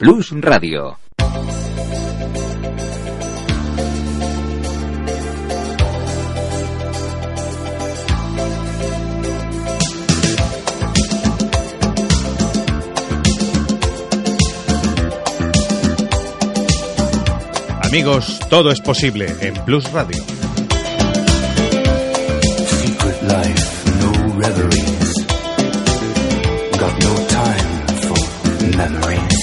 Plus Radio. Amigos, todo es posible en Plus Radio. Secret life, no reveries. Got no time for memories.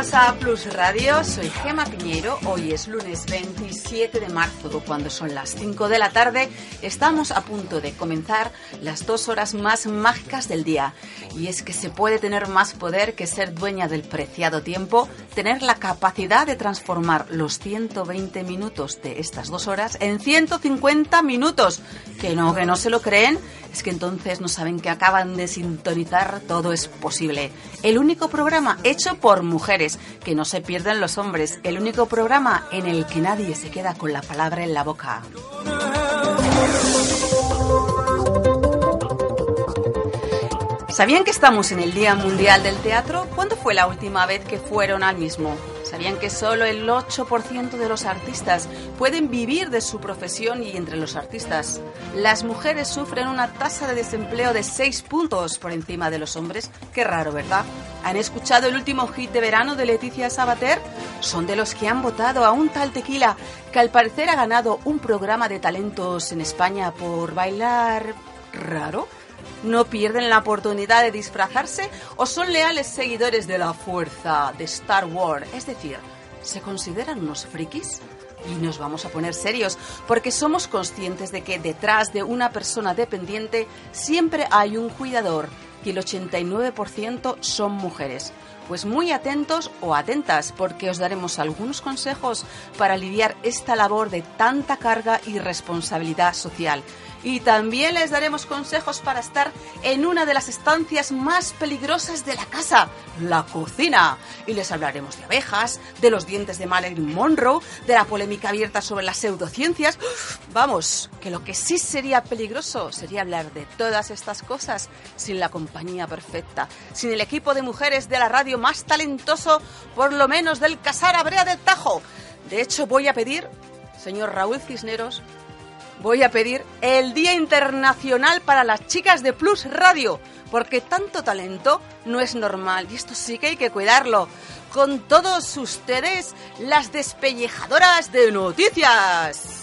Bienvenidos a Plus Radio, soy Gema Piñero. Hoy es lunes 27 de marzo, cuando son las 5 de la tarde. Estamos a punto de comenzar las dos horas más mágicas del día. Y es que se puede tener más poder que ser dueña del preciado tiempo, tener la capacidad de transformar los 120 minutos de estas dos horas en 150 minutos. Que no, que no se lo creen, es que entonces no saben que acaban de sintonizar Todo es posible. El único programa hecho por mujeres, que no se pierden los hombres. El único programa en el que nadie se queda con la palabra en la boca. ¿Sabían que estamos en el Día Mundial del Teatro? ¿Cuándo fue la última vez que fueron al mismo? ¿Sabían que solo el 8% de los artistas pueden vivir de su profesión y entre los artistas las mujeres sufren una tasa de desempleo de 6 puntos por encima de los hombres? Qué raro, ¿verdad? ¿Han escuchado el último hit de verano de Leticia Sabater? Son de los que han votado a un tal tequila que al parecer ha ganado un programa de talentos en España por bailar raro no pierden la oportunidad de disfrazarse o son leales seguidores de la fuerza de Star Wars. Es decir, ¿se consideran unos frikis? Y nos vamos a poner serios, porque somos conscientes de que detrás de una persona dependiente siempre hay un cuidador, y el 89% son mujeres. Pues muy atentos o atentas, porque os daremos algunos consejos para aliviar esta labor de tanta carga y responsabilidad social. Y también les daremos consejos para estar en una de las estancias más peligrosas de la casa, la cocina. Y les hablaremos de abejas, de los dientes de Marilyn Monroe, de la polémica abierta sobre las pseudociencias. Vamos, que lo que sí sería peligroso sería hablar de todas estas cosas sin la compañía perfecta, sin el equipo de mujeres de la radio más talentoso, por lo menos del Casar Abrea del Tajo. De hecho, voy a pedir, señor Raúl Cisneros, voy a pedir el Día Internacional para las Chicas de Plus Radio, porque tanto talento no es normal y esto sí que hay que cuidarlo. Con todos ustedes, las despellejadoras de noticias.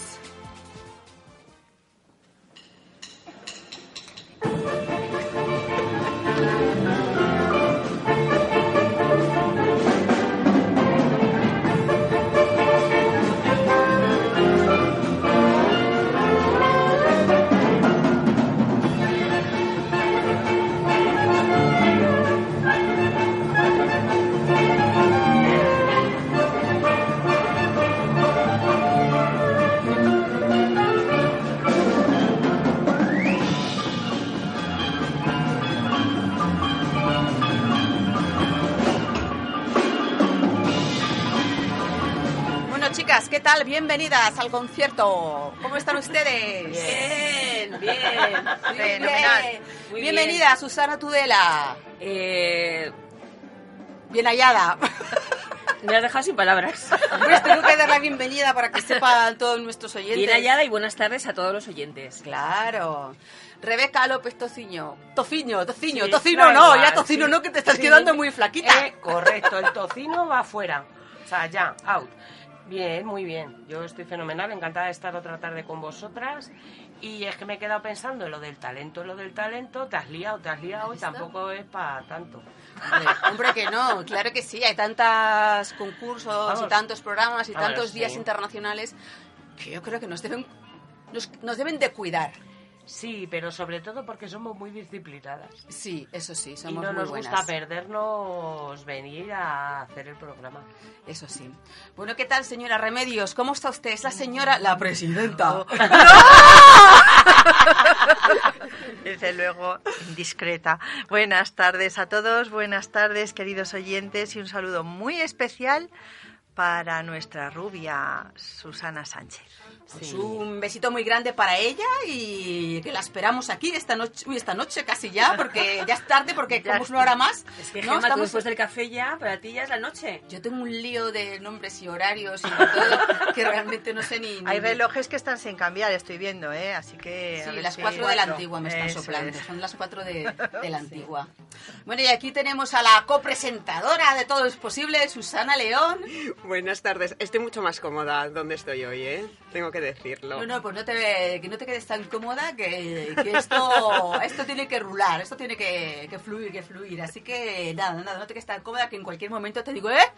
Tal? Bienvenidas al concierto. ¿Cómo están ustedes? Bien, bien, Fenomenal. Muy Bienvenida, Susana Tudela. Eh, Bien hallada. me has dejado sin palabras. Pues tengo que dar la bienvenida para que sepan todos nuestros oyentes. Bien hallada y buenas tardes a todos los oyentes. Claro. Rebeca López Tociño. Tociño, Tociño, Sí, Tocino no, igual, ya Tocino sí. no, que te estás Sí. quedando muy flaquita. Eh, correcto, el tocino va afuera. O sea, ya, out. Bien, muy bien. Yo estoy fenomenal, encantada de estar otra tarde con vosotras. Y es que me he quedado pensando en lo del talento, en lo del talento. Te has liado, te has liado y tampoco es para tanto. Hombre, hombre, que no, claro que sí, hay tantos concursos y tantos programas y ver, tantos días sí. internacionales que yo creo que nos deben nos, nos deben de cuidar. Sí, pero sobre todo porque somos muy disciplinadas. Sí, eso sí, Y somos no muy nos buenas. gusta perdernos venir a hacer el programa. Eso sí. Bueno, ¿qué tal, señora Remedios? ¿Cómo está usted? Es la señora, la presidenta. Desde luego, discreta. Buenas tardes a todos, buenas tardes, queridos oyentes, y un saludo muy especial para nuestra rubia Susana Sánchez. Pues un besito muy grande para ella y que la esperamos aquí esta noche, uy, esta noche casi ya, porque ya es tarde, porque como es una hora más. Es que ¿no? Gemma, Estamos- después del café ya, para ti ya es la noche. Yo tengo un lío de nombres y horarios y todo que realmente no sé ni... Hay ni- relojes que están sin cambiar, estoy viendo, ¿eh? Así que. Sí, las si- cuatro de la antigua me están Eso soplando. es. Son las cuatro de, de la antigua. Bueno, y aquí tenemos a la copresentadora de Todo es Posible, Susana León. Buenas tardes. Estoy mucho más cómoda donde estoy hoy, ¿eh? Tengo que decirlo. No, no, pues no te, que no te quedes tan cómoda que, que esto, esto tiene que rular, esto tiene que, que fluir, que fluir. Así que nada, nada, no te quedes tan cómoda que en cualquier momento te digo, ¿eh?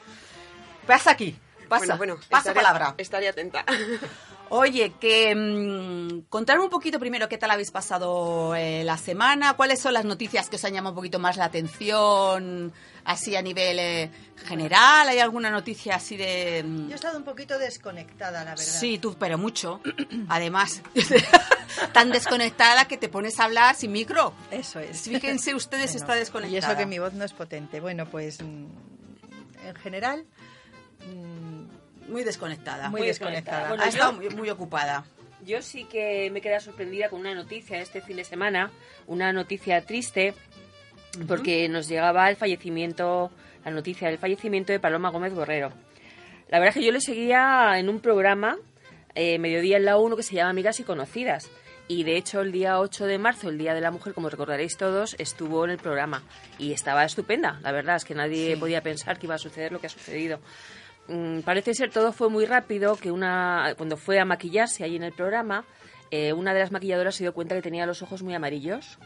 Pasa aquí, pasa, bueno, bueno, pasa estaré, palabra. Estaré atenta. Oye, que mm, contarme un poquito primero qué tal habéis pasado eh, la semana, cuáles son las noticias que os han llamado un poquito más la atención, así a nivel eh, general, ¿hay alguna noticia así de...? mm, Yo he estado un poquito desconectada, la verdad. Sí, tú, pero mucho. Además, tan desconectada que te pones a hablar sin micro. Eso es. Fíjense ustedes, está desconectada. Y eso que mi voz no es potente. Bueno, pues mm, en general, mm, Muy desconectada. muy desconectada. Bueno, ha yo- estado muy, muy ocupada. Yo sí que me quedé sorprendida con una noticia este fin de semana, una noticia triste, porque nos llegaba el fallecimiento, la noticia del fallecimiento de Paloma Gómez Borrero. La verdad es que yo le seguía en un programa, eh, mediodía en la 1, que se llama Amigas y Conocidas. Y de hecho, el día 8 de marzo, el Día de la Mujer, como recordaréis todos, estuvo en el programa. Y estaba estupenda, la verdad, es que nadie podía pensar que iba a suceder lo que ha sucedido. Mm, parece ser todo fue muy rápido, que una cuando fue a maquillarse ahí en el programa, eh, una de las maquilladoras se dio cuenta que tenía los ojos muy amarillos.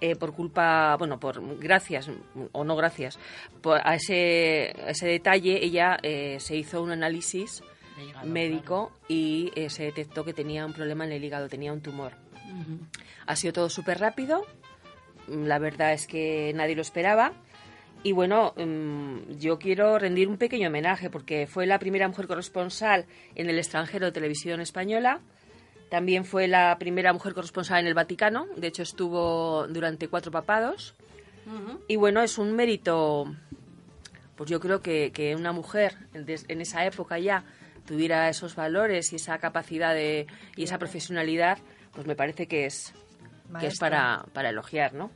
eh, por culpa, bueno, por gracias o no gracias, por, a, ese, a ese detalle ella eh, se hizo un análisis médico y eh, se detectó que tenía un problema en el hígado, tenía un tumor. Ha sido todo súper rápido, la verdad es que nadie lo esperaba. Y bueno, mm, yo quiero rendir un pequeño homenaje porque fue la primera mujer corresponsal en el extranjero de televisión española. También fue la primera mujer corresponsal en el Vaticano. De hecho, estuvo durante cuatro papados. Y bueno, es un mérito, pues yo creo que, que una mujer en esa época ya tuviera esos valores y esa capacidad de, y esa profesionalidad, pues me parece que es, que es para, para elogiar, ¿no?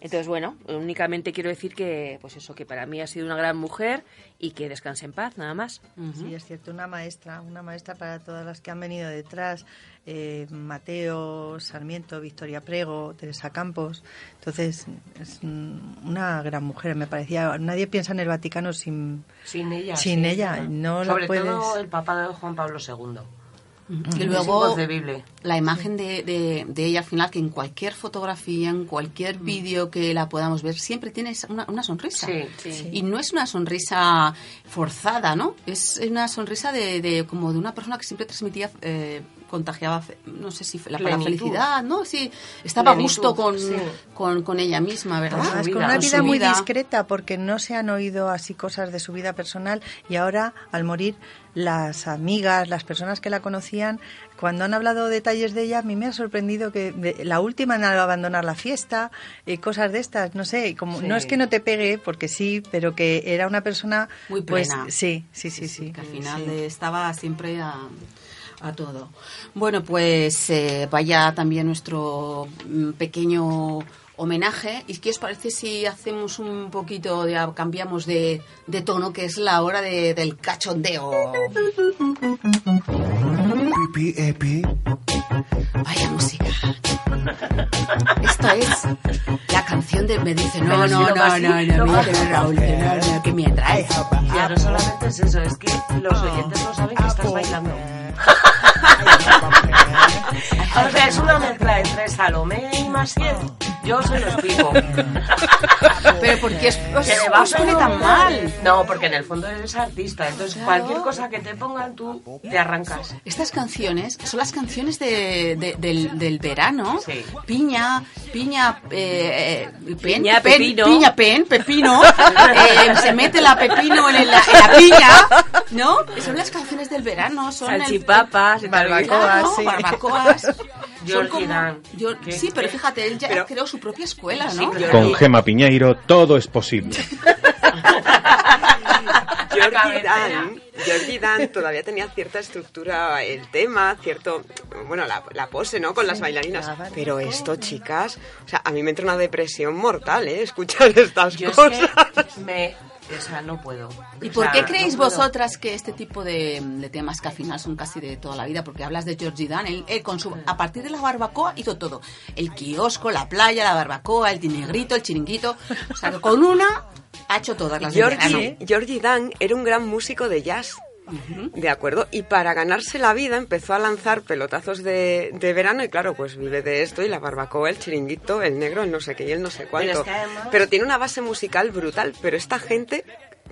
Entonces, bueno, únicamente quiero decir que, pues eso, que para mí ha sido una gran mujer y que descanse en paz, nada más. Sí, es cierto, una maestra, una maestra para todas las que han venido detrás, eh, Mateo, Sarmiento, Victoria Prego, Teresa Campos. Entonces, es una gran mujer, me parecía. Nadie piensa en el Vaticano sin... Sin ella. Sin sí. ella, no lo Sobre puedes- todo el papá de Juan Pablo II. Y luego la imagen de, de- de ella al final, que en cualquier fotografía, en cualquier vídeo que la podamos ver, siempre tiene esa- una, una sonrisa. Sí, sí. Y no es una sonrisa forzada, ¿no? Es una sonrisa de, de- como de una persona que siempre transmitía, eh, contagiaba, fe- no sé si la palabra felicidad, ¿no? Sí, estaba a Plenitud, gusto con, sí. con, con ella misma, ¿verdad? Con vida. con una vida muy vida. discreta, porque no se han oído así cosas de su vida personal y ahora, al morir, las amigas, las personas que la conocían, cuando han hablado detalles de ella, a mí me ha sorprendido que de- la última en abandonar la fiesta, eh, cosas de estas, no sé, como Sí. no es que no te pegue, porque sí, pero que era una persona Muy pues plena. sí, sí, sí, sí, que al final sí. estaba siempre a, a todo. Bueno, pues eh, vaya también nuestro mm, pequeño homenaje. ¿Y qué os parece si hacemos un poquito, de, cambiamos de, de tono, que es la hora de- del cachondeo? Pipi epi. Vaya música. Esto es la canción de... Me dice, no, no, no, no, no, no, Raúl, que no, no, que me traes. Ya no solamente es eso, es que los oyentes no saben que estás bailando. I love my pants. O sea, es una mezcla entre Salomé y Maciel. Yo se lo explico. Pero ¿por qué os, Que le va os pone tan mal? No, porque en el fondo eres artista, entonces cualquier cosa que te pongan tú te arrancas. Estas canciones son las canciones de, de- del, del verano. Sí. Piña, piña, eh, eh, pen, Piña, pen, pepino. piña, pen, pepino. eh, se mete la pepino en la, en la piña, ¿no? Son las canciones del verano. Son Salchipapas, y tal, Barbacoa. Claro, sí. barbacoas. Como- Dan. yo- ¿Qué? sí, pero fíjate, él ya Pero- creó su propia escuela, Sí, ¿no? pero- Con Gema Piñeiro todo es posible. Cabecera. Dan, Georgie Dan todavía tenía cierta estructura el tema, cierto, bueno, la, la pose, ¿no? Con las bailarinas. Pero esto, chicas, o sea, a mí me entra una depresión mortal, ¿eh? Escuchar estas Yo es cosas. que me... O sea, no puedo. ¿Y O por sea, qué creéis vosotras que este tipo de, de temas que al final son casi de toda la vida? Porque hablas de Georgie Dan, él, él con su, a partir de la barbacoa hizo todo. El kiosco, la playa, la barbacoa, el tinegrito, el chiringuito. O sea, que con una ha hecho todas las. Georgie, Georgie Dan era un gran músico de jazz. De acuerdo, y para ganarse la vida empezó a lanzar pelotazos de, de verano y claro, pues vive de esto y la barbacoa, el chiringuito, el negro, el no sé qué y el no sé cuánto. Pero es que además- Pero tiene una base musical brutal, pero esta gente,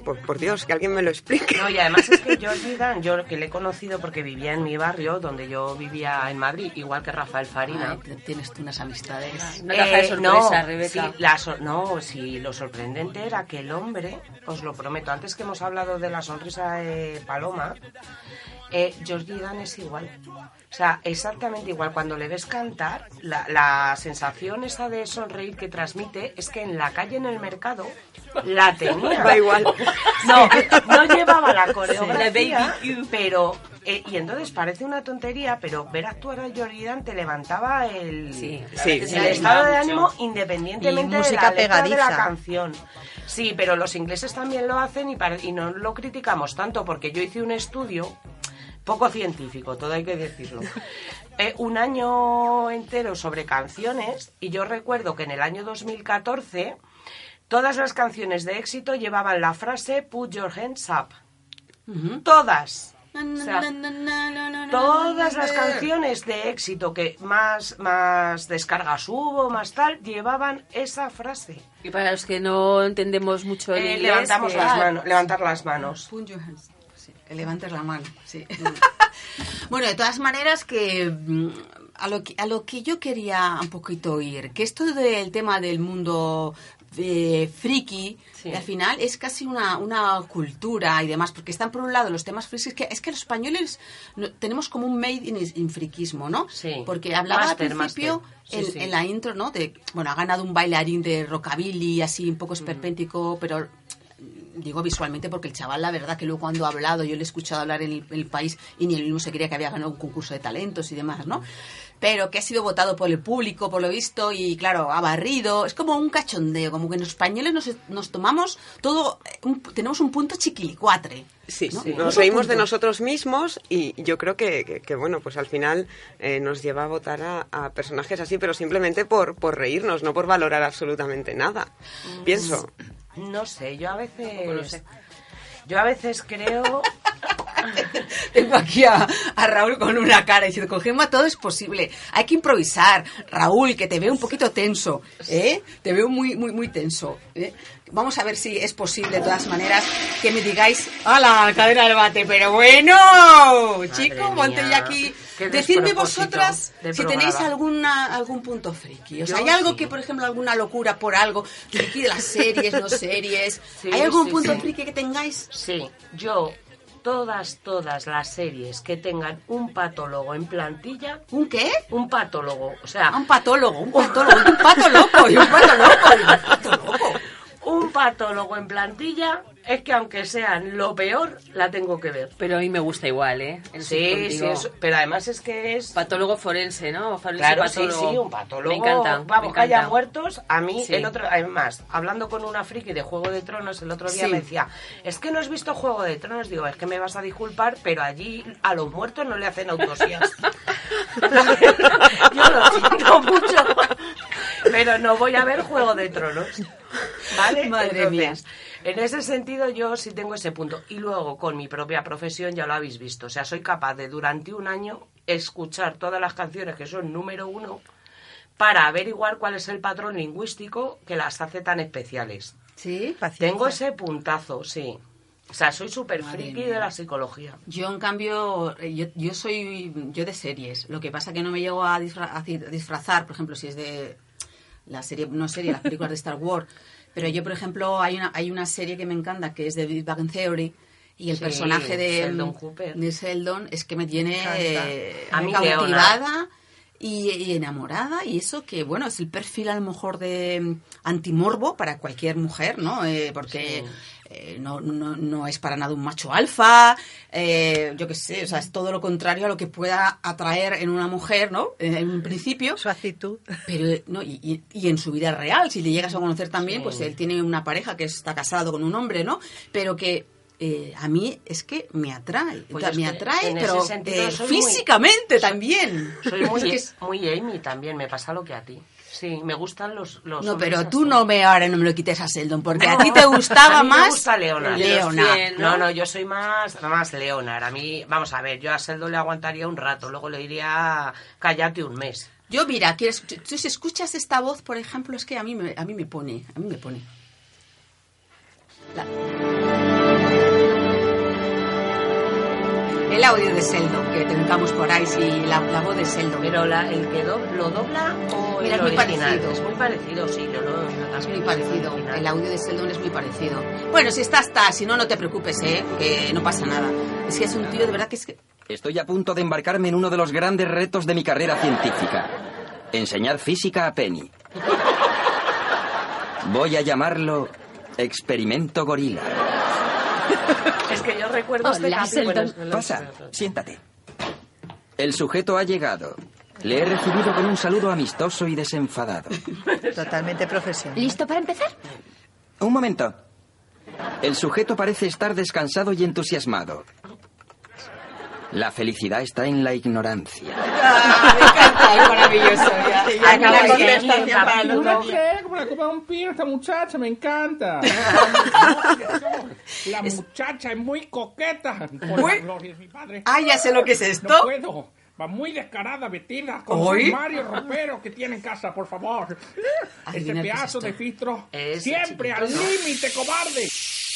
por, por Dios, que alguien me lo explique. No, y además es que Georgie Dan, yo que le he conocido porque vivía en mi barrio, donde yo vivía en Madrid, igual que Rafael Farina. Ay, tienes tú unas amistades. Caja de Eh, sorpresa, no, Rebeca. sí, la so- no, sí, lo sorprendente era que el hombre, os lo prometo, antes que hemos hablado de la sonrisa de Paloma, eh, Georgie Dan es igual. O sea, exactamente igual. Cuando le ves cantar, la, la sensación esa de sonreír que transmite es que en la calle, en el mercado, la tenía. Va igual. No, no llevaba la coreografía, pero... eh, y entonces parece una tontería, pero ver actuar a Jordan te levantaba el, Sí, Sí, estado de ánimo mucho. independientemente de la letra de la canción. Sí, pero los ingleses también lo hacen y, pare- y no lo criticamos tanto porque yo hice un estudio poco científico, todo hay que decirlo. Eh, un año entero sobre canciones y yo recuerdo que en el año 2014 todas las canciones de éxito llevaban la frase Put your hands up. Todas. O sea, Todas las canciones de éxito que más, más descargas hubo, más tal, llevaban esa frase. Y para los que no entendemos mucho el Eh, inglés, levantamos que- las manos, levantar las manos. Put your hands. Levantes la mano, sí. bueno, de todas maneras que mm, a lo que, a lo que yo quería un poquito ir, que esto del tema del mundo eh, friki, Sí. al final es casi una, una cultura y demás, porque están por un lado los temas frikis, que es que los españoles no- tenemos como un made in, in friquismo, ¿no? Sí. Porque hablaba al principio. Sí, en la intro, ¿no? De, bueno, ha ganado un bailarín de rockabilly, así un poco esperpéntico, pero digo visualmente porque el chaval, la verdad, que luego cuando ha hablado, yo le he escuchado hablar en el, el país y ni él mismo se creía que había ganado un concurso de talentos y demás, ¿no? Pero que ha sido votado por el público, por lo visto, y claro, ha barrido. Es como un cachondeo, como que los españoles nos, nos tomamos todo, eh, un- tenemos un punto chiquilicuatre. Sí, ¿no? sí, Otro nos reímos de nosotros mismos y yo creo que, que- que, bueno, pues al final eh, nos lleva a votar a, a personajes así, pero simplemente por, por reírnos, no por valorar absolutamente nada. Pienso. No sé, yo a veces... Yo a veces creo... Tengo aquí a, a Raúl con una cara diciendo, con Gemma todo es posible. Hay que improvisar. Raúl, que te veo un poquito tenso. ¿eh? Te veo muy, muy, muy tenso. ¿eh? Vamos a ver si es posible, de todas maneras, que me digáis, ¡Hala, cadena del bate! Pero bueno, chico, mía, ponte ya aquí. Decidme vosotras si tenéis alguna, algún punto friki. O sea, Yo ¿hay algo sí. que, por ejemplo, alguna locura por algo? Friki de las series, no series. Sí, ¿Hay algún sí, punto friki que tengáis? Sí, yo... Todas, todas las series que tengan un patólogo en plantilla, ¿Un qué? un patólogo, o sea, Ah, un patólogo, un patólogo, un pato loco, y un pato loco, y un pato loco. Un patólogo en plantilla es que aunque sean lo peor, la tengo que ver. Pero a mí me gusta igual, ¿eh? Sí, sí, pero además es que es... Patólogo forense, ¿no? Forense Claro, sí, patólogo. sí, un patólogo. Me encanta. Vamos, me que haya muertos. A mí, Sí. el otro, además, hablando con una friki de Juego de Tronos, el otro día Sí. me decía, es que no has visto Juego de Tronos. Digo, es que me vas a disculpar, pero allí a los muertos no le hacen autopsias. Yo lo siento mucho, pero no voy a ver Juego de Tronos. ¿Vale? Madre Entonces, En ese sentido yo sí tengo ese punto. Y luego con mi propia profesión ya lo habéis visto. O sea, soy capaz de durante un año escuchar todas las canciones que son número uno para averiguar cuál es el patrón lingüístico que las hace tan especiales. ¿Sí? Paciencia. Tengo ese puntazo, sí. O sea, soy súper friki mía. de la psicología. Yo, en cambio, eh, yo, yo soy yo de series. Lo que pasa que no me llego a, disfra- a disfrazar, por ejemplo, si es de la serie, no serie, las películas de Star Wars. Pero yo, por ejemplo, hay una, hay una serie que me encanta que es de Big Bang Theory. Y el Sí, personaje de Sheldon Cooper. de Sheldon es que me tiene encanta. eh, A mí cautivada. y, y enamorada y eso que bueno es el perfil a lo mejor de mm, antimorbo para cualquier mujer no Eh, porque eh, no, no, no es para nada un macho alfa eh, yo qué sé o sea es todo lo contrario a lo que pueda atraer en una mujer no en un principio. Su actitud. pero no y, y- y en su vida real si le llegas a conocer también pues él tiene una pareja que está casado con un hombre no pero que eh, a mí es que me atrae Pues me atrae en pero ese sentido eh, soy muy- físicamente también. Soy muy, muy Amy también, me pasa lo que a ti. Sí, me gustan los... los no pero tú así. no me ahora no me lo quites a Seldon porque a ti te gustaba a mí me más gusta Leonard. Leonard. No, no, yo soy más, más Leonard. A mí, vamos a ver, yo a Seldo le aguantaría un rato, luego le diría cállate un mes. Yo, mira, quieres, tú si escuchas esta voz, por ejemplo, es que a mí me, a mí me pone, a mí me pone. La- El audio de Seldon, que tengamos por ahí, sí, la, la voz de Seldon. Pero la, el que do- lo dobla o Mira, el es muy original. parecido. Es muy parecido, sí, lo yo es muy parecido, original. el audio de Seldon es muy parecido. Bueno, si está, está, si no, no te preocupes, ¿eh? Que no pasa nada. Es que es un tío, de verdad, que es que... Estoy a punto de embarcarme en uno de los grandes retos de mi carrera científica. Enseñar física a Penny. Voy a llamarlo Experimento Gorila. Recuerdo este Hola, capítulo. bueno, Sheldon. es- Pasa, siéntate. El sujeto ha llegado. Le he recibido con un saludo amistoso y desenfadado. Totalmente profesional. ¿Listo para empezar? Un momento. El sujeto parece estar descansado y entusiasmado. La felicidad está en la ignorancia. me encanta, es maravilloso. Ya, Ya acaba la de contestación para otro. mujer como la copa de un pino, esta muchacha, me encanta. La muchacha es muy coqueta. Por Muy- la gloria de mi padre. Ah, ya sé lo que es No esto. puedo. Va muy descarada, vestida con ¿Hoy? un Mario ropero que tiene en casa, por favor. Este pedazo de filtro. Siempre al chiquito, ¿no? límite, cobarde.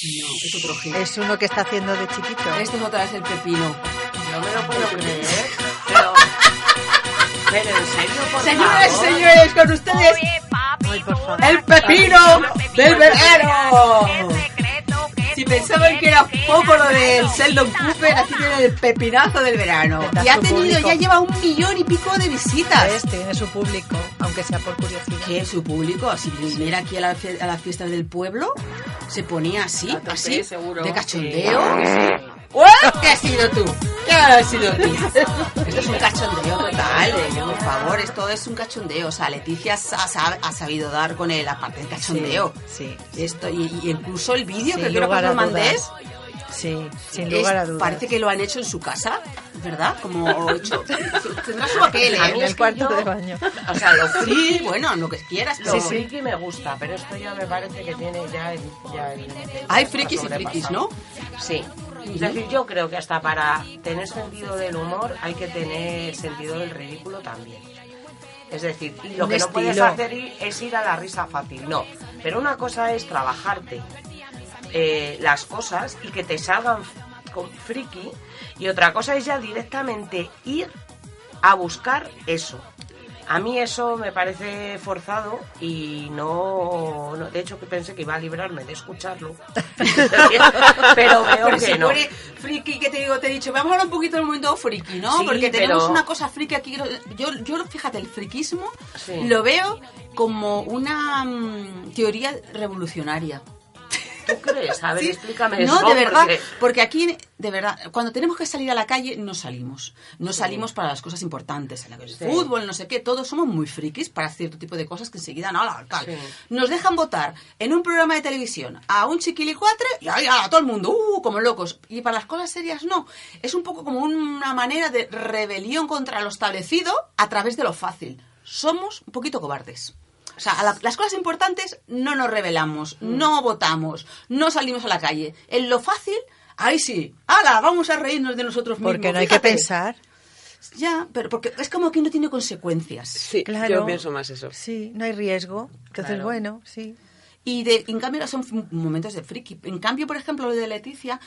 No, es otro gil. Es uno que está haciendo de chiquito. Esto es otra vez el pepino. No me lo puedo creer. Pero, pero en serio, por Señores, favor. señores, con ustedes Ay, por favor. el pepino del verano. Si pensaban que era poco lo del Sheldon Cooper, aquí tiene el pepinazo del verano. Y ha tenido, público. ya lleva un millón y pico de visitas. ¿Ves? Tiene su público, aunque sea por curiosidad. Que su público, si viniera aquí a, la a las fiestas del pueblo, se ponía así, tope, así, seguro. de cachondeo. Sí. ¡Ué! ¿Qué has sido tú? ¿Qué has sido tú? Esto es un cachondeo total, eh, por favor, esto es un cachondeo. O sea, Leticia ha, sabido dar con él, aparte del cachondeo. Sí, Esto, y, y incluso el vídeo que creo que os mandé. Sí, sin es- lugar a dudas. parece que lo han hecho en su casa, ¿verdad? Como hecho. Tendrá su A ¿eh? mí el que cuarto yo- de baño. O sea, lo Sí, friki, bueno, lo que quieras. lo pero- friki me gusta, pero esto ya me parece que tiene ya el... Ya el- Hay frikis y frikis, ¿no? Sí. Es decir, yo creo que hasta para tener sentido del humor hay que tener sentido del ridículo también. Es decir, y lo que no puedes hacer es ir a la risa fácil, no. Pero una cosa es trabajarte eh, las cosas y que te salgan con friki y otra cosa es ya directamente ir a buscar eso. A mí eso me parece forzado y no, no- de hecho que pensé que iba a librarme de escucharlo, pero veo Pero que si no. pone friki, que te digo, te he dicho, vamos a hablar un poquito del momento friki, ¿no? Sí, Porque tenemos pero- una cosa friki aquí. Yo, yo fíjate, el friquismo Sí. lo veo como una mm, teoría revolucionaria. ¿Tú crees? A ver, Sí. explícame No, eso. de verdad, porque- porque aquí, de verdad, cuando tenemos que salir a la calle, no salimos. No salimos para las cosas importantes, el Sí. fútbol, no sé qué, todos somos muy frikis para cierto tipo de cosas que enseguida, no, la tal. Nos dejan votar en un programa de televisión a un chiquilicuatre y ahí a todo el mundo, uh, como locos. Y para las cosas serias, no. Es un poco como una manera de rebelión contra lo establecido a través de lo fácil. Somos un poquito cobardes. O sea, a la- las cosas importantes no nos rebelamos, Mm. no votamos, no salimos a la calle. En lo fácil, ahí sí. ¡Hala! Vamos a reírnos de nosotros mismos. Porque no hay que Fíjate. pensar. Ya, pero porque es como que no tiene consecuencias. Sí, Claro. yo pienso más eso. Sí, no hay riesgo. Entonces, Claro. bueno, sí. Y de, en cambio son momentos de friki. En cambio, por ejemplo, lo de Leticia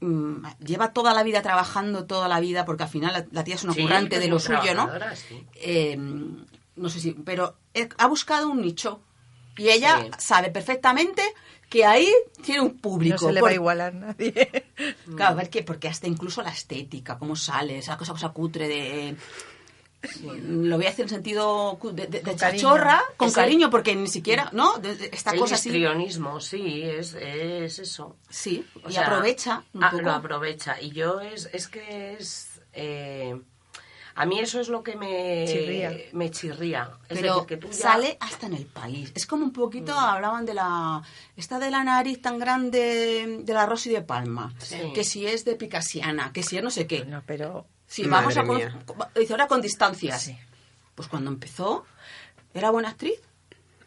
mm, lleva toda la vida trabajando, toda la vida, porque al final la, la tía es una Sí, currante es de lo suyo, ¿no? sí. Eh, no sé si, pero ha buscado un nicho. Y ella Sí. sabe perfectamente que ahí tiene un público. No se le Por- va a igualar nadie. Claro, a ver que, porque hasta incluso la estética, cómo sale, esa cosa, cosa cutre de... Lo voy a hacer en sentido de, de- de Con cariño. chachorra, con Ese- cariño, porque ni siquiera, ¿no? De- esta el cosa así. sí, es, es eso. Sí, O y sea, aprovecha un ah, poco. lo aprovecha. Y yo es, es que es... eh, a mí eso es lo que me Chirría. Me chirría. Es pero decir, que tú ya- sale hasta en el país. Es como un poquito, hablaban de la... Esta de la nariz tan grande de la Rosy de Palma. Sí. Que si es de Picasiana, que si es no sé qué. No, pero Sí, Madre vamos a... Dice, ahora con distancias. Sí. Pues cuando empezó, ¿era buena actriz?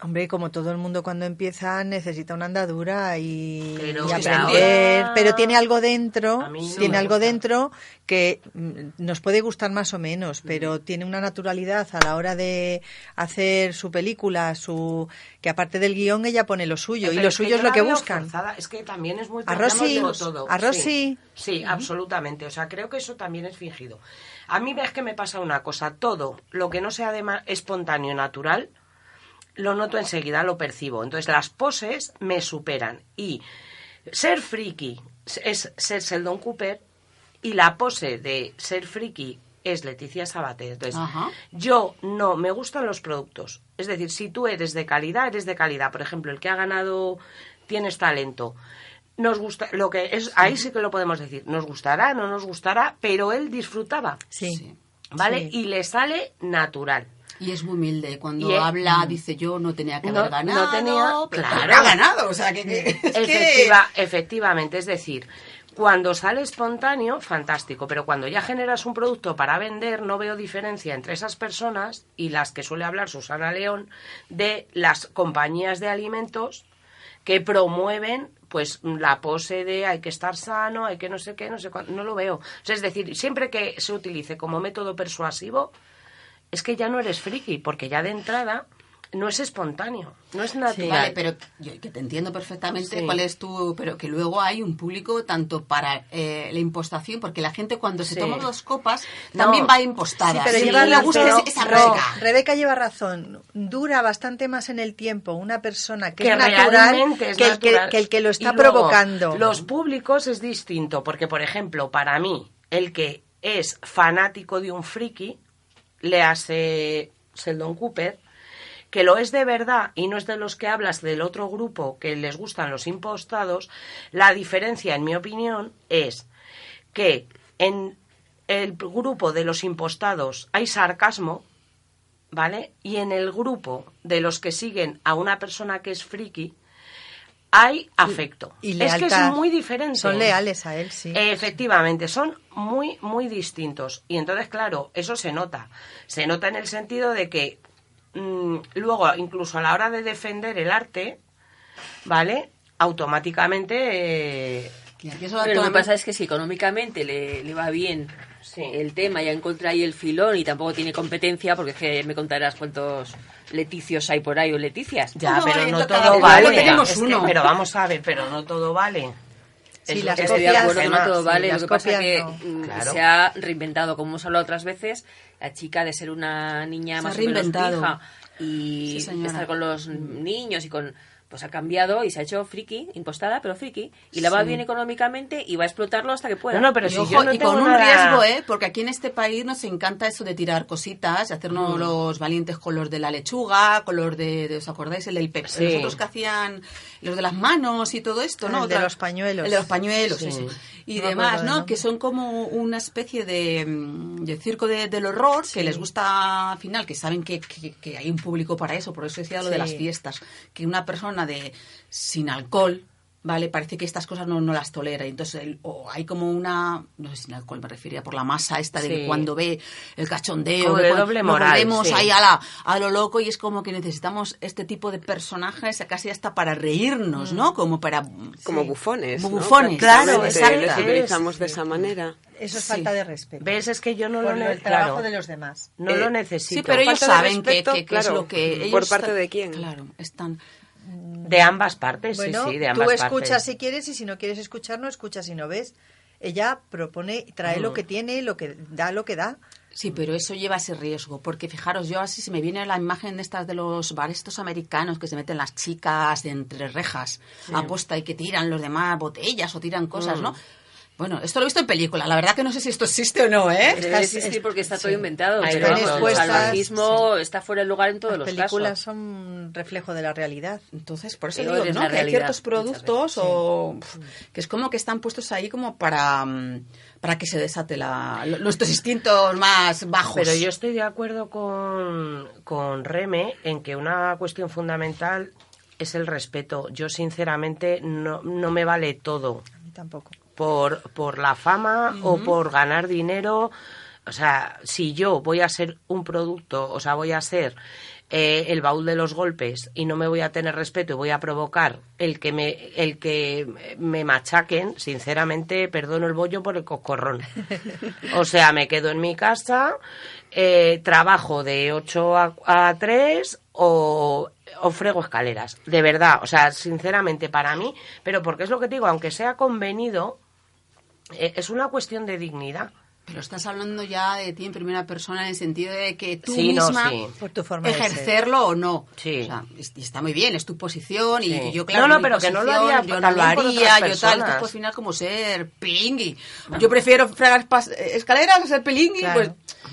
Hombre, como todo el mundo cuando empieza necesita una andadura y, Pero y aprender, ahora- pero tiene algo dentro, tiene algo gusta. dentro que mm, nos puede gustar más o menos, pero tiene una naturalidad a la hora de hacer su película, su que aparte del guion ella pone lo suyo y lo es suyo yo es lo que buscan. forzada. Es que también es muy A Rosy- todo. a Rosy- Sí, sí, absolutamente. O sea, creo que eso también es fingido. A mí ves que me pasa una cosa. Todo lo que no sea de espontáneo, natural, lo noto enseguida, lo percibo. Entonces las poses me superan. Y ser friki es ser Sheldon Cooper y la pose de ser friki es Leticia Sabater. Entonces, Ajá. yo no me gustan los productos. Es decir, si tú eres de calidad, eres de calidad. Por ejemplo, el que ha ganado tienes talento. Nos gusta, lo que es, ahí sí que lo podemos decir. Nos gustará, no nos gustará, pero él disfrutaba, Sí. ¿vale? Sí. y le sale natural. Y es muy humilde. Cuando es- habla, dice yo no tenía que No- haber ganado. no tenía- pero claro. ha ganado. O sea, que, que- es que- Efectiva- efectivamente, es decir, cuando sale espontáneo, fantástico, pero cuando ya generas un producto para vender, no veo diferencia entre esas personas y las que suele hablar Susana León de las compañías de alimentos que promueven pues la pose de hay que estar sano, hay que no sé qué, no sé cuánto, no lo veo. O sea, es decir, siempre que se utilice como método persuasivo, es que ya no eres friki, porque ya de entrada no es espontáneo, no es natural. Vale, pero yo que te entiendo perfectamente Sí. cuál es tu... Pero que luego hay un público tanto para eh, la impostación, porque la gente cuando se Sí. toma dos copas No. también va impostada. Sí, pero Sí, lleva le gusta razón. esa No, Rebeca. Rebeca lleva razón. Dura bastante más en el tiempo una persona que, que es natural es que, el que, el que lo está Y luego, provocando. Los públicos es distinto, porque, por ejemplo, para mí, el que es fanático de un friki, le hace Sheldon Cooper, que lo es de verdad y no es de los que hablas del otro grupo que les gustan los impostados, la diferencia, en mi opinión, es que en el grupo de los impostados hay sarcasmo, ¿vale? Y en el grupo de los que siguen a una persona que es friki, hay afecto. y es que es muy diferente. Son leales a él, sí. Efectivamente, son muy, muy distintos. Y entonces, claro, eso se nota. Se nota en el sentido de que mm, luego, incluso a la hora de defender el arte, ¿vale? Automáticamente... eh, Y eso Pero lo que pasa es que si económicamente le, le va bien Sí. el tema, ya encuentra ahí el filón y tampoco tiene competencia, porque es que me contarás cuántos leticios hay por ahí o leticias. ya, pero no todo vale. tenemos Es que- uno. pero vamos a ver, pero no todo vale. Sí, Es lo las que Estoy de copias- acuerdo, no todo sí, vale. Lo que pasa copias que no. mm, Claro. se ha reinventado, como hemos hablado otras veces, la chica de ser una niña Se más o menos reinventado. fija y Sí, estar con los niños y con pues ha cambiado y se ha hecho friki, impostada, pero friki, y le va Sí. bien económicamente y va a explotarlo hasta que pueda. No, no, pero y, si ojo, yo no y tengo con un nada- riesgo, ¿eh? Porque aquí en este país nos encanta eso de tirar cositas, hacernos los valientes con los de la lechuga, con los de, de- ¿os acordáis? El del Pepsi. Sí. Nosotros que hacían los de las manos y todo esto, ¿no? El de los pañuelos. El de los pañuelos, Sí. eso. Y No demás, ¿no? Que son como una especie de, mm, de circo de- del horror, que les gusta al final, que saben que, que- que hay un público para eso, por eso decía lo de las fiestas, que una persona de sin alcohol, ¿vale? Parece que estas cosas no, no las tolera. y Entonces, el- o hay como una, no sé si sin alcohol me refería, por la masa esta de Sí. que cuando ve el cachondeo, de cuando doble moral, volvemos sí. ahí a, la, a lo loco y es como que necesitamos este tipo de personajes casi hasta para reírnos, ¿no? Como para... Como sí. bufones. Como ¿no? bufones. Claro, exacto. Les utilizamos de esa manera. Eso es Sí. falta de respeto. ¿Ves? Es que yo no por lo lo- ne- el trabajo claro, de los demás. No Eh, lo necesito. Sí, pero ellos saben que, respeto, que- que es claro. lo que ellos ¿Por parte están- de quién? Claro, están... De ambas partes, Bueno, sí, sí, de tú ambas escuchas partes. si quieres y si no quieres escuchar, no escuchas y no ves. Ella propone, trae lo que tiene, lo que da, lo que da. Sí, pero eso lleva ese riesgo, porque fijaros, yo así se me viene la imagen de estas de los bares estos americanos que se meten las chicas de entre rejas, aposta y que tiran los demás botellas o tiran cosas, ¿no? Bueno, esto lo he visto en película. La verdad que no sé si esto existe o no, ¿eh? Debe existir porque está todo inventado. Ahí Pero vamos, el salvajismo está fuera de lugar en todos Las los películas casos. son un reflejo de la realidad. Entonces, por eso digo, ¿no? Que hay ciertos productos o pf, que es como que están puestos ahí como para, mm, para que se desate la, nuestros instintos más bajos. Pero yo estoy de acuerdo con, con Reme en que una cuestión fundamental es el respeto. Yo, sinceramente, no, no me vale todo A mí tampoco. Por, por la fama o por ganar dinero. O sea, si yo voy a ser un producto, o sea, voy a ser eh, el baúl de los golpes y no me voy a tener respeto y voy a provocar el que me, el que me machaquen, sinceramente, perdono el bollo por el cocorrón. O sea, me quedo en mi casa, eh, trabajo de 8 a, a 3 o, o frego escaleras. De verdad, o sea, sinceramente para mí, pero porque es lo que te digo, aunque sea convenido, eh, es una cuestión de dignidad. Pero estás hablando ya de ti en primera persona en el sentido de que tú Sí, no, misma sí. Por tu forma ejercerlo o no. Sí. O sea, está muy bien, es tu posición Sí. y yo claro, No, no, pero que no lo haría yo no lo haría, yo tal, esto personas. es al final como ser pilingui. Yo prefiero fregar pas- escaleras a ser pilingui, Claro. pues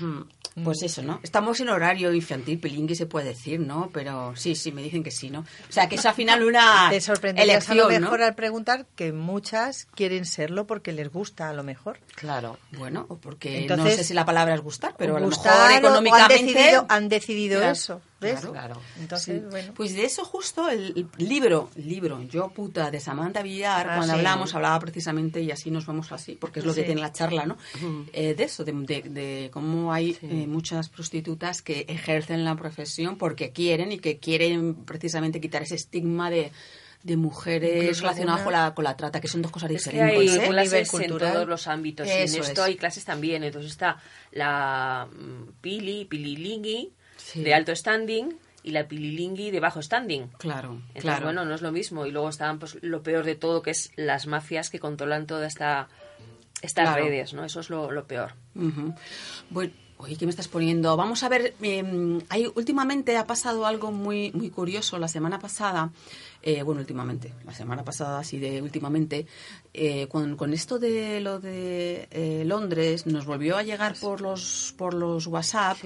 pues eso, ¿no? Estamos en horario infantil, pilingui se puede decir, ¿no? Pero sí, sí, me dicen que sí, ¿no? O sea, que es al final una Te sorprenderías a lo elección, mejor ¿no? al preguntar que muchas quieren serlo porque les gusta a lo mejor. Claro. Bueno, o porque Entonces, no sé si la palabra es gustar, pero a lo mejor económicamente... han decidido, han decidido Claro, eso. ¿Ves? claro. Claro. Entonces, Sí. bueno. Pues de eso justo el, el libro, libro Yo puta de Samantha Villar, Ah, cuando sí. hablamos, hablaba precisamente, y así nos vamos así, porque es lo que Sí. tiene la charla, ¿no? Eh, de eso, de, de- de cómo hay eh, muchas prostitutas que ejercen la profesión porque quieren y que quieren precisamente quitar ese estigma de, de mujeres relacionadas con la, con la trata, que son dos cosas Es que diferentes. hay ¿eh? clases en todos los ámbitos. y Eso en esto es. hay clases también. Entonces está la mm, pili, pililingui, Sí. de alto standing, y la pililingui de bajo standing. Claro, Entonces, claro. bueno, no es lo mismo. Y luego están pues, lo peor de todo, que es las mafias que controlan toda esta estas Claro. redes, ¿no? Eso es lo, lo peor. Ujú. Bueno, oye, ¿qué me estás poniendo? Vamos a ver, eh, hay, últimamente ha pasado algo muy, muy curioso. La semana pasada, eh, bueno, últimamente, la semana pasada, así de últimamente, eh, con, con esto de lo de eh, Londres, nos volvió a llegar por los, por los WhatsApp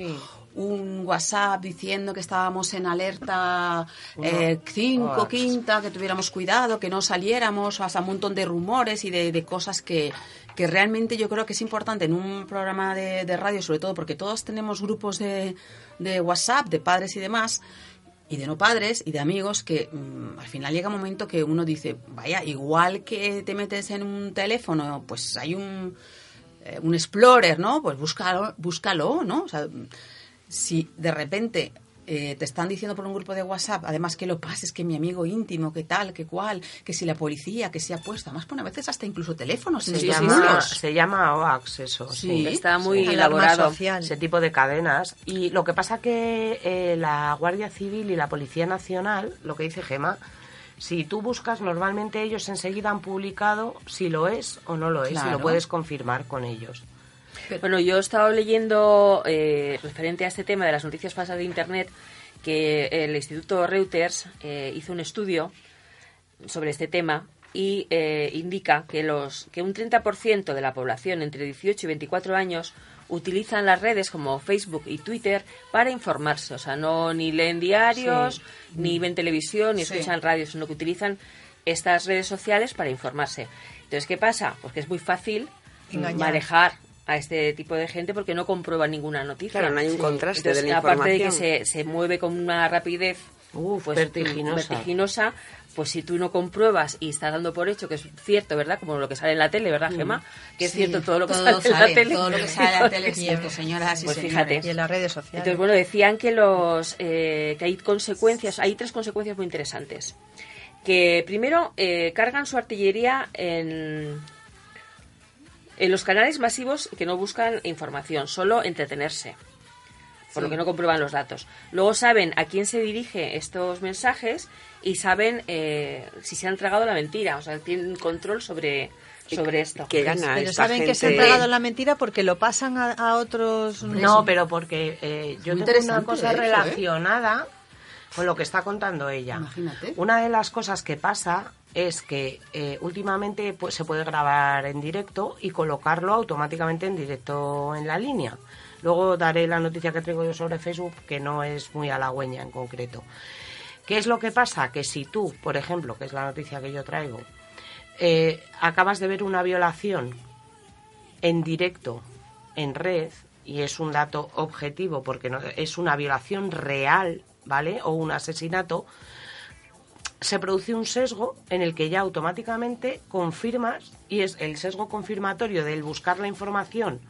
un WhatsApp diciendo que estábamos en alerta 5, Ah. quinta, que tuviéramos cuidado, que no saliéramos, hasta un montón de rumores y de, de cosas que, que realmente yo creo que es importante en un programa de, de radio, sobre todo porque todos tenemos grupos de, de WhatsApp, de padres y demás, y de no padres y de amigos que mm, al final llega un momento que uno dice, vaya, igual que te metes en un teléfono, pues hay un, eh, un explorer, ¿no? Pues búscalo, búscalo, ¿no? O sea, si de repente eh, te están diciendo por un grupo de WhatsApp, además que lo pases, que mi amigo íntimo, que tal, que cual, que si la policía, que se ha puesto, además pone a veces hasta incluso teléfonos en Se, llama, se llama OAX eso. Sí. Sí. Está muy elaborado. social. Ese tipo de cadenas. Y lo que pasa que eh, la Guardia Civil y la Policía Nacional, lo que dice Gema, si tú buscas, normalmente ellos enseguida han publicado si lo es o no lo es, y lo puedes confirmar con ellos. Bueno, yo he estado leyendo eh, referente a este tema de las noticias falsas de Internet que el Instituto Reuters eh, hizo un estudio sobre este tema y eh, indica que los que un 30% de la población entre 18 y 24 años utilizan las redes como Facebook y Twitter para informarse, o sea, no ni leen diarios, ni ven televisión, ni Sí. escuchan radio, sino que utilizan estas redes sociales para informarse. Entonces, ¿qué pasa? Pues que es muy fácil Engañar. manejar a este tipo de gente porque no comprueba ninguna noticia. Claro, no hay un contraste Entonces, de la aparte de que se, se mueve con una rapidez Uf, pues, vertiginosa. vertiginosa, pues si tú no compruebas y estás dando por hecho que es cierto, ¿verdad? Como lo que sale en la tele, ¿verdad, Gema? Que es Sí, cierto todo lo que todo sale, en la tele. Todo lo que sale en la tele es cierto, señoras y Pues señores. fíjate. Y en las redes sociales. Entonces, bueno, decían que los eh, que hay consecuencias, hay tres consecuencias muy interesantes. Que primero eh, cargan su artillería en, en los canales masivos que no buscan información, solo entretenerse, por lo que no comprueban los datos. Luego saben a quién se dirige estos mensajes y saben eh, si se han tragado la mentira, o sea, tienen control sobre, sobre esto. Que gana Pero esta saben que se han tragado la mentira porque lo pasan a, a otros... No, pero porque eh, yo tengo una cosa eso, ¿eh? Con lo que está contando ella. Imagínate. Una de las cosas que pasa es que eh, últimamente pues, se puede grabar en directo y colocarlo automáticamente en directo en la línea. Luego daré la noticia que traigo yo sobre Facebook, que no es muy halagüeña en concreto. ¿Qué es lo que pasa? Que si tú, por ejemplo, que es la noticia que yo traigo, eh, acabas de ver una violación en directo en red, y es un dato objetivo porque no, es una violación real, ¿vale? O un asesinato, se produce un sesgo en el que ya automáticamente confirmas, y es el sesgo confirmatorio del buscar la información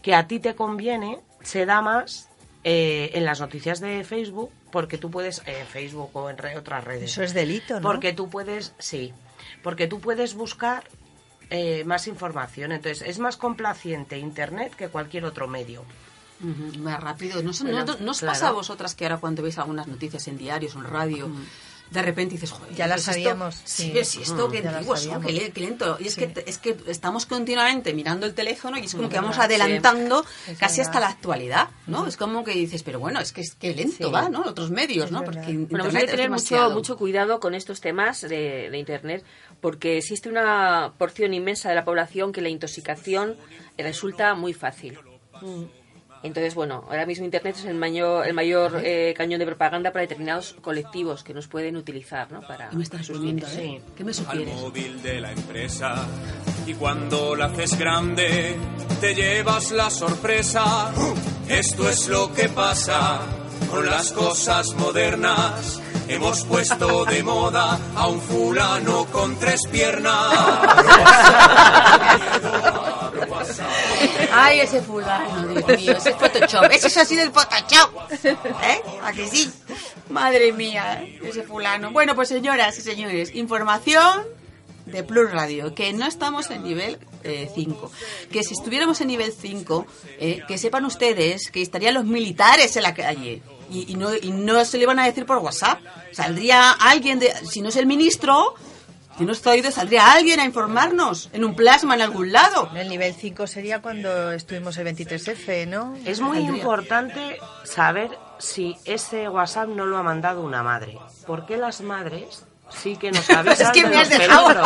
que a ti te conviene, se da más eh, en las noticias de Facebook, porque tú puedes, en Facebook o en re- otras redes. Eso es delito, ¿no? Porque tú puedes, sí, porque tú puedes buscar eh, más información. Entonces, es más complaciente Internet que cualquier otro medio. Más rápido. ¿No, os- Bueno, no- no os claro. pasa a vosotras que ahora cuando veis algunas noticias en diarios o en radio, de repente dices, joder, Ya las ¿es sabíamos, Sí, esto Mm, qué, qué lento. Y es, Sí. que, es que estamos continuamente mirando el teléfono y es como Es que vamos verdad, adelantando sí. Es casi hasta la actualidad, ¿no? Es como que dices, pero bueno, es que es que lento Sí. va, ¿no? Otros medios, Es ¿no? verdad. Porque Bueno, pues hay que es tener mucho, mucho cuidado con estos temas de, de Internet, porque existe una porción inmensa de la población que la intoxicación resulta muy fácil. Entonces, bueno, ahora mismo Internet es el mayor, el mayor eh, cañón de propaganda para determinados colectivos que nos pueden utilizar, ¿no? Para ¿Qué me estás sugiriendo, eh? ¿Qué me al sugieres? móvil de la empresa y cuando la haces grande te llevas la sorpresa. Esto es lo que pasa con las cosas modernas. Hemos puesto de moda a un fulano con tres piernas. Ay, ese fulano, Dios mío, ese Photoshop. Ese es así del Photoshop. ¿Eh? ¿A que sí? Madre mía, ese fulano. Bueno, pues señoras y señores, información de Plus Radio, que no estamos en nivel 5. que si estuviéramos en nivel 5, que sepan ustedes que estarían los militares en la calle. Y, y no, y no se le van a decir por WhatsApp. Saldría alguien, de, si no es el ministro, si no está oído, saldría alguien a informarnos en un plasma en algún lado. El nivel 5 sería cuando estuvimos el 23F, ¿no? Es muy importante saber si ese WhatsApp no lo ha mandado una madre. Porque las madres sí que nos avisan Es que de me has los dejado.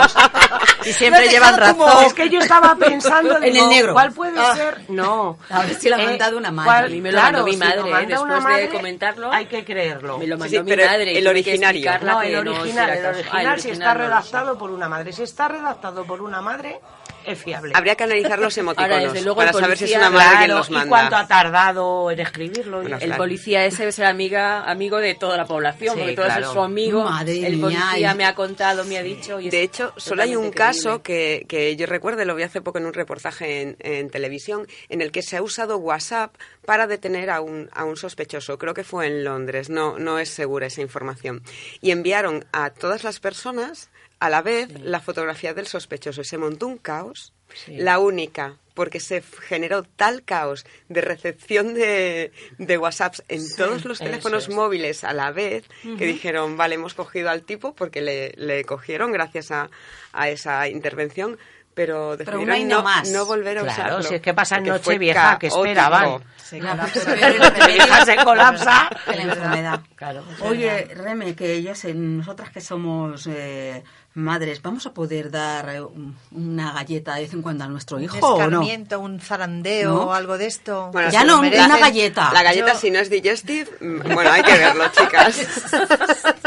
Y siempre has llevan dejado como- razón. Es que yo estaba pensando En digo, el negro. ¿Cuál puede Ah. ser? No. A ver si lo ha Eh, mandado una madre. ¿cuál- A mí me lo claro, mandó mi si madre, lo ¿eh? después de madre, comentarlo. Hay que creerlo. Me lo Sí, mandó sí, mi pero madre. el originario. No, el no original, hiciera el original, si está no redactado por una madre. Si está redactado por una madre, es fiable. Habría que analizar los emoticonos Ahora, desde luego, para el saber si es policía, una madre quien los y manda. cuánto ha tardado en escribirlo. y Bueno. El Claro. policía ese debe ser amiga, amigo de toda la población, Sí, porque todo eso claro. es su amigo. Madre el policía y- me ha contado, me ha dicho. Y es De hecho, solo hay un caso que, que yo recuerdo, lo vi hace poco en un reportaje en, en televisión, en el que se ha usado WhatsApp para detener a un, a un sospechoso. Creo que fue en Londres, no, no es segura esa información. Y enviaron a todas las personas a la vez la fotografía del sospechoso. Y se montó un caos, la única, porque se generó tal caos de recepción de, de WhatsApps en todos los teléfonos es. móviles a la vez, que dijeron, vale, hemos cogido al tipo porque le, le cogieron gracias a, a esa intervención, pero decidieron no, más. no volver a Claro, usarlo. si es que pasa fue Nochevieja, que esperaban. Se Ya, colapsa. pues, se colapsa. la enfermedad. Claro. Oye, Reme, que ellas, eh, nosotras que somos eh, madres, ¿vamos a poder dar eh, un- una galleta de vez en cuando a nuestro Un hijo o no? escarmiento, un zarandeo ¿No? o algo de esto. Bueno, Ya no, una galleta. La galleta, Yo- si no es digestive, mm, bueno, hay que verlo, chicas.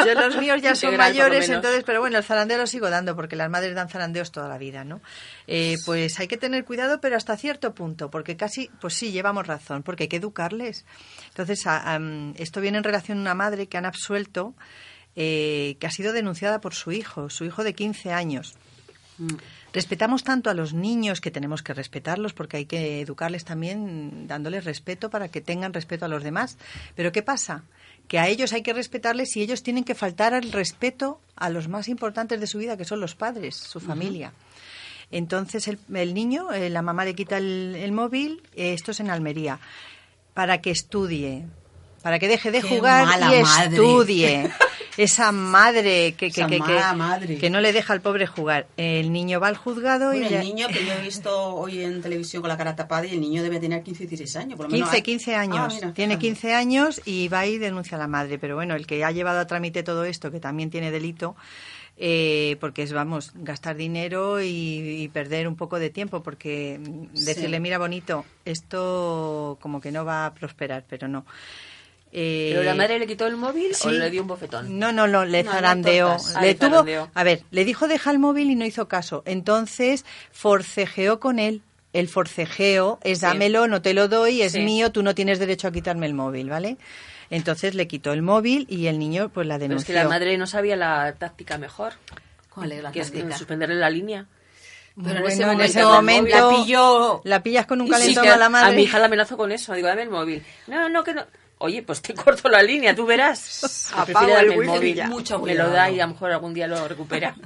Yo los míos ya son Integral, mayores, entonces, pero bueno, el zarandeo lo sigo dando porque las madres dan zarandeos toda la vida, ¿no? Eh, pues hay que tener cuidado, pero hasta cierto punto, porque casi, pues sí, llevamos razón, porque hay que educarles. Entonces, a- am, esto viene en relación a una madre que han absuelto, eh, que ha sido denunciada por su hijo, su hijo de 15 años. Respetamos tanto a los niños que tenemos que respetarlos porque hay que educarles también dándoles respeto para que tengan respeto a los demás. Pero ¿qué pasa? Que a ellos hay que respetarles y ellos tienen que faltar al respeto a los más importantes de su vida, que son los padres, su familia. Entonces el, el niño, eh, la mamá le quita el, el móvil, eh, esto es en Almería, para que estudie, para que deje de Qué jugar y madre. estudie. esa madre que, que, que, madre. que no le deja al pobre jugar. El niño va al juzgado y ya- el niño que yo he visto hoy en televisión con la cara tapada y el niño debe tener 15 16 años. Por lo menos 15, hay- 15 Ah, años. mira, tiene fíjate. 15 años y va y denuncia a la madre. Pero bueno, el que ha llevado a trámite todo esto, que también tiene delito, eh, porque es, vamos, gastar dinero y, y perder un poco de tiempo, porque mm, Sí. decirle, mira, bonito, esto como que no va a prosperar, pero no. Eh, ¿Pero la madre le quitó el móvil o sí. le dio un bofetón? No, no, no, le No, zarandeó. Ah, le tuvo, zarandeó. a ver, le dijo deja el móvil y no hizo caso. Entonces forcejeó con él. El forcejeo es Sí. dámelo, no te lo doy, es Sí. mío, tú no tienes derecho a quitarme el móvil, ¿vale? Entonces le quitó el móvil y el niño pues la Pero es denunció. que la madre no sabía la táctica mejor. ¿Cuál es la que es suspenderle la línea. Pero en Bueno, en ese momento la pilló. la pillas con un sí calentón a la madre. A mi hija la amenazo con eso. Digo, dame el móvil. No, no, que no. Oye, pues te corto la línea, tú verás. Apago el wifi móvil. Mucho Me lo da y a lo mejor algún día lo recupera.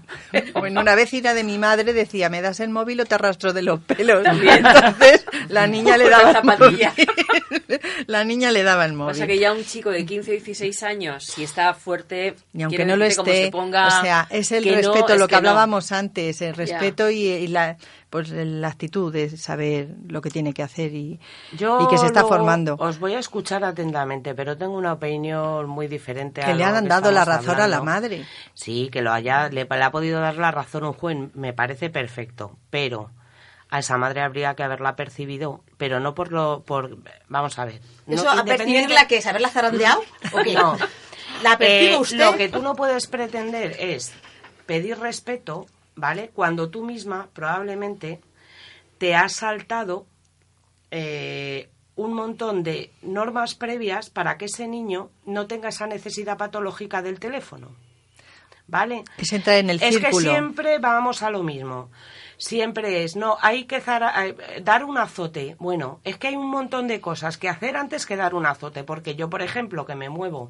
Bueno, una vecina de mi madre decía, me das el móvil o te arrastro de los pelos. También. Entonces la niña le daba el zapatilla. móvil. La niña le daba el móvil. Pasa que ya un chico de 15 o 16 años, si está fuerte, Y aunque no lo esté, se ponga, o sea, es el no, respeto, es lo que, que no. hablábamos antes, el respeto y, y la, pues, la actitud de saber lo que tiene que hacer y, Yo y que se está formando. Os voy a escuchar atentamente, pero tengo una opinión muy diferente a Que le lo han dado la razón a la hablando. madre. Sí, que lo haya, le, le ha podido dar la razón un juez, me parece perfecto, pero a esa madre habría que haberla percibido, pero no por lo, por, vamos a ver. no- ¿Eso a percibirla que es haberla zarandeado? ¿O qué? No. ¿La percibe Eh, usted? Lo que tú no puedes pretender es pedir respeto, ¿vale? Cuando tú misma probablemente te has saltado eh, un montón de normas previas para que ese niño no tenga esa necesidad patológica del teléfono. ¿Vale? Es entrar en el es círculo. que siempre vamos a lo mismo. Siempre es, no, hay que eh, dar un azote. Bueno, es que hay un montón de cosas que hacer antes que dar un azote. Porque yo, por ejemplo, que me muevo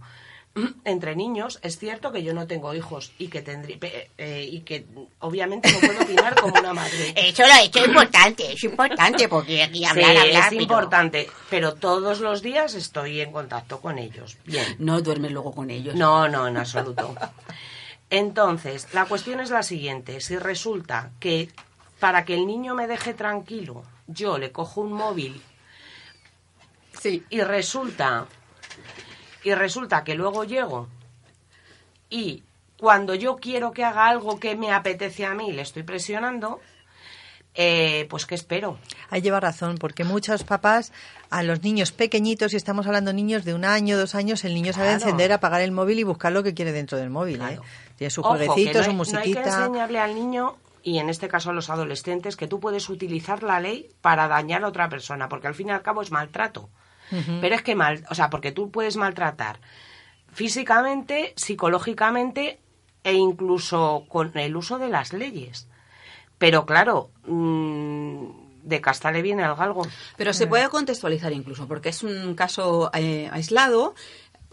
entre niños, es cierto que yo no tengo hijos y que tendrí, pe- eh, y que obviamente no puedo opinar como una madre. Eso lo he hecho importante, es importante porque aquí hablar, Sí, hablar. es pero- importante, pero todos los días estoy en contacto con ellos. Bien. No duermes luego con ellos. No, no, en absoluto. Entonces, la cuestión es la siguiente. Si resulta que para que el niño me deje tranquilo, yo le cojo un móvil Sí. y resulta y resulta que luego llego y cuando yo quiero que haga algo que me apetece a mí le estoy presionando eh, pues qué espero Ahí lleva razón, porque muchos papás a los niños pequeñitos, y estamos hablando de niños de un año, dos años, el niño sabe Claro. encender, apagar el móvil y buscar lo que quiere dentro del móvil. ¿eh? Tiene su Ojo, jueguecito, no su hay- No hay que musiquita. enseñarle al niño, y en este caso a los adolescentes, que tú puedes utilizar la ley para dañar a otra persona, porque al fin y al cabo es maltrato. Pero es que mal, o sea, porque tú puedes maltratar físicamente, psicológicamente e incluso con el uso de las leyes. Pero claro, mm, de casta le viene al galgo. Pero se puede contextualizar incluso, porque es un caso eh, aislado.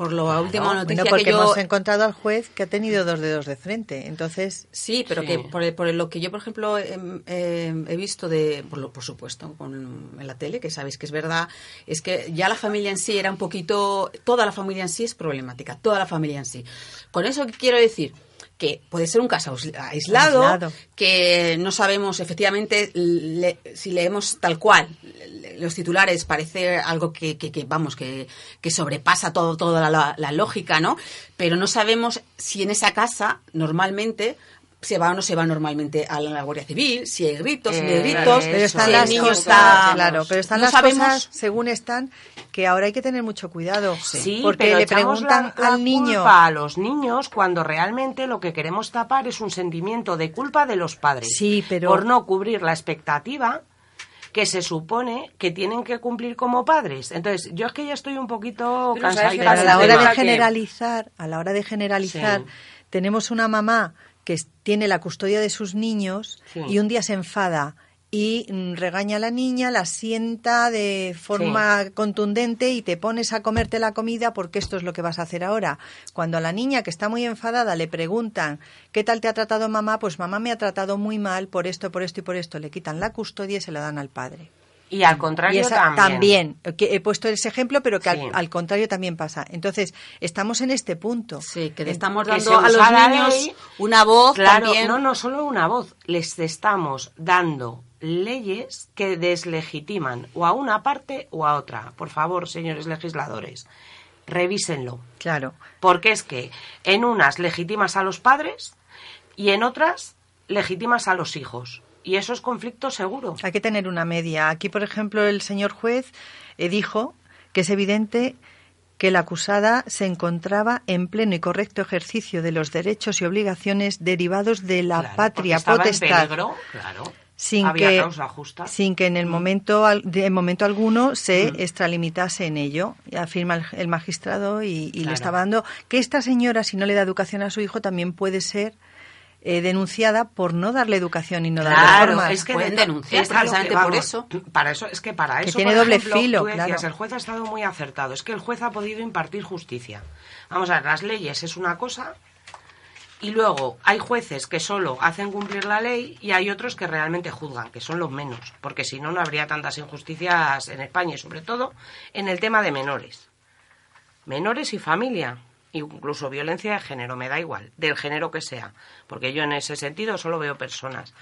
Por la última noticia Bueno, porque que yo... hemos encontrado al juez que ha tenido dos dedos de frente. Entonces, Sí, pero Sí. que por, el- por lo que yo, por ejemplo, em, em, he visto de, por, lo- por supuesto, con, en la tele, que sabéis que es verdad, es que ya la familia en sí era un poquito, toda la familia en sí es problemática, toda la familia en sí. Con eso ¿qué quiero decir que puede ser un caso aislado, Aislado. que no sabemos efectivamente le- si leemos tal cual los titulares parece algo que, que- que, vamos que, que sobrepasa todo toda la, la lógica no pero no sabemos si en esa casa normalmente se va o no se va normalmente a la Guardia Civil, si hay gritos, si no hay Eh, gritos, pero están si las el niño cosas, está... claro, pero están no las sabemos- cosas según están que ahora hay que tener mucho cuidado. Sí, porque pero le preguntan la- la al niño. culpa a los niños cuando realmente lo que queremos tapar es un sentimiento de culpa de los padres. Sí, pero- Por no cubrir la expectativa que se supone que tienen que cumplir como padres. Entonces, yo es que ya estoy un poquito Pero ¿sabes qué cansadita Pero a la hora de generalizar, a la hora de generalizar, Sí. tenemos una mamá que tiene la custodia de sus niños Sí. y un día se enfada y mm, regaña a la niña, la sienta de forma contundente y te pones a comerte la comida porque esto es lo que vas a hacer ahora. Cuando a la niña que está muy enfadada le preguntan ¿qué tal te ha tratado mamá? Pues mamá me ha tratado muy mal por esto, por esto y por esto. Le quitan la custodia y se la dan al padre. Y al contrario Y esa- también. que he puesto ese ejemplo, pero que Sí. al, al contrario también pasa. Entonces, estamos en este punto. Sí, que le estamos que dando a los niños ley. una voz Claro, también. no, no solo una voz. Les estamos dando leyes que deslegitiman o a una parte o a otra. Por favor, señores legisladores, revísenlo. Claro. Porque es que en unas legitimas a los padres y en otras legitimas a los hijos. Y eso es conflicto seguro. Hay que tener una media. Aquí, por ejemplo, el señor juez eh, dijo que es evidente que la acusada se encontraba en pleno y correcto ejercicio de los derechos y obligaciones derivados de la Claro, patria porque estaba en potestad. peligro, claro. Sin Había que causa justa. Mm. sin que en el momento al- de en momento alguno se extralimitase en ello afirma el, el magistrado y, y Claro. le estaba dando que esta señora si no le da educación a su hijo también puede ser eh, denunciada por no darle educación y no darle Claro, formas. es que Pueden de- denunciar es precisamente que por vamos. eso. Para eso es que para Que eso tiene por doble ejemplo, filo, tú decías, claro. el juez ha estado muy acertado. Es que el juez ha podido impartir justicia. Vamos a ver, las leyes es una cosa y luego hay jueces que solo hacen cumplir la ley y hay otros que realmente juzgan, que son los menos, porque si no no habría tantas injusticias en España y sobre todo en el tema de menores. Menores y familia, incluso violencia de género, me da igual, del género que sea, porque yo en ese sentido solo veo personas.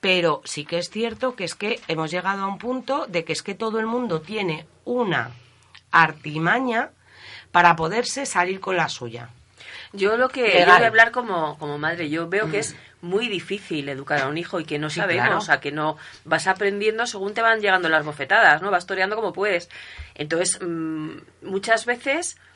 Pero sí que es cierto que es que hemos llegado a un punto de que es que todo el mundo tiene una artimaña para poderse salir con la suya. Yo lo que yo voy a hablar como, como madre, yo veo que es muy difícil educar a un hijo y que no Sí, sabemos, claro. o sea, que no vas aprendiendo según te van llegando las bofetadas, ¿no? Vas toreando como puedes. Entonces, mm, muchas veces mm,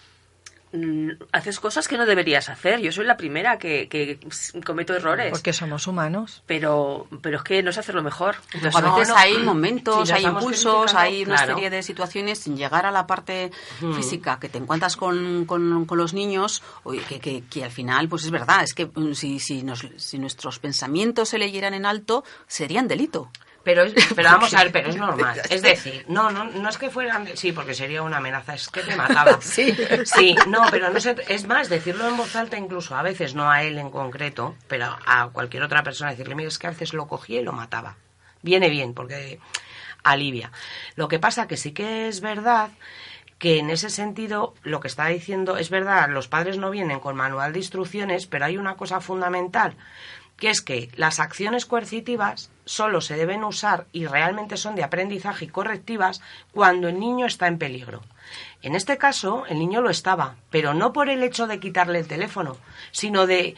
haces cosas que no deberías hacer. Yo soy la primera que, que cometo errores. Porque somos humanos. Pero, pero es que no sé hacerlo mejor. Entonces, a veces no. hay momentos, Si hay impulsos, hay una claro. serie de situaciones sin llegar a la parte Mm. física que te encuentras con, con- con los niños, que, que- que al final, pues es verdad, es que mm, si, si, nos- si nuestros pensamientos se leyeran en alto, serían delito. Pero, es- pero vamos a ver, pero es normal. Es decir, no, no, no es que fueran, sí, porque sería una amenaza, es que te mataba. Sí. Sí, no, pero no sé, es más, decirlo en voz alta incluso, a veces no a él en concreto, pero a cualquier otra persona, decirle, mira, es que a veces lo cogía y lo mataba. Viene bien, porque alivia. Lo que pasa que sí que es verdad que en ese sentido lo que está diciendo es verdad, los padres no vienen con manual de instrucciones, pero hay una cosa fundamental, que es que las acciones coercitivas solo se deben usar y realmente son de aprendizaje y correctivas cuando el niño está en peligro. En este caso, el niño lo estaba, pero no por el hecho de quitarle el teléfono, sino de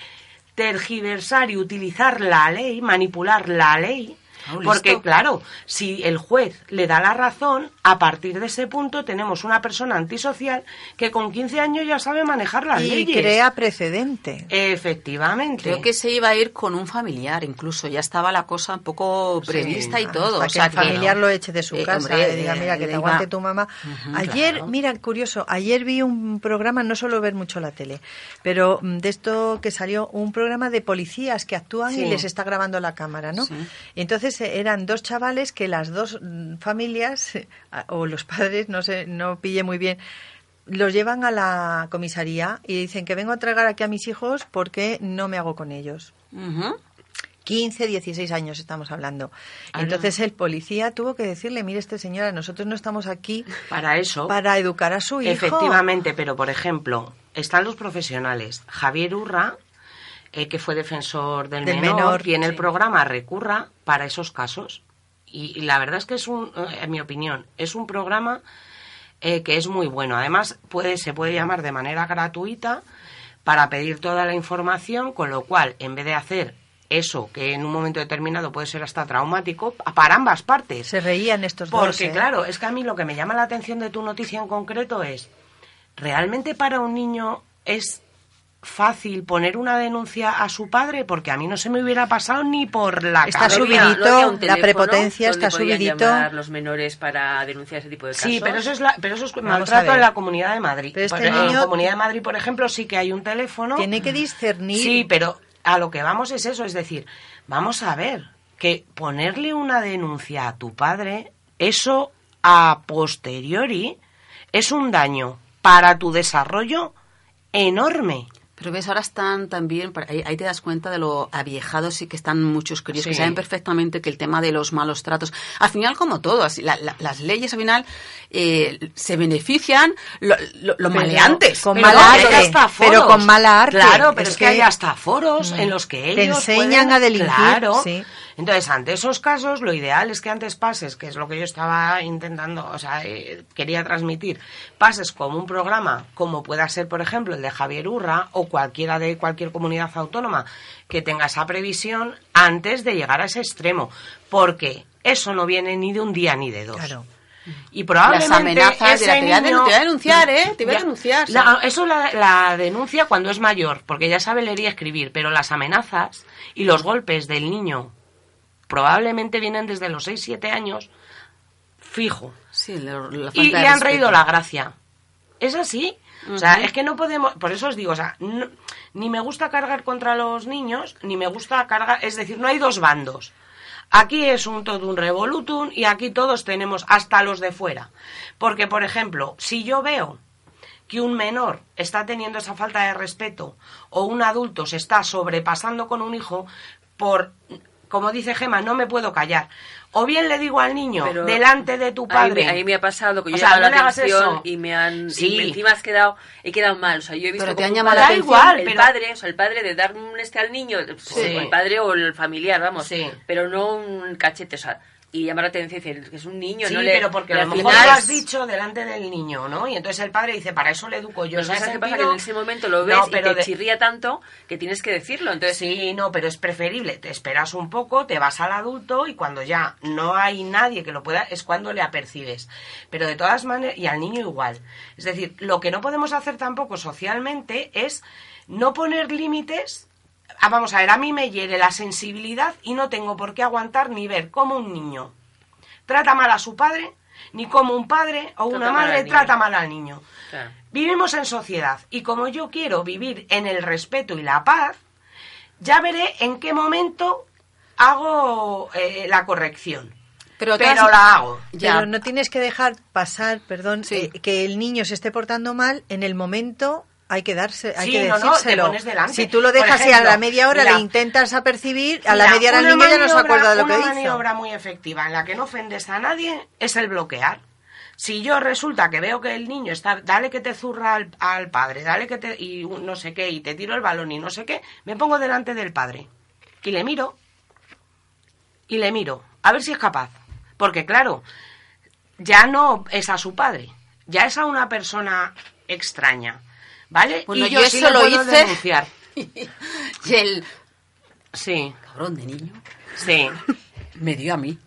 tergiversar y utilizar la ley, manipular la ley, Porque listo. claro, si el juez le da la razón, a partir de ese punto tenemos una persona antisocial que con 15 años ya sabe manejar las y leyes. crea precedente. Efectivamente. Creo que se iba a ir con un familiar, incluso ya estaba la cosa un poco prevista y todo. Hasta o sea que el familiar que- lo eche de su Eh, casa hombre, y diga, eh, mira, que te iba- aguante tu mamá. Ayer, claro. mira, curioso, ayer vi un programa, no suelo ver mucho la tele, pero mm, de esto que salió, un programa de policías que actúan Sí. y les está grabando la cámara, ¿no? Sí. Entonces eran dos chavales que las dos mm, familias, o los padres, no sé, no pillé muy bien, los llevan a la comisaría y dicen que vengo a entregar aquí a mis hijos porque no me hago con ellos. Ujú. 15, 16 años estamos hablando. Ah, Entonces el policía tuvo que decirle, mire este señora, nosotros no estamos aquí Para eso. para educar a su hijo. Efectivamente, pero por ejemplo, están los profesionales. Javier Urra, eh, que fue defensor del, Del menor, menor, tiene el sí. programa Recurra para esos casos. Y, y la verdad es que es un, eh, en mi opinión, es un programa eh, que es muy bueno. Además, puede, se puede llamar de manera gratuita para pedir toda la información, con lo cual, en vez de hacer eso, que en un momento determinado puede ser hasta traumático, para ambas partes. Se reían estos dos. Porque ¿eh? claro, es que a mí lo que me llama la atención de tu noticia en concreto es, ¿realmente para un niño es fácil poner una denuncia a su padre? Porque a mí no se me hubiera pasado ni por la Está cabeza. subidito, ¿No había un la prepotencia está subidito. llamar los menores para denunciar ese tipo de casos. Sí, pero eso es, la- pero eso es Vamos maltrato en la Comunidad de Madrid. Pero este en la Comunidad de Madrid, por ejemplo, sí que hay un teléfono. Tiene que discernir. Sí, pero a lo que vamos es eso, es decir, vamos a ver que ponerle una denuncia a tu padre, eso a posteriori es un daño para tu desarrollo enorme. Pero ves, ahora están también, ahí, ahí te das cuenta de lo aviejados y que están muchos críos que Sí. saben perfectamente que el tema de los malos tratos, al final como todo, así, la- la- las leyes al final eh, se benefician lo- lo- los Pero maleantes. con Pero mala arte, hasta pero foros. con mala arte. Claro, pero es, Es que, que- hay hasta foros Mm. en los que Te ellos enseñan pueden- a delinquir, Claro. sí. Entonces, ante esos casos, lo ideal es que antes pases, que es lo que yo estaba intentando, o sea, eh, quería transmitir, pases como un programa, como pueda ser, por ejemplo, el de Javier Urra o cualquiera de cualquier comunidad autónoma que tenga esa previsión antes de llegar a ese extremo, porque eso no viene ni de un día ni de dos. Claro. Y probablemente Las amenazas de la- niño- te voy a denunciar, ¿eh? Te voy a denunciar, sí. La- eso la, la denuncia cuando es mayor, porque ya sabe leer y escribir, pero las amenazas y los golpes del niño probablemente vienen desde los 6-7 años, fijo. Sí, la- la Y le han respeto. reído la gracia. Es así. O sea, es que no podemos, por eso os digo, o sea, no- ni me gusta cargar contra los niños, ni me gusta cargar, es decir, no hay dos bandos. Aquí es un todo un revolutum y aquí todos tenemos, hasta los de fuera. Porque, por ejemplo, si yo veo que un menor está teniendo esa falta de respeto o un adulto se está sobrepasando con un hijo por, como dice Gema, no me puedo callar. O bien le digo al niño, Pero delante de tu padre. me, a mí me ha pasado que yo O he llamado no la atención y me han Sí. y encima has quedado he quedado mal o sea yo he visto Pero te han llamado la Da igual, el pero- padre o sea el padre de dar un este al niño Sí. o el padre o el familiar vamos Sí. pero no un cachete o sea y llamar la atención y decir que es un niño Sí, no le pero porque a pero lo mejor lo has dicho delante del niño, ¿no? Y entonces el padre dice, para eso le educo yo. pero sea, ¿sabes qué pasa? Que en ese momento lo ves No, y pero te de- chirría tanto que tienes que decirlo entonces Sí, no, pero es preferible. Te esperas un poco, te vas al adulto y cuando ya no hay nadie que lo pueda, es cuando le apercibes. Pero de todas maneras, y al niño igual. Es decir, lo que no podemos hacer tampoco socialmente es no poner límites. Ah, vamos a ver, a mí me hiere la sensibilidad y no tengo por qué aguantar ni ver cómo un niño trata mal a su padre, ni como un padre o una Trata madre trata mal al niño. claro. Vivimos en sociedad y como yo quiero vivir en el respeto y la paz, ya veré en qué momento hago eh, la corrección. Pero, Pero, la hago. Ya. Pero no tienes que dejar pasar, perdón, Sí. eh, que el niño se esté portando mal en el momento. Hay que darse, hay Sí, que no, no, te decírselo. delante. Si tú lo dejas y a la media hora mira, le intentas apercibir, a la Mira, media hora el una niño ya no se acuerda de lo que Una hizo. maniobra muy efectiva en la que no ofendes a nadie es el bloquear. Si yo resulta que veo que el niño está, dale que te zurra al, al padre, dale que te, y no sé qué, y te tiro el balón y no sé qué, me pongo delante del padre. Y le miro. Y le miro. A ver si es capaz. Porque claro, ya no es a su padre, ya es a una persona extraña. ¿Vale? Bueno, y yo sí eso lo puedo hice. denunciar. y el Sí, cabrón de niño sí. me dio a mí.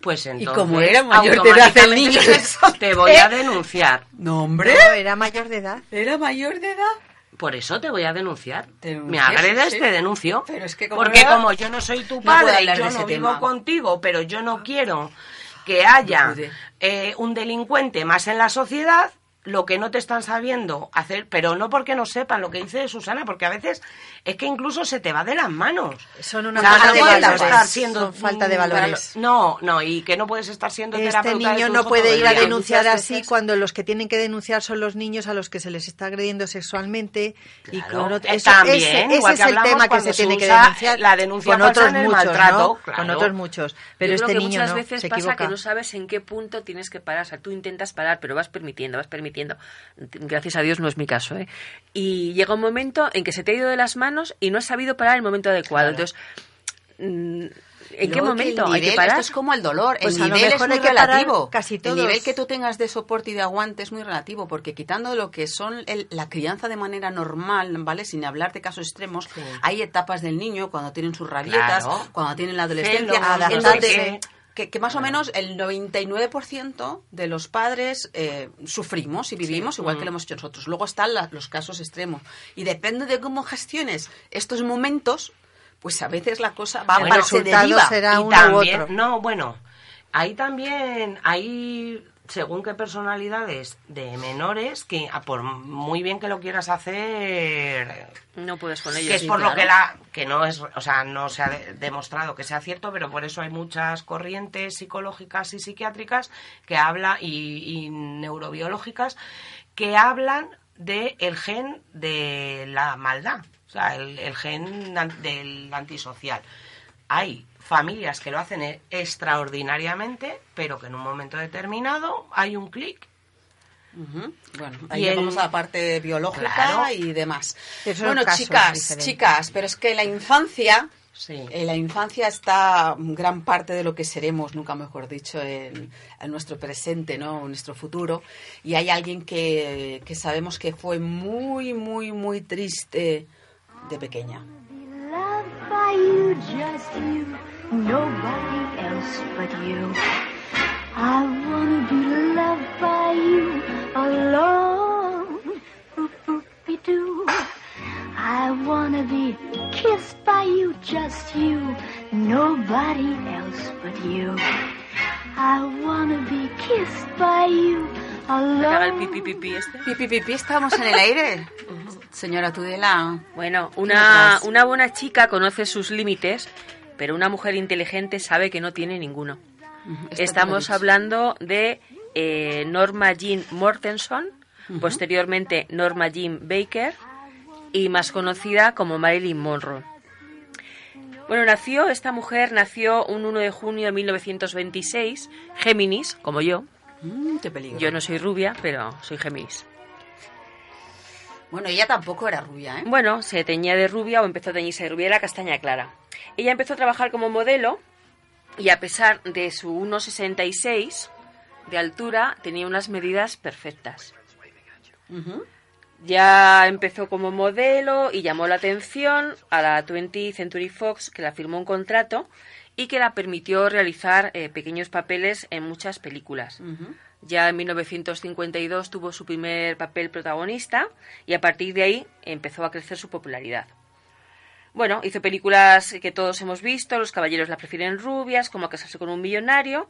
Pues entonces, como era mayor de edad el niño, automáticamente te voy a denunciar. No, hombre. No, era mayor de edad. Era mayor de edad. Por eso te voy a denunciar. Me agredes, sí. te denuncio. Pero es que como Porque como yo no soy tu No padre y yo no vivo tema. contigo, pero yo no quiero que haya eh, un delincuente más en la sociedad, lo que no te están sabiendo hacer, pero no porque no sepan lo que dice Susana, porque a veces es que incluso se te va de las manos. Son una O sea, falta no de valores. estar siendo Son falta de valores. No, no, y que no puedes estar siendo Este terapeuta de niño no puede ir a denunciar así veces- cuando los que tienen que denunciar son los niños a los que se les está agrediendo sexualmente y con otro- eh, eso- también, ese, ese es el tema que se se tiene que denunciar la denuncia con otros muchos, maltrato, ¿no? claro. Con otros muchos, pero Yo este creo que niño muchas no, veces se pasa equivoca. que no sabes en qué punto tienes que parar. O sea, tú intentas parar, pero vas permitiendo, vas permitiendo. Gracias a Dios no es mi caso, ¿eh? Y llega un momento en que se te ha ido de las manos y no has sabido parar el momento adecuado. Entonces, mm, ¿en qué que momento hay que nivel- parar? Esto es como el dolor. Pues el lo nivel es muy relativo. casi todos. El nivel que tú tengas de soporte y de aguante es muy relativo, porque quitando lo que son el- la crianza de manera normal, ¿vale? Sin hablar de casos extremos, hay etapas del niño cuando tienen sus rabietas, Claro. cuando tienen la adolescencia, en donde-. Que, que más o menos el 99% de los padres eh, sufrimos y vivimos igual Mm. que lo hemos hecho nosotros. Luego están la- los casos extremos. Y depende de cómo gestiones estos momentos, pues a veces la cosa va Bueno, a el se resultado deriva. será y uno u también, otro. no, bueno, ahí también hay según qué personalidades de menores que a por muy bien que lo quieras hacer No puedes con ellos. que es por lo que la que no es o sea no se ha de- demostrado que sea cierto pero por eso hay muchas corrientes psicológicas y psiquiátricas que habla y, y neurobiológicas que hablan del el gen de la maldad, o sea, el, el gen del antisocial. Hay familias que lo hacen e- extraordinariamente, pero que en un momento determinado hay un clic Bueno, Y ahí el- vamos a la parte biológica Claro. y demás. Bueno, chicas, diferentes. chicas, pero es que la infancia, Sí. en la infancia está gran parte de lo que seremos, nunca mejor dicho, en, en nuestro presente, ¿no? En nuestro futuro. Y hay alguien que, que sabemos que fue muy, muy, muy triste de pequeña. Nobody else but you. I wanna be loved by you alone. I wanna be kissed by you, just you, nobody else but you. I wanna be kissed by you haga el alone. pipi pipi este. Pipi, pipi, estamos en el aire. Señora Tudela. Bueno, una, una buena chica conoce sus límites, pero una mujer inteligente sabe que no tiene ninguno. Estamos hablando de eh, Norma Jean Mortenson, posteriormente Norma Jean Baker y más conocida como Marilyn Monroe. Bueno, nació, esta mujer nació un 1 de junio de 1926, Géminis, como yo. Mm, qué peligro. Yo no soy rubia, pero soy Géminis. Bueno, ella tampoco era rubia, ¿eh? Bueno, se teñía de rubia o empezó a teñirse de rubia, era castaña clara. Ella empezó a trabajar como modelo y a pesar de su 1,66 de altura, tenía unas medidas perfectas. Ya empezó como modelo y llamó la atención a la 20th Century Fox, que la firmó un contrato y que la permitió realizar eh, pequeños papeles en muchas películas. Ujú. Ya en 1952 tuvo su primer papel protagonista y a partir de ahí empezó a crecer su popularidad. Bueno, hizo películas que todos hemos visto, Los caballeros la prefieren rubias, como casarse con un millonario.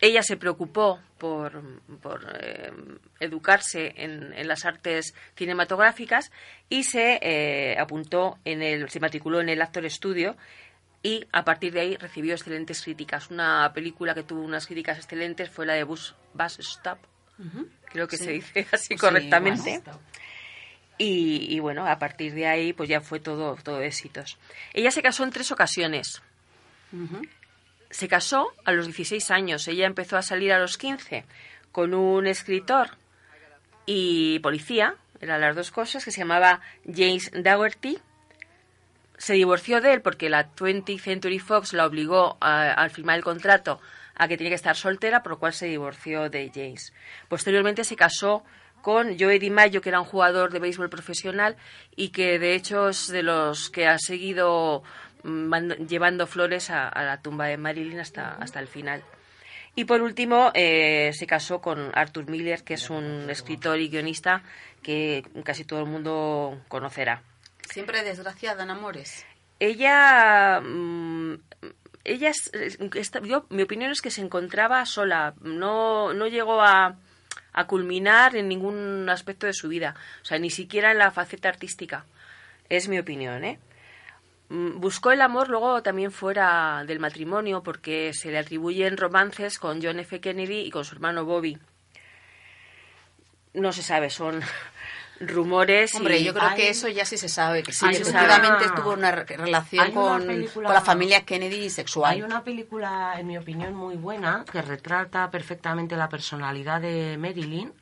Ella se preocupó por, por, eh, educarse en, en las artes cinematográficas y se eh, apuntó en el, se matriculó en el Actor Studio y a partir de ahí recibió excelentes críticas. Una película que tuvo unas críticas excelentes fue la de Bus, Bus Stop, creo que Sí. se dice así Sí, correctamente. Y, y bueno, a partir de ahí pues ya fue todo, todo éxitos. Ella se casó en tres ocasiones. Se casó a los 16 años. Ella empezó a salir a los 15 con un escritor y policía, eran las dos cosas, que se llamaba James Daugherty. Se divorció de él porque la 20th Century Fox la obligó a- al firmar el contrato a que tenía que estar soltera, por lo cual se divorció de James. Posteriormente se casó con Joey DiMaggio, que era un jugador de béisbol profesional y que de hecho es de los que ha seguido mm, llevando flores a, a la tumba de Marilyn hasta, hasta el final. Y por último, eh, se casó con Arthur Miller, que es un escritor y guionista que casi todo el mundo conocerá. Siempre desgraciada en amores. Ella, mm, esta- yo, mi opinión es que se encontraba sola, no, no llegó a, a culminar en ningún aspecto de su vida, o sea, ni siquiera en la faceta artística. Es mi opinión, ¿eh? Mm, Buscó el amor luego también fuera del matrimonio porque se le atribuyen romances con John F. Kennedy y con su hermano Bobby. No se sabe, son rumores. y- Hombre, yo creo hay- que eso ya sí se sabe, que sí, Hay una- efectivamente tuvo una re- relación una con, película- con la familia Kennedy sexual. Hay una película, en mi opinión, muy buena que retrata perfectamente la personalidad de Marilyn,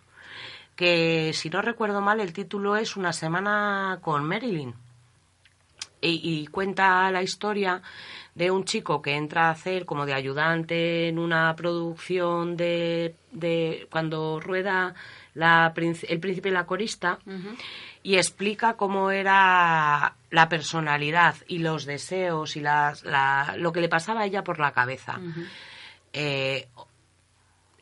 que si no recuerdo mal el título es Una semana con Marilyn. Y, y cuenta la historia de un chico que entra a hacer como de ayudante en una producción de, de cuando rueda la, el príncipe y la corista y explica cómo era la personalidad y los deseos y las, la- lo que le pasaba a ella por la cabeza. Eh,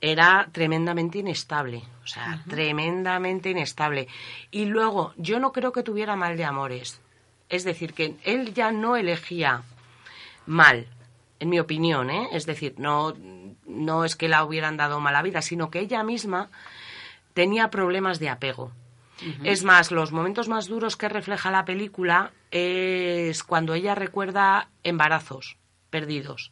era tremendamente inestable, o sea, tremendamente inestable. Y luego, yo no creo que tuviera mal de amores. Es decir, que él ya no elegía mal, en mi opinión, ¿eh? Es decir, no, no es que la hubieran dado mala vida, sino que ella misma tenía problemas de apego. Es más, los momentos más duros que refleja la película es cuando ella recuerda embarazos perdidos.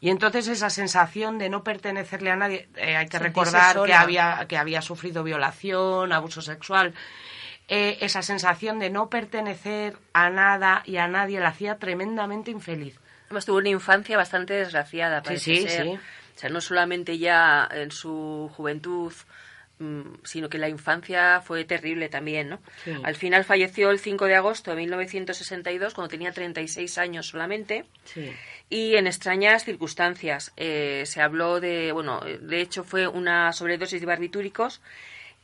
Y entonces esa sensación de no pertenecerle a nadie, eh, hay que Sentirse recordar que había, que había sufrido violación, abuso sexual, eh, esa sensación de no pertenecer a nada y a nadie la hacía tremendamente infeliz. Además tuvo una infancia bastante desgraciada, Sí, parece sí, ser. sí. O sea, no solamente ya en su juventud, sino que la infancia fue terrible también, ¿no? Sí. Al final falleció el 5 de agosto de 1962, cuando tenía 36 años solamente, Sí. y en extrañas circunstancias. Eh, se habló de, bueno, de hecho fue una sobredosis de barbitúricos.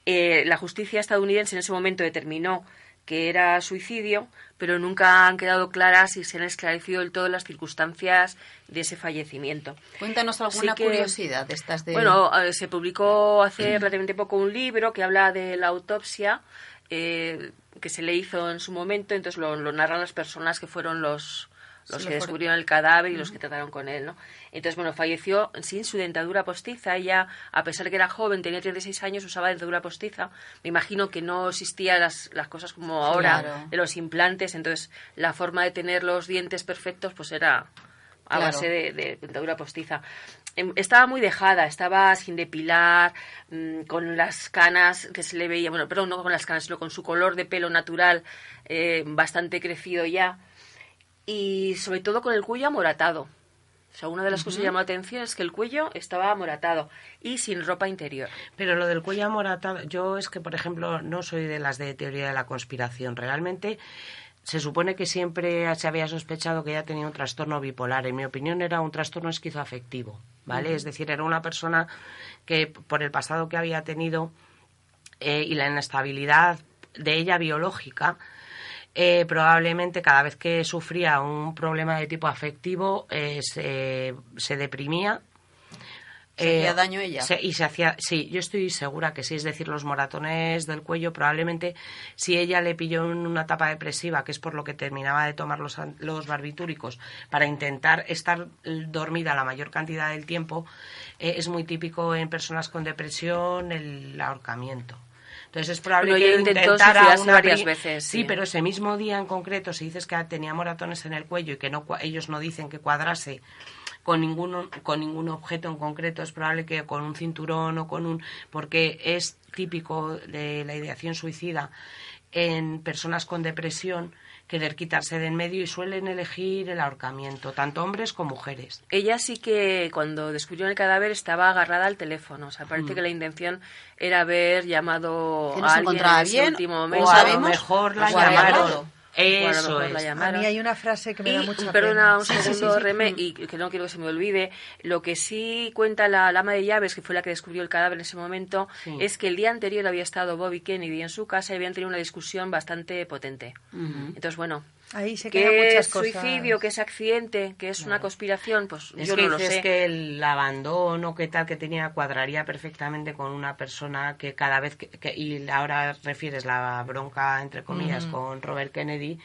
Eh, la justicia estadounidense en ese momento determinó que era suicidio, pero nunca han quedado claras y se han esclarecido del todo las circunstancias de ese fallecimiento. Cuéntanos alguna que- curiosidad de estas de... Bueno, eh, se publicó hace relativamente poco un libro que habla de la autopsia eh, que se le hizo en su momento, entonces lo, lo narran las personas que fueron los, los Sí, que descubrieron el cadáver y los que trataron con él, ¿no? Entonces, bueno, falleció sin su dentadura postiza. Ella, a pesar de que era joven, tenía 36 años, usaba dentadura postiza. Me imagino que no existían las, las cosas como ahora Claro. de los implantes, entonces la forma de tener los dientes perfectos pues era a Claro. base de, de dentadura postiza. Em, Estaba muy dejada, estaba sin depilar, mm, con las canas que se le veía, bueno, perdón, no con las canas, sino con su color de pelo natural eh, bastante crecido ya, y sobre todo con el cuello amoratado. O sea, una de las cosas que llamó la atención es que el cuello estaba amoratado y sin ropa interior. Pero lo del cuello amoratado, yo es que, por ejemplo, no soy de las de teoría de la conspiración. Realmente se supone que siempre se había sospechado que ella tenía un trastorno bipolar. En mi opinión era un trastorno esquizoafectivo, ¿vale? Es decir, era una persona que por el pasado que había tenido eh, y la inestabilidad de ella biológica, eh, probablemente cada vez que sufría un problema de tipo afectivo eh, se, se deprimía. ¿Se hacía daño ella? se- y se hacía, sí, yo estoy segura que sí, es decir, los moratones del cuello, probablemente si ella le pilló en una etapa depresiva, que es por lo que terminaba de tomar los, los barbitúricos, para intentar estar eh, dormida la mayor cantidad del tiempo, eh, es muy típico en personas con depresión el ahorcamiento. Entonces es probable Bueno, que intentó una varias veces, Sí, sí. pero ese mismo día en concreto, si dices que tenía moratones en el cuello y que no ellos no dicen que cuadrase con ningún, con ningún objeto en concreto, es probable que con un cinturón o con un... porque es típico de la ideación suicida en personas con depresión querer quitarse de en medio y suelen elegir el ahorcamiento, tanto hombres como mujeres. Ella sí que cuando descubrió el cadáver estaba agarrada al teléfono. O sea, parece Mm. que la intención era haber llamado a alguien en ese último o momento. a lo mejor la O llamaron. Eso es. la A mí hay una frase que me da mucha perdona pena. un segundo, sí, sí. Reme, Mm. y que no quiero que se me olvide, lo que sí cuenta la lama de llaves, que fue la que descubrió el cadáver en ese momento, Sí. es que el día anterior había estado Bobby Kennedy en su casa y habían tenido una discusión bastante potente. Entonces, bueno, Ahí se ¿qué quedan muchas es cosas. suicidio, qué es accidente, qué es una conspiración? Pues Es yo que no lo dices sé. que el abandono que tal que tenía cuadraría perfectamente con una persona que cada vez que, que- y ahora refieres la bronca entre comillas con Robert Kennedy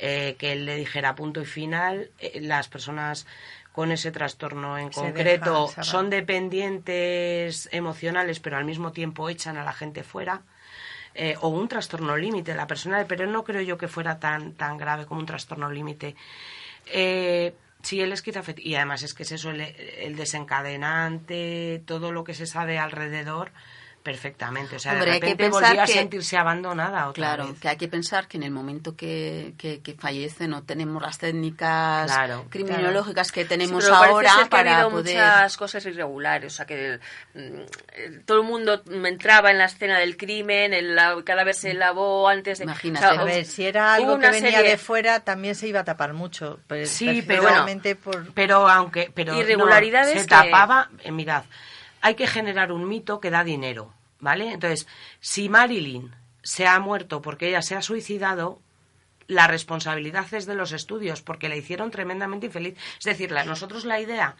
eh, que él le dijera punto y final eh, las personas con ese trastorno en Se concreto son dependientes emocionales pero al mismo tiempo echan a la gente fuera eh, o un trastorno límite la persona pero no creo yo que fuera tan tan grave como un trastorno límite eh, sí, el esquizoafectivo. Y además es que es eso, el desencadenante, todo lo que se sabe alrededor, perfectamente. O sea, Hombre, de hay que repente pensar volvía que- a sentirse abandonada otra Claro, vez. que hay que pensar que en el momento que, que, que fallece no tenemos las técnicas Claro, criminológicas que tenemos Sí, ahora ser que para ha habido poder... muchas cosas irregulares, o sea que mm, todo el mundo entraba en la escena del crimen, el la- cadáver se lavó antes de... Imagínate. o sea, a ver, si era algo que venía serie- de fuera, también se iba a tapar mucho. Sí, pero precisamente por... pero aunque pero no, Irregularidades se que- tapaba eh, mirad hay que generar un mito que da dinero vale entonces si Marilyn se ha muerto porque ella se ha suicidado la responsabilidad es de los estudios porque la hicieron tremendamente infeliz. Es decir la- nosotros la idea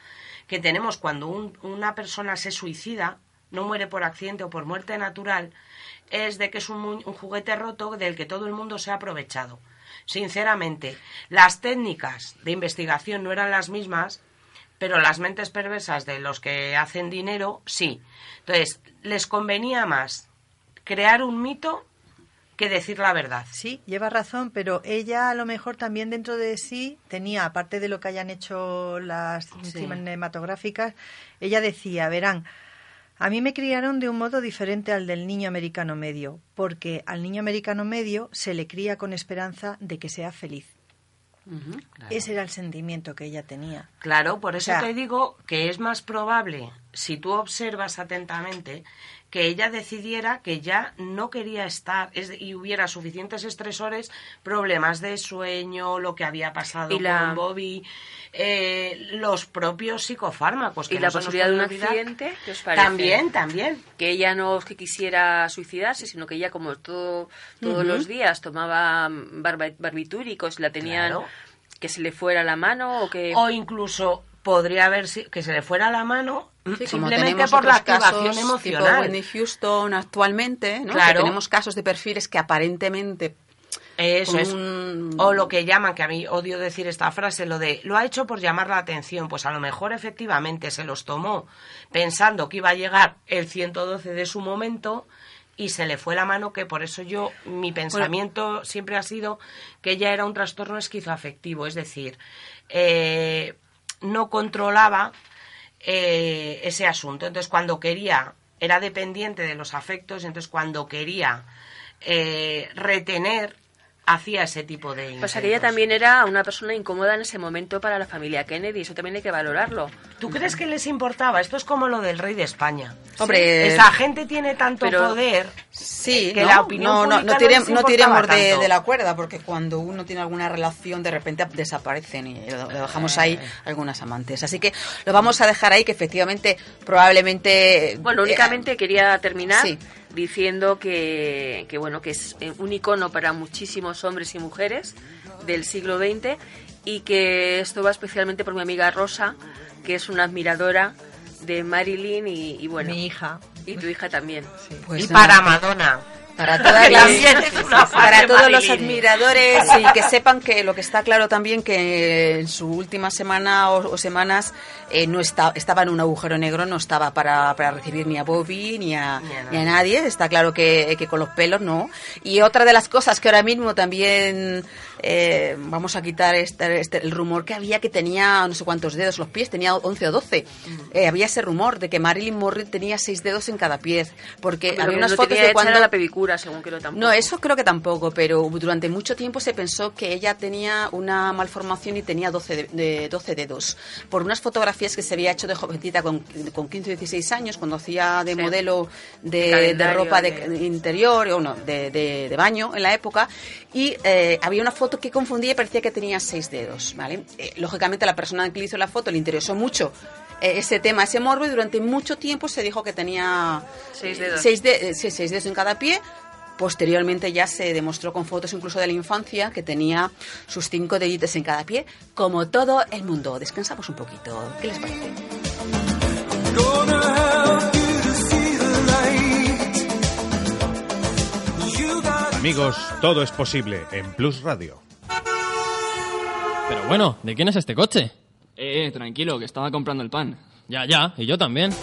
que tenemos cuando un- una persona se suicida no muere por accidente o por muerte natural es de que es un, un juguete roto del que todo el mundo se ha aprovechado. Sinceramente, las técnicas de investigación no eran las mismas, pero las mentes perversas de los que hacen dinero, sí. Entonces, les convenía más crear un mito que decir la verdad. Sí, lleva razón, pero ella a lo mejor también dentro de sí tenía, aparte de lo que hayan hecho las Sí. cinematográficas, ella decía, verán, a mí me criaron de un modo diferente al del niño americano medio, porque al niño americano medio se le cría con esperanza de que sea feliz. Ese era el sentimiento que ella tenía. Claro, por eso O sea, te digo que es más probable, si tú observas atentamente, que ella decidiera que ya no quería estar es- y hubiera suficientes estresores, problemas de sueño, lo que había pasado Y la- con Bobby, eh, los propios psicofármacos. Que y la no nos posibilidad de un olvidar. accidente, ¿qué os parece? También, también. Que ella no es que quisiera suicidarse, sino que ella como todo, todos los días tomaba mm, barbitúricos, la tenían Claro. que se le fuera la mano o que... O incluso podría haber si- que se le fuera la mano Sí, simplemente por la activación casos emocional. Tipo Whitney Houston actualmente, ¿no? Claro. Que tenemos casos de perfiles que aparentemente Eso es. un- O lo que llaman, que a mí odio decir esta frase, lo de lo ha hecho por llamar la atención. Pues a lo mejor efectivamente se los tomó pensando que iba a llegar el 112 de su momento y se le fue la mano, que por eso yo, mi pensamiento siempre ha sido que ella era un trastorno esquizoafectivo, es decir, eh, no controlaba eh, ese asunto. Entonces, cuando quería, era dependiente de los afectos, entonces cuando quería eh, retener, hacía ese tipo de... Pues que ella intentos. también era una persona incómoda en ese momento para la familia Kennedy, eso también hay que valorarlo. ¿Tú crees que les importaba? Esto es como lo del rey de España. Hombre, esa gente tiene tanto pero- poder Sí, que ¿no? la opinión no, no, no, les no tiremos de, de la cuerda, porque cuando uno tiene alguna relación, de repente desaparecen y lo, lo dejamos ahí algunas amantes. Así que lo vamos a dejar ahí, que efectivamente, probablemente... Bueno, eh, únicamente quería terminar sí. Diciendo que, que, bueno, que es eh, un icono para muchísimos hombres y mujeres del siglo XX y que esto va especialmente por mi amiga Rosa, que es una admiradora de Marilyn y, y bueno. Mi hija. Y tu hija también. Pues y para Madonna. Para, todas las- para todos los admiradores y que sepan que lo que está claro también que en su última semana o, o semanas eh, no está, estaba en un agujero negro, no estaba para, para recibir ni a Bobby ni a, Ni a ni a nadie. Está claro que, que con los pelos no. Y otra de las cosas que ahora mismo también eh, vamos a quitar este, este- el rumor que había que tenía no sé cuántos dedos los pies, tenía 11 o 12. Eh, había ese rumor de que Marilyn Monroe tenía seis dedos en cada pie. Porque Pero había unas no fotos de cuando... la pedicura, según creo tampoco. No, eso creo que tampoco, pero durante mucho tiempo se pensó que ella tenía una malformación y tenía 12, de, de- 12 dedos. Por unas fotografías que se había hecho de jovencita con, con 15 o 16 años, cuando hacía de Sí. modelo de, de ropa de, interior, o no, de, de- de baño en la época, y eh, había una foto que confundía y parecía que tenía seis dedos, ¿vale? Eh, lógicamente a la persona que le hizo la foto le interesó mucho eh, ese tema, ese morbo, y durante mucho tiempo se dijo que tenía Seis eh, dedos. seis de- eh, sí, seis dedos en cada pie. Posteriormente ya se demostró con fotos incluso de la infancia que tenía sus cinco deditos en cada pie, como todo el mundo. Descansamos un poquito. ¿Qué les parece? Amigos, todo es posible en Plus Radio. Pero bueno, ¿de quién es este coche? Eh, tranquilo, que estaba comprando el pan. Ya, ya, y yo también.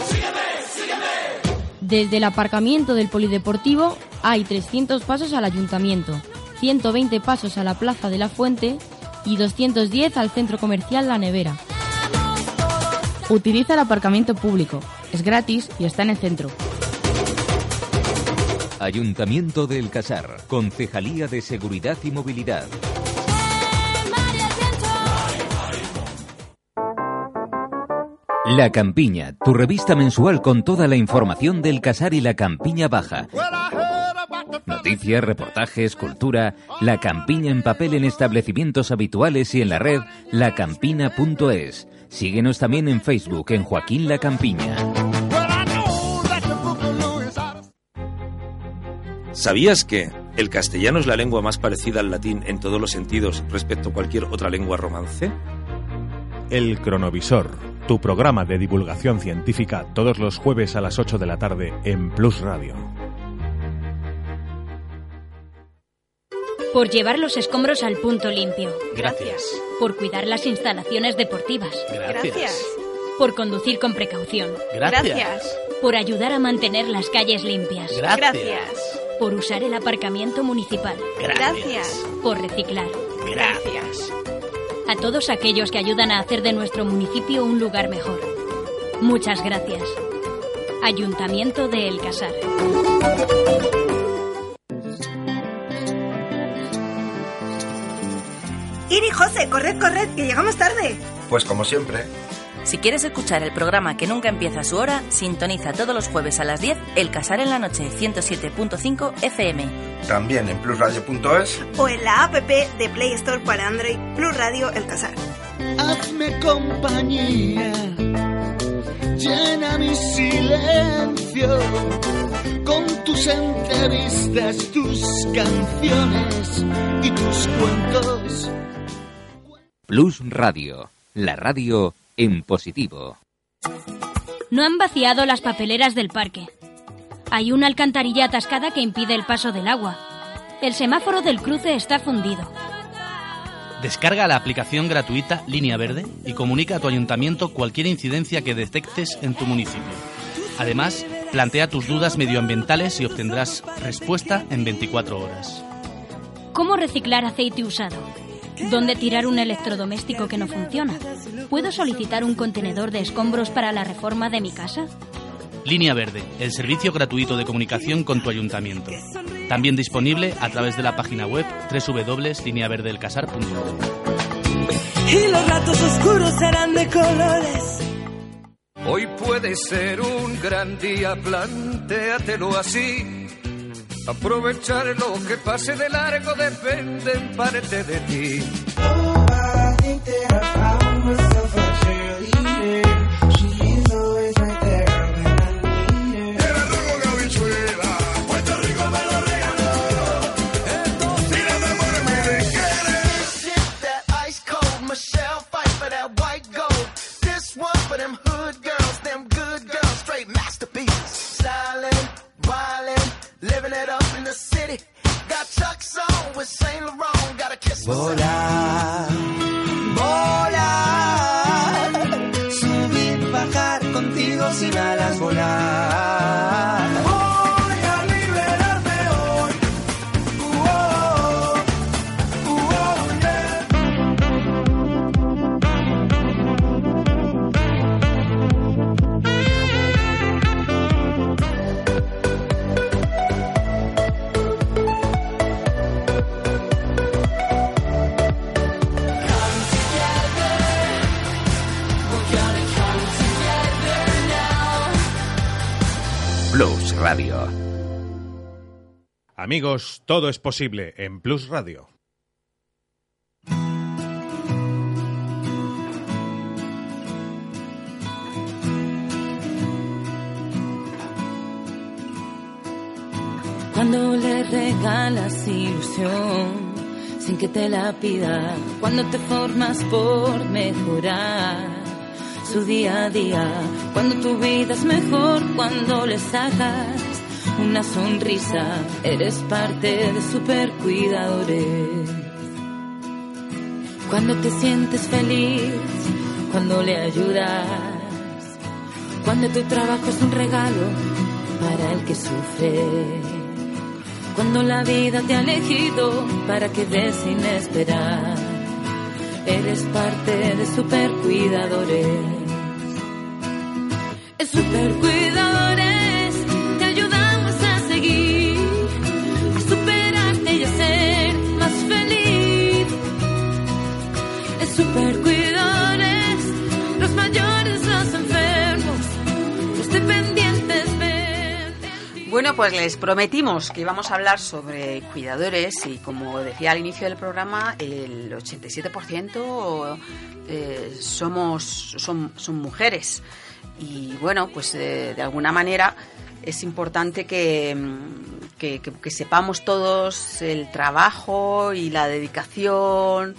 Desde el aparcamiento del polideportivo hay 300 pasos al ayuntamiento, 120 pasos a la Plaza de la Fuente y 210 al centro comercial La Nevera. Utiliza el aparcamiento público, es gratis y está en el centro. Ayuntamiento del Casar, Concejalía de Seguridad y Movilidad. La Campiña, tu revista mensual con toda la información del Casar y la Campiña Baja. Noticias, reportajes, cultura. La Campiña en papel en establecimientos habituales y en la red lacampina.es. Síguenos también en Facebook en Joaquín La Campiña. ¿Sabías que el castellano es la lengua más parecida al latín en todos los sentidos respecto a cualquier otra lengua romance? El Cronovisor, tu programa de divulgación científica todos los jueves a las 8 de la tarde en Plus Radio. Por llevar los escombros al punto limpio. Gracias. Por cuidar las instalaciones deportivas. Gracias. Por conducir con precaución. Gracias. Por ayudar a mantener las calles limpias. Gracias. Por usar el aparcamiento municipal. Gracias. Por reciclar. Gracias. A todos aquellos que ayudan a hacer de nuestro municipio un lugar mejor. Muchas gracias. Ayuntamiento de El Casar. Iri, José, corred, corred, que llegamos tarde. Pues como siempre. Si quieres escuchar el programa que nunca empieza a su hora, sintoniza todos los jueves a las 10 El Casar en la Noche 107.5 FM. También en plusradio.es. O en la app de Play Store para Android, Plus Radio El Casar. Hazme compañía, llena mi silencio con tus entrevistas, tus canciones y tus cuentos. Plus Radio, la radio en positivo. No han vaciado las papeleras del parque. Hay una alcantarilla atascada que impide el paso del agua. El semáforo del cruce está fundido. Descarga la aplicación gratuita Línea Verde y comunica a tu ayuntamiento cualquier incidencia que detectes en tu municipio. Además, plantea tus dudas medioambientales y obtendrás respuesta en 24 horas. ¿Cómo reciclar aceite usado? ¿Dónde tirar un electrodoméstico que no funciona? ¿Puedo solicitar un contenedor de escombros para la reforma de mi casa? Línea Verde, el servicio gratuito de comunicación con tu ayuntamiento. También disponible a través de la página web www.lineaverdelcasar.com. Y los ratos oscuros serán de colores. Hoy puede ser un gran día, plantéatelo así. Aprovechar lo que pase de largo depende en parte de ti. song with Saint Laurent. Gotta kiss myself. Amigos, todo es posible en Plus Radio. Cuando le regalas ilusión sin que te la pida, cuando te formas por mejorar su día a día, cuando tu vida es mejor, cuando le sacas una sonrisa, eres parte de supercuidadores. Cuando te sientes feliz, cuando le ayudas, cuando tu trabajo es un regalo para el que sufre. Cuando la vida te ha elegido para que des sin esperar, eres parte de supercuidadores. Supercuidadores pues les prometimos que íbamos a hablar sobre cuidadores y como decía al inicio del programa, el 87% eh, somos, son, son mujeres. Y bueno, pues eh, de alguna manera es importante mm, que- que sepamos todos el trabajo y la dedicación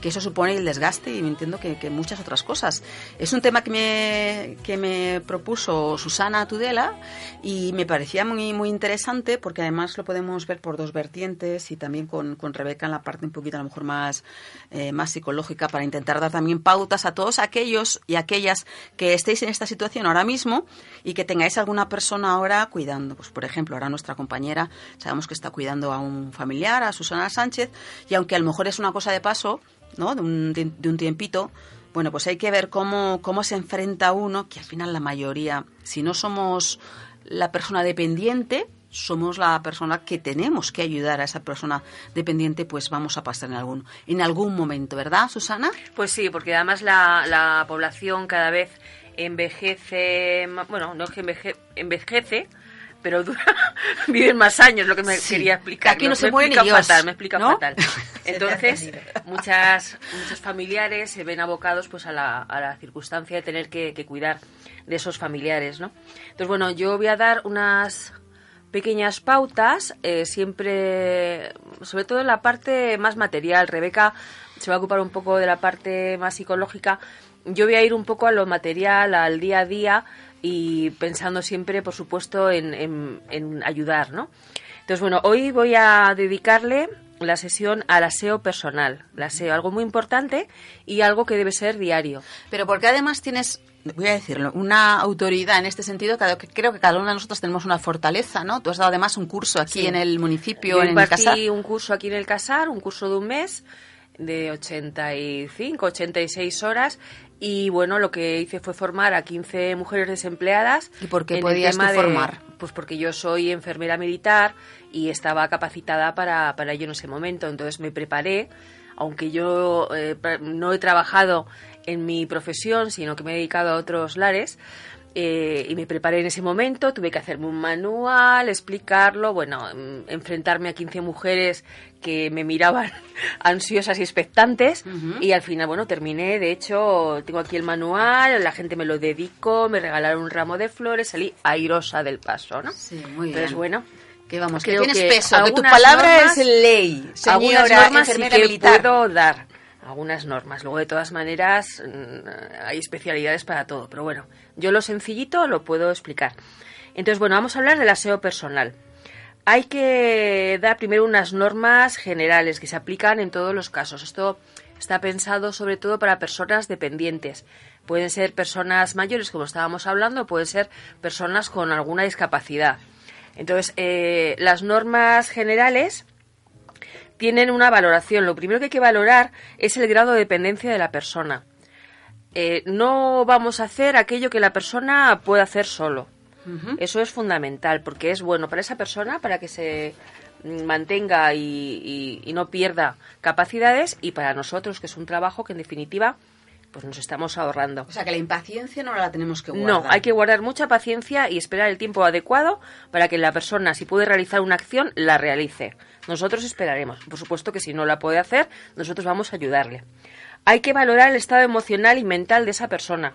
que eso supone el desgaste y entiendo que, muchas otras cosas. Es un tema que me, que me propuso Susana Tudela y me parecía muy, muy interesante porque además lo podemos ver por dos vertientes y también con, con Rebeca en la parte un poquito a lo mejor más, eh, más psicológica para intentar dar también pautas a todos aquellos y aquellas que estéis en esta situación ahora mismo y que tengáis alguna persona ahora cuidando. Pues por ejemplo, ahora nuestra compañera sabemos que está cuidando a un familiar, a Susana Sánchez, y aunque a lo mejor es una cosa de paso, ¿no? de, un, de, un tiempito, bueno, pues hay que ver cómo, cómo se enfrenta uno, que al final la mayoría, si no somos la persona dependiente, somos la persona que tenemos que ayudar a esa persona dependiente, pues vamos a pasar en algún, en algún momento, ¿verdad, Susana? Pues sí, porque además la, la población cada vez envejece, bueno, no es que enveje- envejece, pero dura, viven más años, lo que me Sí, quería explicar. aquí no se me muere ni explica Dios, fatal, me explica ¿no? fatal. Entonces, muchas, muchos familiares se ven abocados pues a la, a la circunstancia de tener que, que cuidar de esos familiares, ¿no? Entonces, bueno, yo voy a dar unas pequeñas pautas, eh, siempre, sobre todo en la parte más material. Rebeca se va a ocupar un poco de la parte más psicológica. Yo voy a ir un poco a lo material, al día a día y pensando siempre, por supuesto, en, en- en ayudar, ¿no? Entonces, bueno, hoy voy a dedicarle la sesión al aseo personal. El aseo, algo muy importante y algo que debe ser diario. Pero porque además tienes, voy a decirlo, una autoridad en este sentido, que creo que cada uno de nosotros tenemos una fortaleza, ¿no? Tú has dado además un curso aquí Sí. en el municipio, Yo en el Casar. un curso aquí en el Casar, un curso de un mes de 85, 86 horas y bueno, lo que hice fue formar a 15 mujeres desempleadas. ¿Y por qué podías tú tema de- formar? Pues porque yo soy enfermera militar y estaba capacitada para, para ello en ese momento, entonces me preparé, aunque yo eh, no he trabajado en mi profesión, sino que me he dedicado a otros lares, eh, y me preparé en ese momento, tuve que hacerme un manual, explicarlo, bueno, mm, enfrentarme a 15 mujeres que me miraban ansiosas y expectantes y al final, bueno, terminé, de hecho, tengo aquí el manual, la gente me lo dedicó, me regalaron un ramo de flores, salí airosa del paso, ¿no? Sí, muy Entonces, bien. bueno, Que vamos, que creo tienes peso, que tu algunas palabra normas- es ley, algunas señora normas sí enfermera que militar. puedo dar algunas normas. Luego, de todas maneras, mm, hay especialidades para todo. Pero bueno, yo lo sencillito lo puedo explicar. Entonces, bueno, vamos a hablar del aseo personal. Hay que dar primero unas normas generales que se aplican en todos los casos. Esto está pensado sobre todo para personas dependientes. Pueden ser personas mayores, como estábamos hablando, pueden ser personas con alguna discapacidad. Entonces, eh, las normas generales tienen una valoración. Lo primero que hay que valorar es el grado de dependencia de la persona. Eh, no vamos a hacer aquello que la persona puede hacer solo. Eso es fundamental porque es bueno para esa persona, para que se mm, mantenga y, y- y no pierda capacidades y para nosotros, que es un trabajo que en definitiva pues nos estamos ahorrando. O sea, que la impaciencia no la tenemos que guardar. No, hay que guardar mucha paciencia y esperar el tiempo adecuado para que la persona, si puede realizar una acción, la realice. Nosotros esperaremos. Por supuesto que si no la puede hacer, nosotros vamos a ayudarle. Hay que valorar el estado emocional y mental de esa persona.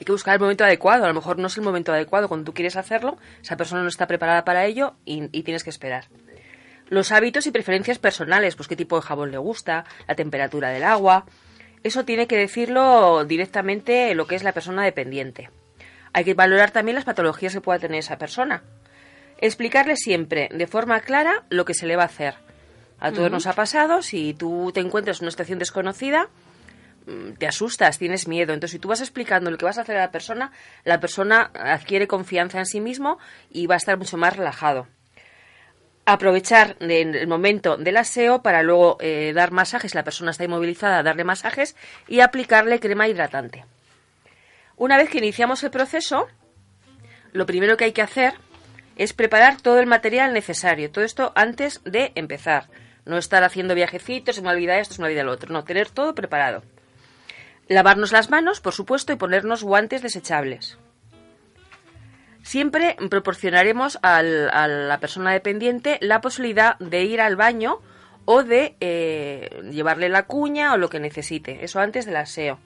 Hay que buscar el momento adecuado. A lo mejor no es el momento adecuado cuando tú quieres hacerlo, esa persona no está preparada para ello y, tienes que esperar. Los hábitos y preferencias personales, pues qué tipo de jabón le gusta, la temperatura del agua. Eso tiene que decirlo directamente lo que es la persona dependiente. Hay que valorar también las patologías que pueda tener esa persona. Explicarle siempre de forma clara lo que se le va a hacer. A todos nos ha pasado, si tú te encuentras en una situación desconocida, mm, te asustas, tienes miedo. Entonces, si tú vas explicando lo que vas a hacer a la persona, la persona adquiere confianza en sí mismo y va a estar mucho más relajado. Aprovechar el el momento del aseo para luego eh, dar masajes, la persona está inmovilizada, darle masajes y aplicarle crema hidratante. Una vez que iniciamos el proceso, lo primero que hay que hacer es preparar todo el material necesario. Todo esto antes de empezar. No estar haciendo viajecitos, me olvida esto, me olvida lo otro. No, tener todo preparado. Lavarnos las manos, por supuesto, y ponernos guantes desechables. Siempre proporcionaremos al- a la persona dependiente la posibilidad de ir al baño o de eh, llevarle la cuña o lo que necesite. Eso antes del aseo.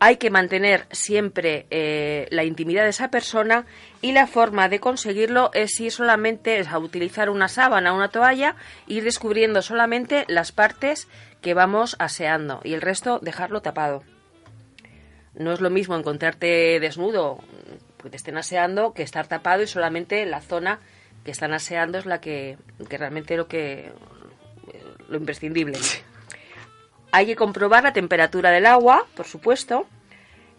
Hay que mantener siempre eh, la intimidad de esa persona y la forma de conseguirlo es si solamente es a utilizar una sábana una toalla, ir descubriendo solamente las partes que vamos aseando y el resto dejarlo tapado. No es lo mismo encontrarte desnudo, que te estén aseando, que estar tapado y solamente la zona que están aseando es la que, que realmente lo que lo imprescindible. Hay que comprobar la temperatura del agua, por supuesto,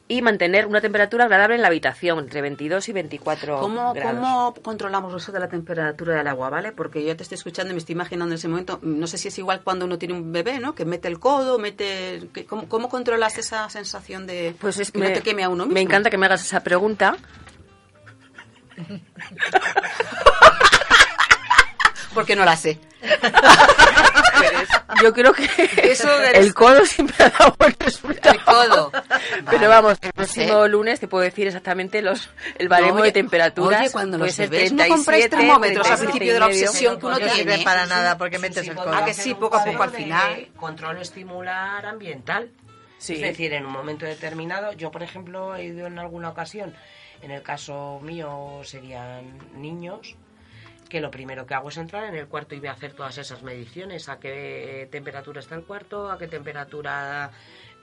y mantener una temperatura agradable en la habitación, entre 22 y 24 ¿Cómo, grados. ¿Cómo controlamos eso de la temperatura del agua, vale? Porque yo te estoy escuchando y me estoy imaginando en ese momento, no sé si es igual cuando uno tiene un bebé, ¿no? Que mete el codo, mete... que- ¿Cómo, cómo controlas esa sensación de Pues es que no te queme a uno mismo? Me encanta que me hagas esa pregunta. Porque no la sé. Yo creo que Eso del- el codo siempre ha dado buen resultado. El codo. Pero vamos, el No próximo lunes te puedo decir exactamente los el baremo de temperaturas. oye, cuando Puede los ser bebés no compráis 37, termómetros al 37 principio de la obsesión que uno No tiene. sirve para nada porque metes el codo. Ah, que sí, poco a poco al final. Control estimular ambiental. Sí. Es decir, en un momento determinado, yo por ejemplo he ido en alguna ocasión, en el caso mío serían niños, que lo primero que hago es entrar en el cuarto y voy a hacer todas esas mediciones, a qué temperatura está el cuarto, a qué temperatura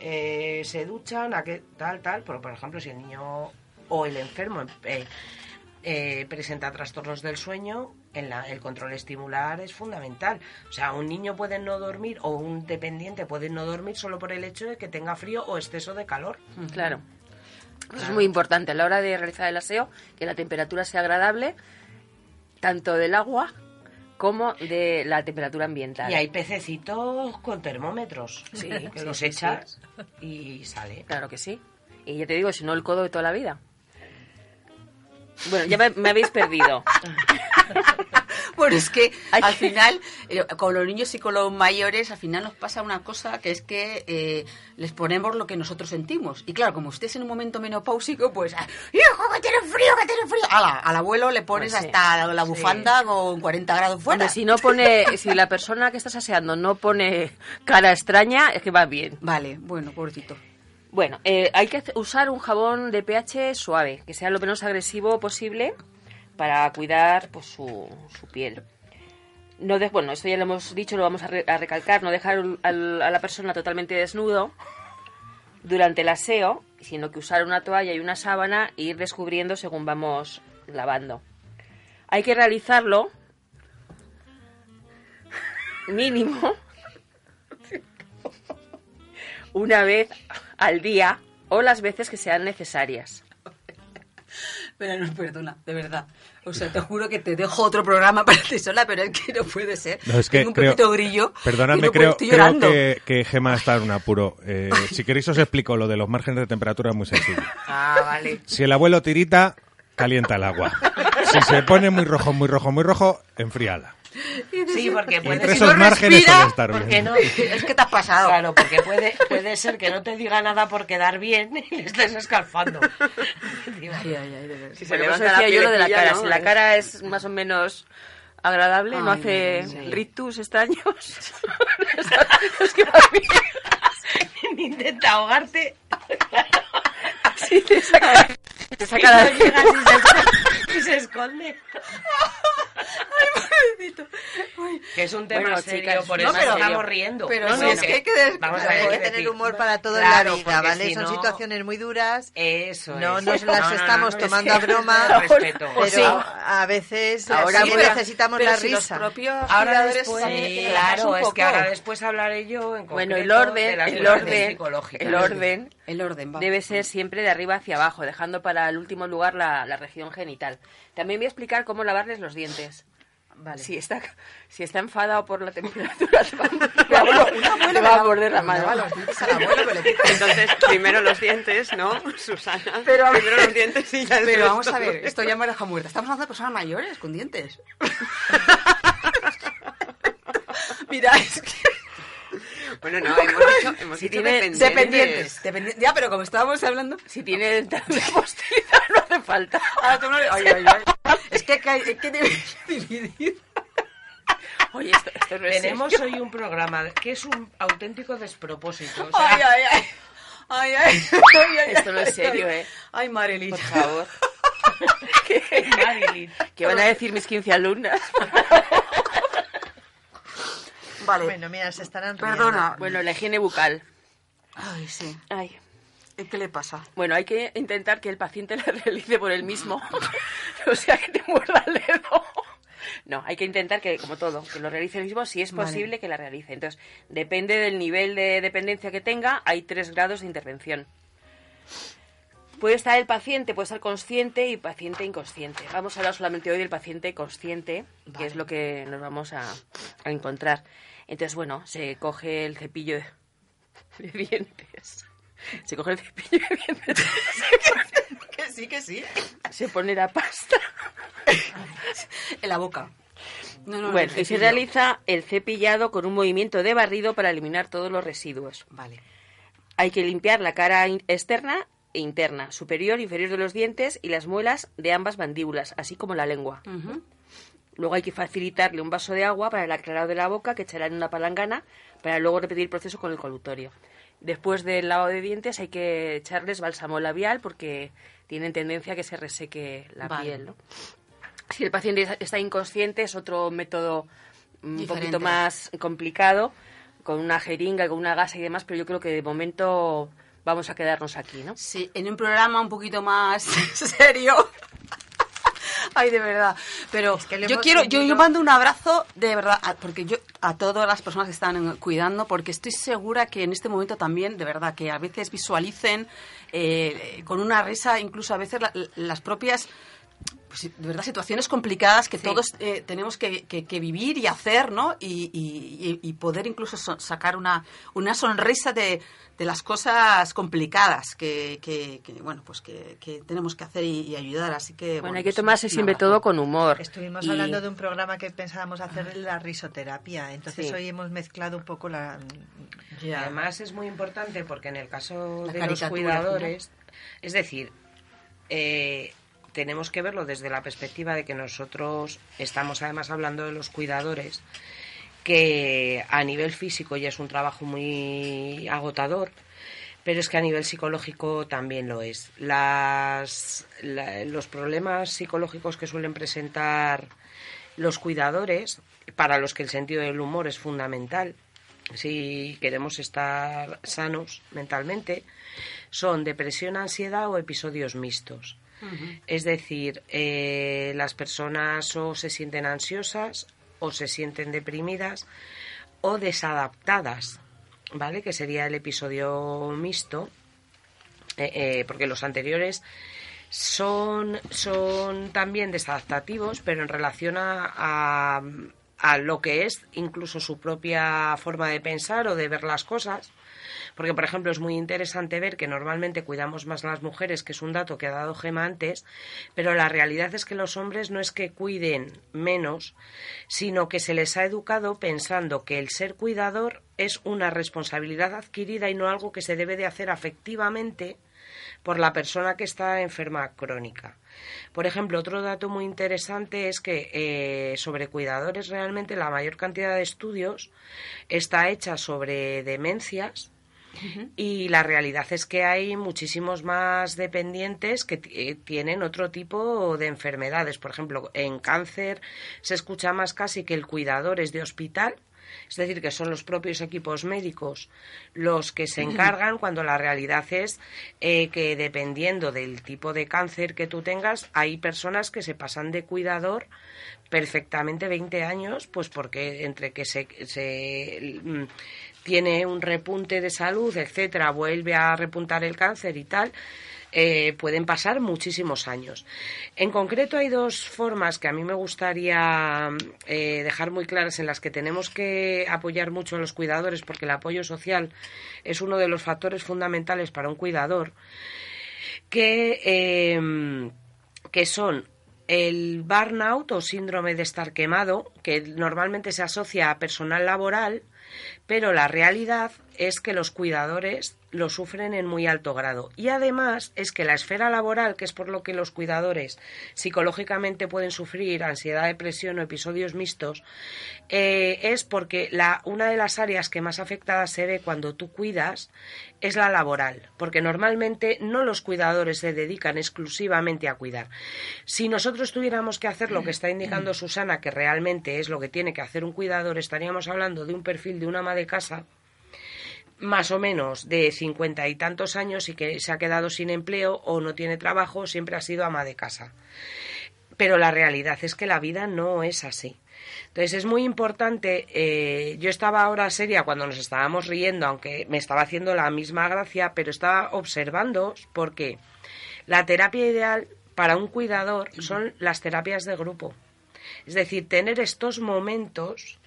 eh, se duchan, a qué tal, tal. Pero por ejemplo, si el niño o el enfermo eh, eh, presenta trastornos del sueño, en la- el control estimular es fundamental. O sea, un niño puede no dormir o un dependiente puede no dormir solo por el hecho de que tenga frío o exceso de calor. Claro. Eso es muy importante a la hora de realizar el aseo, que la temperatura sea agradable, tanto del agua como de la temperatura ambiental. Y hay pececitos con termómetros Sí, que sí, los sí, echas y sale. Claro que sí. Y ya te digo, si no el codo de toda la vida. Bueno, ya me, me habéis perdido. Bueno, es que al final, eh, con los niños y con los mayores, al final nos pasa una cosa que es que eh, les ponemos lo que nosotros sentimos. Y claro, como estés en un momento menopáusico, pues, ah, hijo, que tiene frío, que tiene frío. Ala, al abuelo le pones Pues sí. hasta la, la bufanda con 40 grados fuera. Hombre, si no pone, si la persona que estás aseando no pone cara extraña, es que va bien. Vale, bueno, pobrecito. Bueno, eh, hay que usar un jabón de pH suave, que sea lo menos agresivo posible para cuidar pues, su, su piel. No de- bueno, esto ya lo hemos dicho, lo vamos a, re- a recalcar, no dejar al- a la persona totalmente desnudo durante el aseo, sino que usar una toalla y una sábana e ir descubriendo según vamos lavando. Hay que realizarlo mínimo una vez al día o las veces que sean necesarias. Pero no, perdona, de verdad. O sea, te juro que te dejo otro programa para ti sola, pero es que no puede ser. No, es que Tengo un creo- poquito grillo. Perdonadme, no creo, que, que Gema está en un apuro. Eh, si queréis os explico lo de los márgenes de temperatura es muy sencillo. Ah, vale. Si el abuelo tirita, calienta el agua. Si se pone muy rojo, muy rojo, muy rojo, enfríala. Sí, porque puede Entre esos no márgenes respira, suele estar porque bien. no- Es que te has pasado. Claro, porque puede, puede ser que no te diga nada por quedar bien y le estés escalfando. Si se Bueno, levanta la yo lo de la cara. ¿no? Si la cara es más o menos agradable, no Ay, hace sí. rictus extraños. Intenta ahogarte. Sí, te saca, te saca la- Y y se esconde- y se esconde. Que es un tema Bueno, serio, chicas, por no, eso pero- estamos riendo. Pero No, sí, no, es que hay que, des- vamos a ver, hay que tener humor para todo Claro, en la vida, ¿vale? si Son no- situaciones muy duras. Eso No es. nos No, las no, no, estamos no, es tomando que- a broma, respeto. pero Sí. a veces Ahora sí necesitamos pero la si los risa. propios Ahora después, que claro, es que ahora después hablaré yo en Bueno, el orden, el orden, el orden El orden, debe ser siempre de arriba hacia abajo, dejando para el último lugar la, la región genital. También voy a explicar cómo lavarles los dientes. Vale. Si está, si está enfadado por la temperatura, te va, te va- te va a morder la mano. Entonces, primero los dientes, ¿no, Susana? Pero- primero los dientes y ya el Pero vamos a ver, esto ya me deja muerta. Estamos hablando de personas mayores con dientes. Mira, es que... Bueno, no, hemos dicho, hemos Si dicho tiene dependientes. Dependientes. dependi- Ya, pero como estábamos hablando... Si tiene dentadura postiza, no hace falta. Ahora tú no le- Ay, ay, ay. Es que, hay- es que debes dividir. Oye, esto, esto no es Tenemos serio. hoy un programa que es un auténtico despropósito. o sea, Ay, ay, ay. Ay, ay. Ay, ay, Esto no es serio. ¿eh? Ay, Marilyn. Por favor. Marilyn. ¿Qué van a decir mis 15 alumnas? Vale. Bueno, mira, se estarán riendo. Perdona. Bueno, la higiene bucal. Ay, sí. Ay. ¿Qué le pasa? Bueno, hay que intentar que el paciente la realice por él mismo. o sea, que te muerda el dedo. No, hay que intentar que, como todo, que lo realice él mismo si es Vale. posible que la realice. Entonces, depende del nivel de dependencia que tenga, hay tres grados de intervención. Puede estar el paciente, puede estar consciente y paciente inconsciente. Vamos a hablar solamente hoy del paciente consciente, que es lo que nos vamos a, a encontrar. Entonces, bueno, se coge el cepillo de, dientes. Se coge el cepillo de dientes. que sí, que sí. Se pone la pasta. En la boca. No, no, bueno, y se realiza el cepillado con un movimiento de barrido para eliminar todos los residuos. Vale. Hay que limpiar la cara externa e interna, superior e inferior de los dientes y las muelas de ambas mandíbulas, así como la lengua. Luego hay que facilitarle un vaso de agua para el aclarado de la boca que echará en una palangana para luego repetir el proceso con el colutorio. Después del lavado de dientes hay que echarles bálsamo labial porque tienen tendencia a que se reseque la Vale. piel. ¿no? Si el paciente está inconsciente es otro método un Diferente. poquito más complicado, con una jeringa, con una gasa y demás, pero yo creo que de momento vamos a quedarnos aquí, ¿no? Sí, en un programa un poquito más serio. Ay, de verdad. Pero que yo quiero, yo, yo mando un abrazo de verdad, a- porque yo a todas las personas que están cuidando, porque estoy segura que en este momento también, de verdad, que a veces visualicen eh, con una risa, incluso a veces la- las propias pues, de verdad situaciones complicadas que todos eh, tenemos que, que- que vivir y hacer, ¿no? Y, y- y- y poder incluso so- sacar una, una sonrisa de, de las cosas complicadas que, que- que, bueno, pues que, que tenemos que hacer y, y ayudar. Así que Bueno, hay que pues, tomarse siempre todo con humor. Estuvimos Y- hablando de un programa que pensábamos hacer de la risoterapia, entonces Sí. hoy hemos mezclado un poco la... Y además es muy importante porque en el caso La de los cuidadores, es decir, eh, tenemos que verlo desde la perspectiva de que nosotros estamos además hablando de los cuidadores, que a nivel físico ya es un trabajo muy agotador, pero es que a nivel psicológico también lo es. Los problemas psicológicos que suelen presentar los cuidadores, para los que el sentido del humor es fundamental, si queremos estar sanos mentalmente, son depresión, ansiedad o episodios mixtos. Es decir, eh, las personas o se sienten ansiosas o se sienten deprimidas o desadaptadas, ¿vale? Que sería el episodio mixto, eh, eh, porque los anteriores son, son también desadaptativos, pero en relación a, a, a lo que es incluso su propia forma de pensar o de ver las cosas. Porque, por ejemplo, es muy interesante ver que normalmente cuidamos más las mujeres, que es un dato que ha dado Gema antes, pero la realidad es que los hombres no es que cuiden menos, sino que se les ha educado pensando que el ser cuidador es una responsabilidad adquirida y no algo que se debe de hacer afectivamente por la persona que está enferma crónica. Por ejemplo, otro dato muy interesante es que eh, sobre cuidadores realmente la mayor cantidad de estudios está hecha sobre demencias y la realidad es que hay muchísimos más dependientes que eh, tienen otro tipo de enfermedades. Por ejemplo, en cáncer se escucha más casi que el cuidador es de hospital, es decir, que son los propios equipos médicos los que se encargan cuando la realidad es eh, que dependiendo del tipo de cáncer que tú tengas, hay personas que se pasan de cuidador perfectamente 20 años, pues porque entre que se, se mm, tiene un repunte de salud, etcétera, vuelve a repuntar el cáncer y tal, eh, pueden pasar muchísimos años. En concreto hay dos formas que a mí me gustaría eh, dejar muy claras en las que tenemos que apoyar mucho a los cuidadores porque el apoyo social es uno de los factores fundamentales para un cuidador que, eh, que son el burnout o síndrome de estar quemado, que normalmente se asocia a personal laboral, pero la realidad es que los cuidadores lo sufren en muy alto grado. Y además es que la esfera laboral, que es por lo que los cuidadores psicológicamente pueden sufrir ansiedad, depresión o episodios mixtos, eh, es porque la, una de las áreas que más afectada se ve cuando tú cuidas es la laboral, porque normalmente no los cuidadores se dedican exclusivamente a cuidar. Si nosotros tuviéramos que hacer lo que está indicando Susana, que realmente es lo que tiene que hacer un cuidador, estaríamos hablando de un perfil de una ama de casa más o menos de cincuenta y tantos años y que se ha quedado sin empleo o no tiene trabajo, siempre ha sido ama de casa. Pero la realidad es que la vida no es así. Entonces es muy importante, eh, yo estaba ahora seria cuando nos estábamos riendo, aunque me estaba haciendo la misma gracia, pero estaba observando porque la terapia ideal para un cuidador son las terapias de grupo. Es decir, tener estos momentos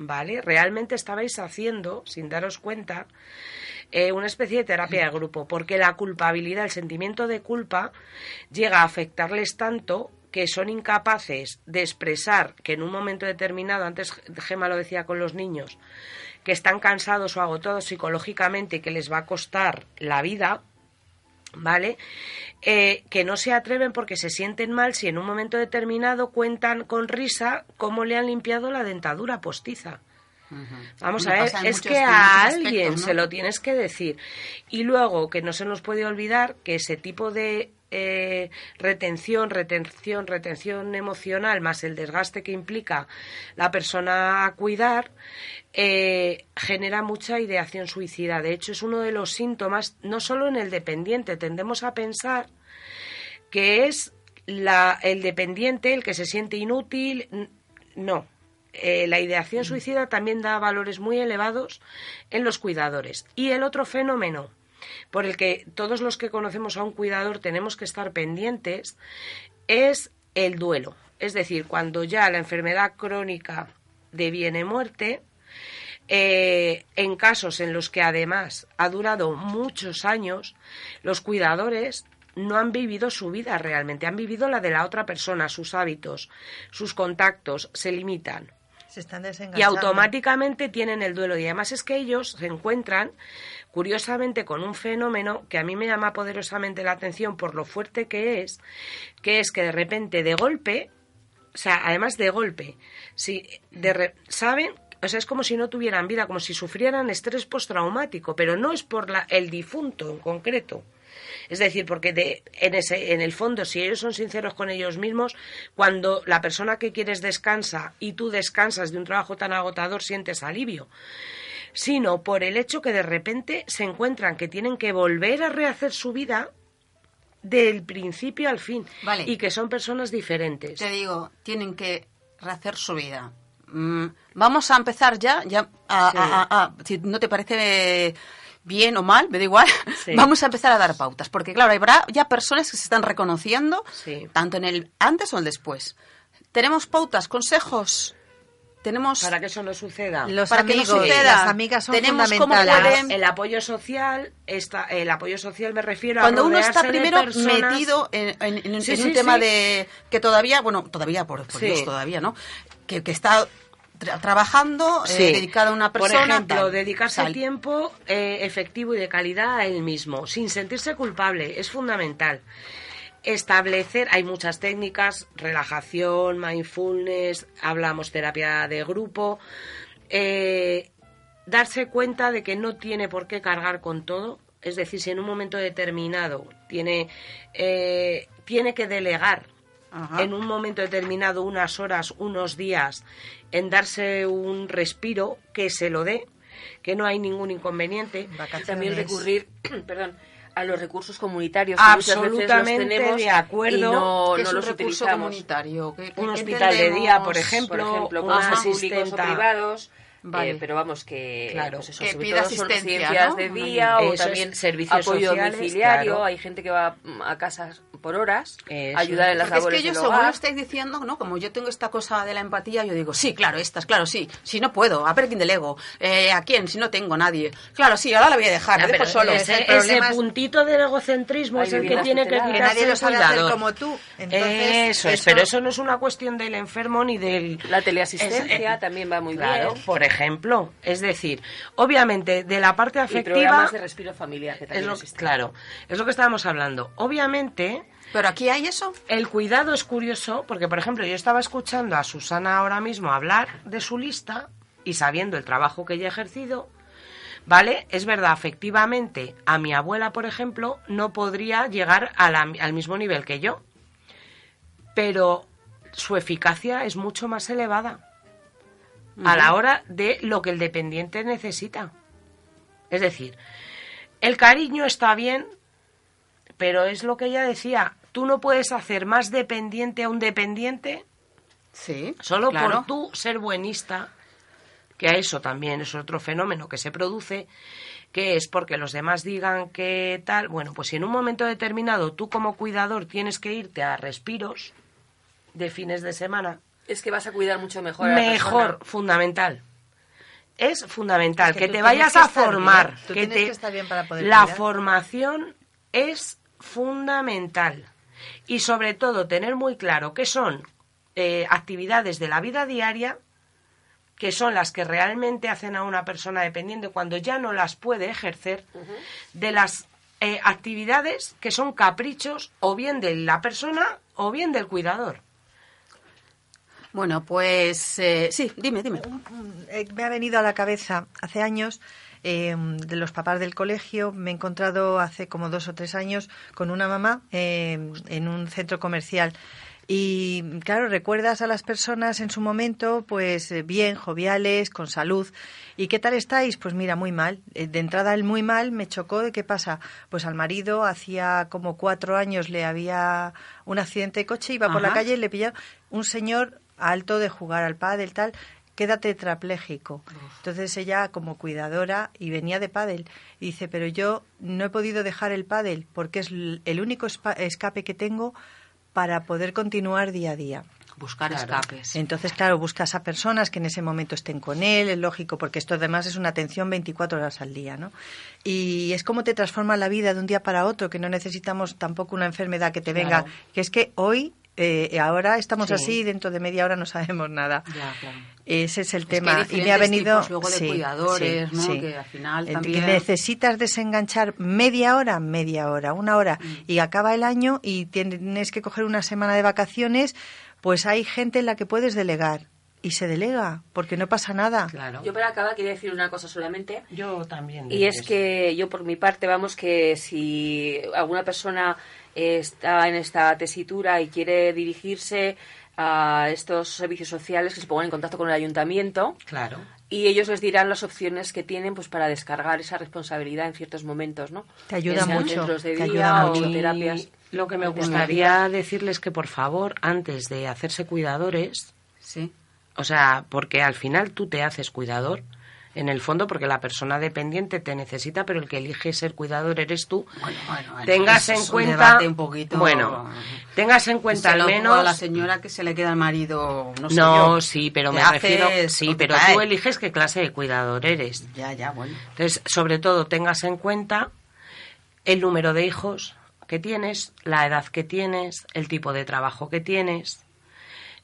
¿vale? Realmente estabais haciendo, sin daros cuenta, eh, una especie de terapia de grupo, porque la culpabilidad, el sentimiento de culpa, llega a afectarles tanto que son incapaces de expresar que en un momento determinado, antes Gema lo decía con los niños, que están cansados o agotados psicológicamente y que les va a costar la vida, ¿vale? Eh, que no se atreven porque se sienten mal si en un momento determinado cuentan con risa cómo le han limpiado la dentadura postiza. Vamos Me a ver, es que a alguien se lo tienes que decir. Y luego que no se nos puede olvidar que ese tipo de eh, retención, retención, retención emocional, más el desgaste que implica la persona a cuidar, eh, genera mucha ideación suicida. De hecho, es uno de los síntomas, no solo en el dependiente, tendemos a pensar que es la, el dependiente el que se siente inútil. No. Eh, la ideación suicida también da valores muy elevados en los cuidadores. Y el otro fenómeno por el que todos los que conocemos a un cuidador tenemos que estar pendientes es el duelo. Es decir, cuando ya la enfermedad crónica deviene muerte, eh, en casos en los que además ha durado muchos años, los cuidadores no han vivido su vida realmente, han vivido la de la otra persona, sus hábitos, sus contactos, se limitan Y automáticamente tienen el duelo. Y además es que ellos se encuentran, curiosamente, con un fenómeno que a mí me llama poderosamente la atención por lo fuerte que es, que es que de repente, de golpe, o sea, además de golpe, si de re- saben, o sea, es como si no tuvieran vida, como si sufrieran estrés postraumático, pero no es por la, el difunto en concreto. Es decir, porque de, en, ese, en el fondo, si ellos son sinceros con ellos mismos, cuando la persona que quieres descansa y tú descansas de un trabajo tan agotador, sientes alivio. Sino por el hecho que de repente se encuentran que tienen que volver a rehacer su vida del principio al fin. Vale. Y que son personas diferentes. Te digo, tienen que rehacer su vida. Mm, vamos a empezar ya, ya a, Sí. a- a- a- si no te parece bien o mal, me da igual, Sí. vamos a empezar a dar pautas, porque claro, habrá ya personas que se están reconociendo, tanto en el antes o el después. Tenemos pautas, consejos, tenemos... Para que eso no suceda. Los para que no amigos, suceda. las amigas son Tenemos cómo fundamentales. pueden- El apoyo social, está, el apoyo social me refiero Cuando a uno está primero personas- metido en, en- en un- Sí, en sí, un tema de que todavía, bueno, todavía, por, por Sí. Dios, todavía, ¿no? Que, que está tra- trabajando, eh, Sí. dedicado a una persona. Por ejemplo, tal. dedicarse tiempo eh, efectivo y de calidad a él mismo, sin sentirse culpable, es fundamental. Establecer, hay muchas técnicas, relajación, mindfulness, hablamos terapia de grupo, eh, darse cuenta de que no tiene por qué cargar con todo, es decir, si en un momento determinado tiene, eh, tiene que delegar Ajá. en un momento determinado, unas horas, unos días, en darse un respiro, que se lo dé, que no hay ningún inconveniente. También recurrir, perdón, a los recursos comunitarios. que veces los Absolutamente tenemos de acuerdo. Y no, ¿Qué no es un los recurso utilizamos. comunitario? ¿Qué- Un hospital de día, por ejemplo, por ejemplo, una con públicos o privados. Vale. eh, pero vamos que, Claro. pues eso, Que sobre pida todo son ¿no? de día o Eso también servicios apoyo sociales, domiciliario. claro. Hay gente que va mm, a casas por horas, Eso. ayudar en las Porque es labores que yo, del según hogar. lo estáis diciendo, ¿no? Como yo tengo esta cosa de la empatía, yo digo, sí, claro, estas, claro, sí. Si no puedo, a ver quién delego. Eh, ¿A quién? Si no tengo nadie. Claro, sí, ahora la voy a dejar, me dejo solo. ese, ese es- puntito del egocentrismo es el que tiene que quitarse Que nadie lo sabe hacer como tú. Entonces, eso es, eso- pero eso no es una cuestión del enfermo ni del... La teleasistencia Es- eh, también va muy Claro, bien. por ejemplo. Es decir, obviamente, de la parte Y afectiva... programas de respiro familiar que es lo, existen. claro, es lo que estábamos hablando. Obviamente... ¿Pero aquí hay eso? El cuidado es curioso porque, por ejemplo, yo estaba escuchando a Susana ahora mismo hablar de su lista y sabiendo el trabajo que ella ha ejercido, ¿vale? Es verdad, efectivamente, a mi abuela, por ejemplo, no podría llegar a la- al mismo nivel que yo, pero su eficacia es mucho más elevada a la hora de lo que el dependiente necesita. Es decir, el cariño está bien, pero es lo que ella decía, tú no puedes hacer más dependiente a un dependiente sí, solo claro. por tú ser buenista, que a eso también es otro fenómeno que se produce, que es porque los demás digan que tal, bueno, pues si en un momento determinado tú como cuidador tienes que irte a respiros de fines de semana, Es que vas a cuidar mucho mejor a la mejor, persona. fundamental. Es fundamental Es que que, te vayas que a formar. bien, tú que te- que estar bien para poder la cuidar. formación es fundamental. Y sobre todo tener muy claro qué son eh, actividades de la vida diaria que son las que realmente hacen a una persona dependiente cuando ya no las puede ejercer, de las eh, actividades que son caprichos o bien de la persona o bien del cuidador. Bueno, pues eh, sí, dime, dime. Eh, me ha venido a la cabeza hace años eh, de los papás del colegio. Me he encontrado hace como dos o tres años con una mamá eh, en un centro comercial. Y claro, recuerdas a las personas en su momento, pues eh, bien, joviales, con salud. ¿Y qué tal estáis? Pues mira, muy mal. De entrada el muy mal me chocó de qué pasa. Pues al marido hacía como cuatro años le había un accidente de coche, iba por la Ajá. calle y le pilló un señor alto de jugar al pádel tal queda tetrapléjico. Entonces ella como cuidadora y venía de pádel y dice, pero yo no he podido dejar el pádel porque es el único escape que tengo para poder continuar día a día. Buscar escapes. Entonces, claro, buscas a personas que en ese momento estén con él, es lógico, porque esto además es una atención 24 horas al día, ¿no? Y es como te transforma la vida de un día para otro, que no necesitamos tampoco una enfermedad que te venga, Claro. que es que hoy, eh, ahora estamos Sí. así, dentro de media hora no sabemos nada. Ya, claro. Ese es el Es que hay tema. y me ha venido. tipos luego de cuidadores, ¿no? Que al final también- Que necesitas desenganchar media hora, media hora, una hora, Mm. y acaba el año y tienes que coger una semana de vacaciones, pues hay gente en la que puedes delegar. Y se delega, porque no pasa nada. Yo para acabar quería decir una cosa solamente. Yo también. Y es que yo por mi parte, vamos, que si alguna persona está en esta tesitura y quiere dirigirse a estos servicios sociales, que se pongan en contacto con el ayuntamiento Claro. y ellos les dirán las opciones que tienen pues para descargar esa responsabilidad en ciertos momentos, ¿no? Te ayuda sean mucho, centros de te día ayuda mucho. terapias. Lo que me gustaría decirles que por favor, antes de hacerse cuidadores, Sí. o sea, porque al final tú te haces cuidador, en el fondo, porque la persona dependiente te necesita, pero el que elige ser cuidador eres tú. bueno, tengas en cuenta, un poquito- bueno, tengas en cuenta al menos a la señora que se le queda al marido, no sé no, yo, sí, pero me refiero, sí, pero cae. tú eliges qué clase de cuidador eres. Ya, ya, bueno. Entonces, sobre todo, tengas en cuenta el número de hijos que tienes, la edad que tienes, el tipo de trabajo que tienes.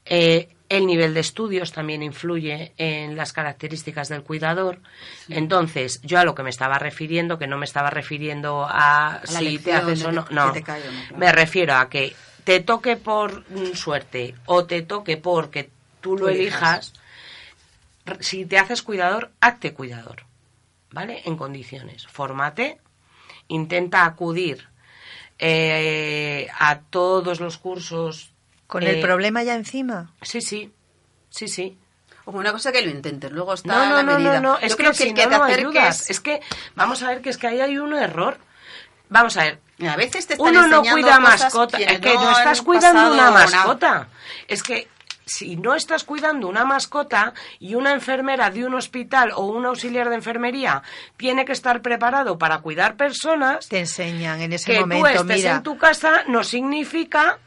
Eh, el nivel de estudios también influye en las características del cuidador. Entonces, yo a lo que me estaba refiriendo, que no me estaba refiriendo a, si te haces o no, no. te claro. Me refiero a que te toque por mm, suerte o te toque porque tú lo elijas. elijas. Si te haces cuidador, hazte cuidador. ¿Vale? En condiciones. Fórmate, intenta acudir eh, a todos los cursos. Con eh, el problema ya encima. Sí, sí. Sí, sí. Como una cosa que lo intentes, luego está No, no, la no, medida. no, no, es Yo que creo que si el que no, te acerques... Es que, vamos a ver que es que ahí hay un error. Vamos a ver. A veces te están Uno no cuida cosas mascota. Es que no no estás cuidando una mascota. Es que si no estás cuidando una mascota y una enfermera de un hospital o un auxiliar de enfermería tiene que estar preparado para cuidar personas, te enseñan en ese que momento, tú estés mira. en tu casa no significa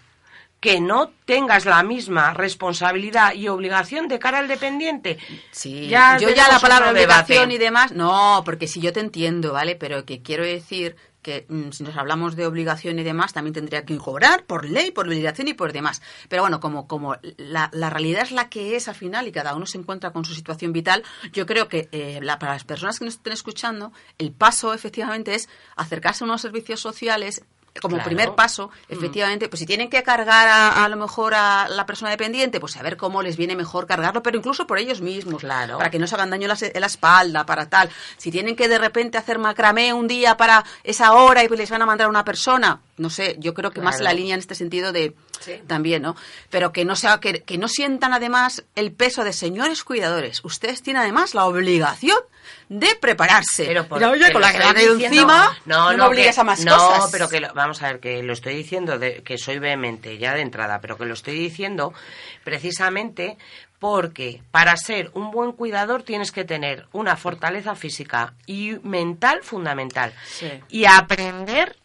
que no tengas la misma responsabilidad y obligación de cara al dependiente. Sí, Ya yo ya la palabra debate. obligación y demás, no, porque si yo te entiendo, ¿vale? Pero que quiero decir que mm, si nos hablamos de obligación y demás, también tendría que cobrar por ley, por obligación y por demás. Pero bueno, como, como la, la realidad es la que es al final y cada uno se encuentra con su situación vital, yo creo que eh, la- para las personas que nos estén escuchando, el paso efectivamente es acercarse a unos servicios sociales como Claro. primer paso, Mm. efectivamente, pues si tienen que cargar a, a lo mejor a la persona dependiente, pues a ver cómo les viene mejor cargarlo, pero incluso por ellos mismos, para que no se hagan daño en la, en la espalda, para tal. Si tienen que de repente hacer macramé un día para esa hora y pues les van a mandar a una persona, no sé, yo creo que más la línea en este sentido de también, ¿no? Pero que no sea que, que no sientan además el peso de señores cuidadores. Ustedes tienen además la obligación de prepararse. Pero por- Mira, oye, que con la que encima, no, me obligues que- a más no, cosas. pero que lo- vamos a ver, que lo estoy diciendo, de, que soy vehemente ya de entrada, pero que lo estoy diciendo precisamente porque para ser un buen cuidador tienes que tener una fortaleza física y mental fundamental. Y aprender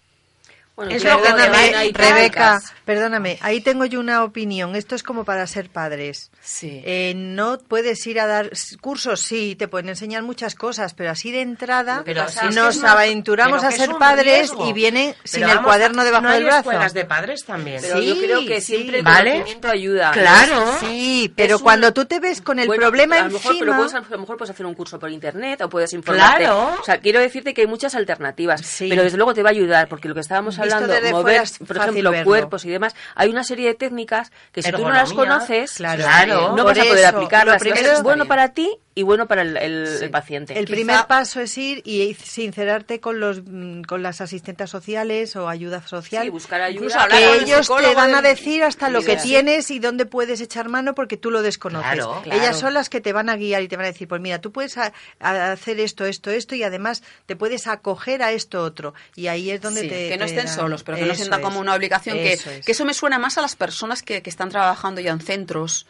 es lo que Perdóname, Rebeca, perdóname, ahí tengo yo una opinión. Esto es como para ser padres. Eh, no puedes ir a dar cursos, sí, te pueden enseñar muchas cosas, pero así de entrada Pero si es nos es una- aventuramos pero a ser es padres riesgo. y vienen Pero sin el cuaderno debajo no hay del brazo. escuelas de padres también. Pero yo creo que Sí, siempre el ¿vale? conocimiento ayuda. Claro. Sí, pero Es un- cuando tú te ves con el Bueno, problema a lo mejor, pero encima... puedes- a lo mejor puedes hacer un curso por internet o puedes informarte. Claro. O sea, quiero decirte que hay muchas alternativas, pero desde luego te va a ayudar porque lo que estábamos Visto hablando, desde mover, por ejemplo, verlo. cuerpos y demás, hay una serie de técnicas que si tú no las Ergonomía, conoces, claro. no Por vas a poder aplicarlas. lo primero es bueno para ti y bueno para el, el- el paciente. El primer paso es ir y sincerarte con los mm, con las asistentes sociales o ayuda social. Sí, buscar ayuda, que ellos te van a decir hasta lo que tienes y dónde puedes echar mano porque tú lo desconoces. Claro, Ellas son las que te van a guiar y te van a decir, pues mira, tú puedes a- a hacer esto, esto, esto y además te puedes acoger a esto otro. Y ahí es donde te que no te estén dan- solos, pero que no sientan como una obligación. Que, es. que eso me suena más a las personas que, que están trabajando ya en centros,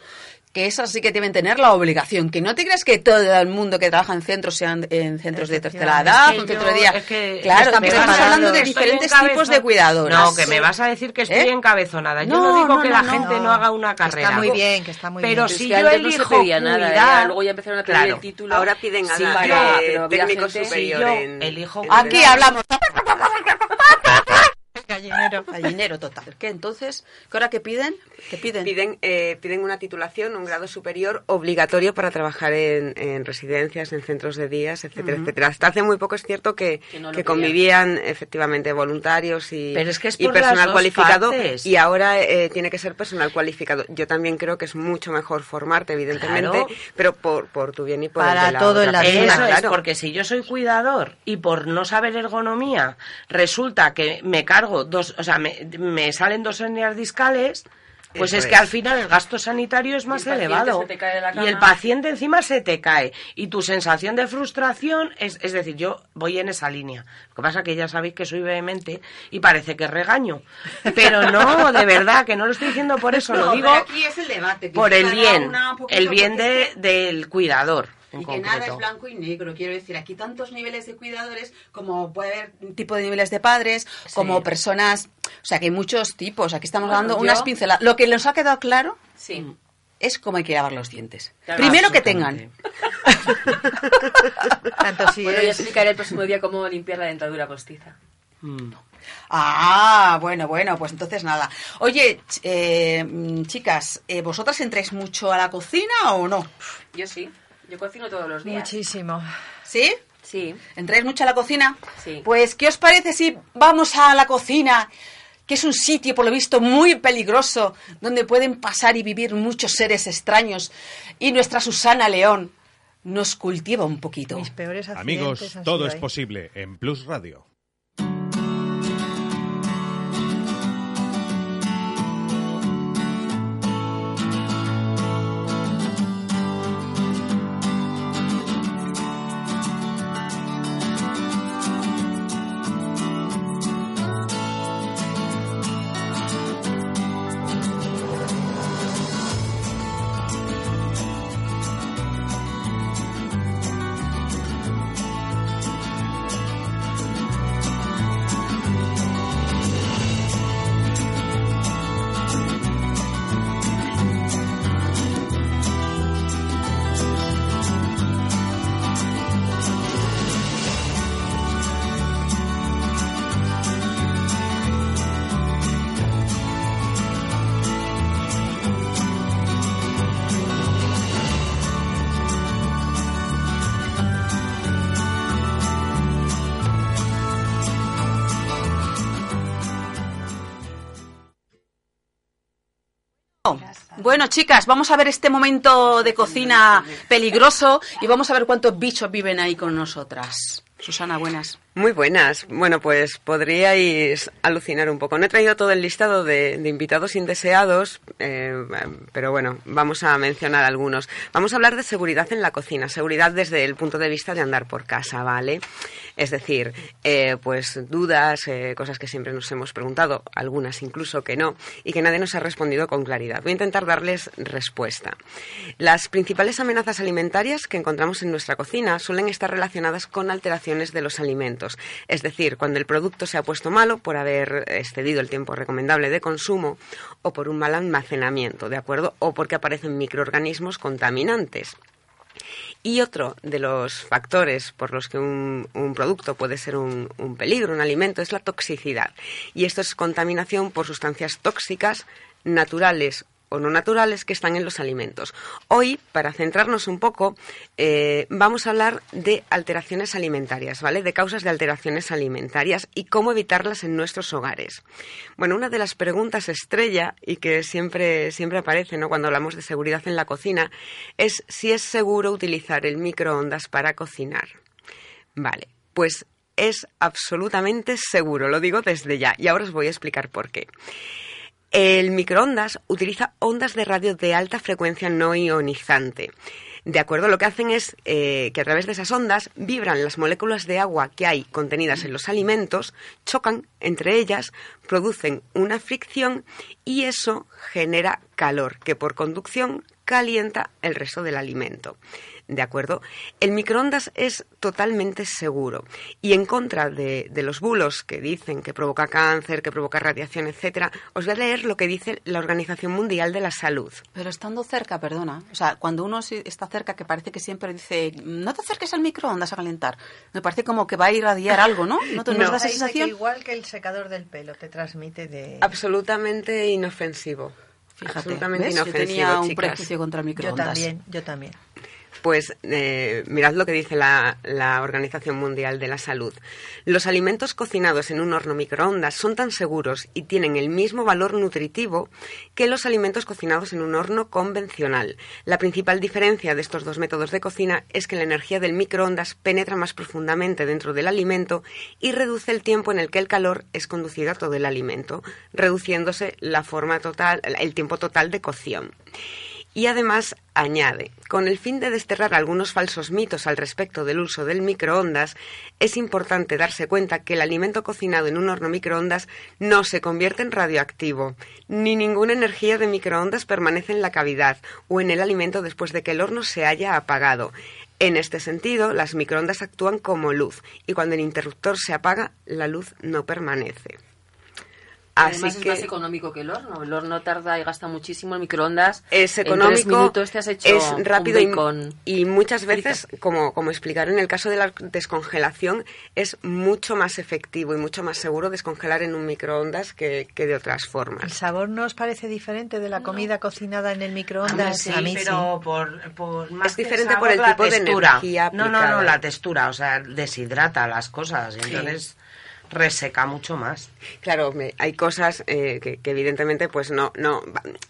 que esas sí que deben tener la obligación. Que no te creas que todo el mundo que trabaja en centros sean en centros de tercera edad, Es que un yo- centro de día. es que claro, estamos hablando de diferentes tipos de cuidadores. No, que me vas a decir que estoy ¿Eh? encabezonada. Yo No, no, digo no, que no, la no. gente no haga una Que está carrera. muy bien, que está muy Pero bien. si Es que yo no se elijo pedía nada, cuidar- ya, luego ya empezaron a pedir Claro. el título. Ahora piden a pero había técnico gente- superior yo en... elijo en- Aquí hablamos. Gallinero. Gallinero total. ¿Qué entonces? ¿Qué hora que piden? ¿Qué piden? Piden, eh, piden una titulación, un grado superior obligatorio para trabajar en, en residencias, en centros de días, etcétera, Ujú. etcétera. Hasta hace muy poco es cierto que, Que no que convivían efectivamente voluntarios y, Pero es que es y personal cualificado partes. y ahora eh, tiene que ser personal cualificado. Yo también creo que es mucho mejor formarte, evidentemente, Claro. pero por, por tu bien y por Para el de la todo otra en la persona. Eso es, claro. porque si yo soy cuidador y por no saber ergonomía resulta que me cargo dos, o sea, me, me salen dos hernias discales, pues Eso es que es. al final el gasto sanitario es más el elevado. se te cae de la Y el paciente encima se te cae. Y tu sensación de frustración es, es decir, yo voy en esa línea. Lo que pasa que ya sabéis que soy vehemente y parece que regaño. Pero no, de verdad, que no lo estoy diciendo por eso, lo No, digo pero aquí es el debate. por el bien, el bien de, del cuidador. En Y que nada es blanco y negro, quiero decir, aquí tantos niveles de cuidadores, como puede haber un tipo de niveles de padres, como personas, o sea, que hay muchos tipos, aquí estamos Bueno, dando yo- unas pinceladas. Lo que nos ha quedado claro Sí. es cómo hay que lavar los dientes. Claro. Primero que tengan. Tanto si Bueno, ya es- explicaré el próximo día cómo limpiar la dentadura postiza. Ah, bueno, bueno, pues entonces nada. Oye, eh, mm, chicas, eh, ¿vosotras entráis mucho a la cocina o no? Yo sí, yo cocino todos los días. Muchísimo. ¿Sí? Sí. ¿Entráis mucho a la cocina? Sí. Pues, ¿qué os parece si vamos a la cocina? Que es un sitio, por lo visto, muy peligroso, donde pueden pasar y vivir muchos seres extraños. Y nuestra Susana León nos cultiva un poquito. Mis peores Amigos, todo es ahí. posible en Plus Radio. Bueno, chicas, vamos a ver este momento de cocina peligroso y vamos a ver cuántos bichos viven ahí con nosotras. Susana, buenas. Muy buenas. Bueno, pues podríais alucinar un poco. No he traído todo el listado de, invitados indeseados, eh, pero bueno, vamos a mencionar algunos. Vamos a hablar de seguridad en la cocina, seguridad desde el punto de vista de andar por casa, ¿vale? Es decir, eh, pues dudas, eh, cosas que siempre nos hemos preguntado, algunas incluso que no, y que nadie nos ha respondido con claridad. Voy a intentar darles respuesta. Las principales amenazas alimentarias que encontramos en nuestra cocina suelen estar relacionadas con alteraciones de los alimentos. Es decir, cuando el producto se ha puesto malo por haber excedido el tiempo recomendable de consumo o por un mal almacenamiento, ¿de acuerdo? O porque aparecen microorganismos contaminantes. Y otro de los factores por los que un, producto puede ser un peligro, un alimento, es la toxicidad. Y esto es contaminación por sustancias tóxicas naturales o no naturales que están en los alimentos. Hoy, para centrarnos un poco, eh, vamos a hablar de alteraciones alimentarias, ¿vale? De causas de alteraciones alimentarias y cómo evitarlas en nuestros hogares. Bueno, una de las preguntas estrella y que siempre, siempre aparece ¿no? cuando hablamos de seguridad en la cocina es si es seguro utilizar el microondas para cocinar. Vale, pues es absolutamente seguro, lo digo desde ya, y ahora os voy a explicar por qué. El microondas utiliza ondas de radio de alta frecuencia no ionizante. De acuerdo, lo que hacen es eh, que a través de esas ondas vibran las moléculas de agua que hay contenidas en los alimentos, chocan entre ellas, producen una fricción y eso genera calor, que por conducción calienta el resto del alimento. ¿De acuerdo? El microondas es totalmente seguro. Y en contra de, de, los bulos que dicen que provoca cáncer, que provoca radiación, etcétera, os voy a leer lo que dice la Organización Mundial de la Salud. Pero estando cerca, perdona, o sea, cuando uno está cerca, que parece que siempre dice, no te acerques al microondas a calentar, me parece como que va a irradiar algo, ¿no? ¿No te no, da esa sensación? igual que el secador del pelo, te transmite de... Absolutamente inofensivo. Fíjate, absolutamente ¿ves? inofensivo, Yo tenía un chicas. prejuicio contra el Yo microondas. también, yo también. Pues eh, mirad lo que dice la, Organización Mundial de la Salud. Los alimentos cocinados en un horno microondas son tan seguros y tienen el mismo valor nutritivo que los alimentos cocinados en un horno convencional. La principal diferencia de estos dos métodos de cocina es que la energía del microondas penetra más profundamente dentro del alimento y reduce el tiempo en el que el calor es conducido a todo el alimento, reduciéndose la forma total, el tiempo total de cocción. Y además añade, con el fin de desterrar algunos falsos mitos al respecto del uso del microondas, es importante darse cuenta que el alimento cocinado en un horno microondas no se convierte en radioactivo, ni ninguna energía de microondas permanece en la cavidad o en el alimento después de que el horno se haya apagado. En este sentido, las microondas actúan como luz y cuando el interruptor se apaga, la luz no permanece. Así Así es que más económico que el horno. El horno tarda y gasta muchísimo. El microondas es en económico, tres minutos te has hecho es rápido un y, bacon. y muchas veces, como, como explicaron en el caso de la descongelación, es mucho más efectivo y mucho más seguro descongelar en un microondas que, que de otras ¿El formas. sabor no os parece diferente de la comida cocinada en el microondas? Sí, a mí pero sí. por, por más Es que diferente sabor, por el tipo de textura. energía No, no, no, aplicada. la textura, o sea, deshidrata las cosas y entonces reseca mucho más. Claro, me- hay cosas eh, que, que evidentemente pues no, no,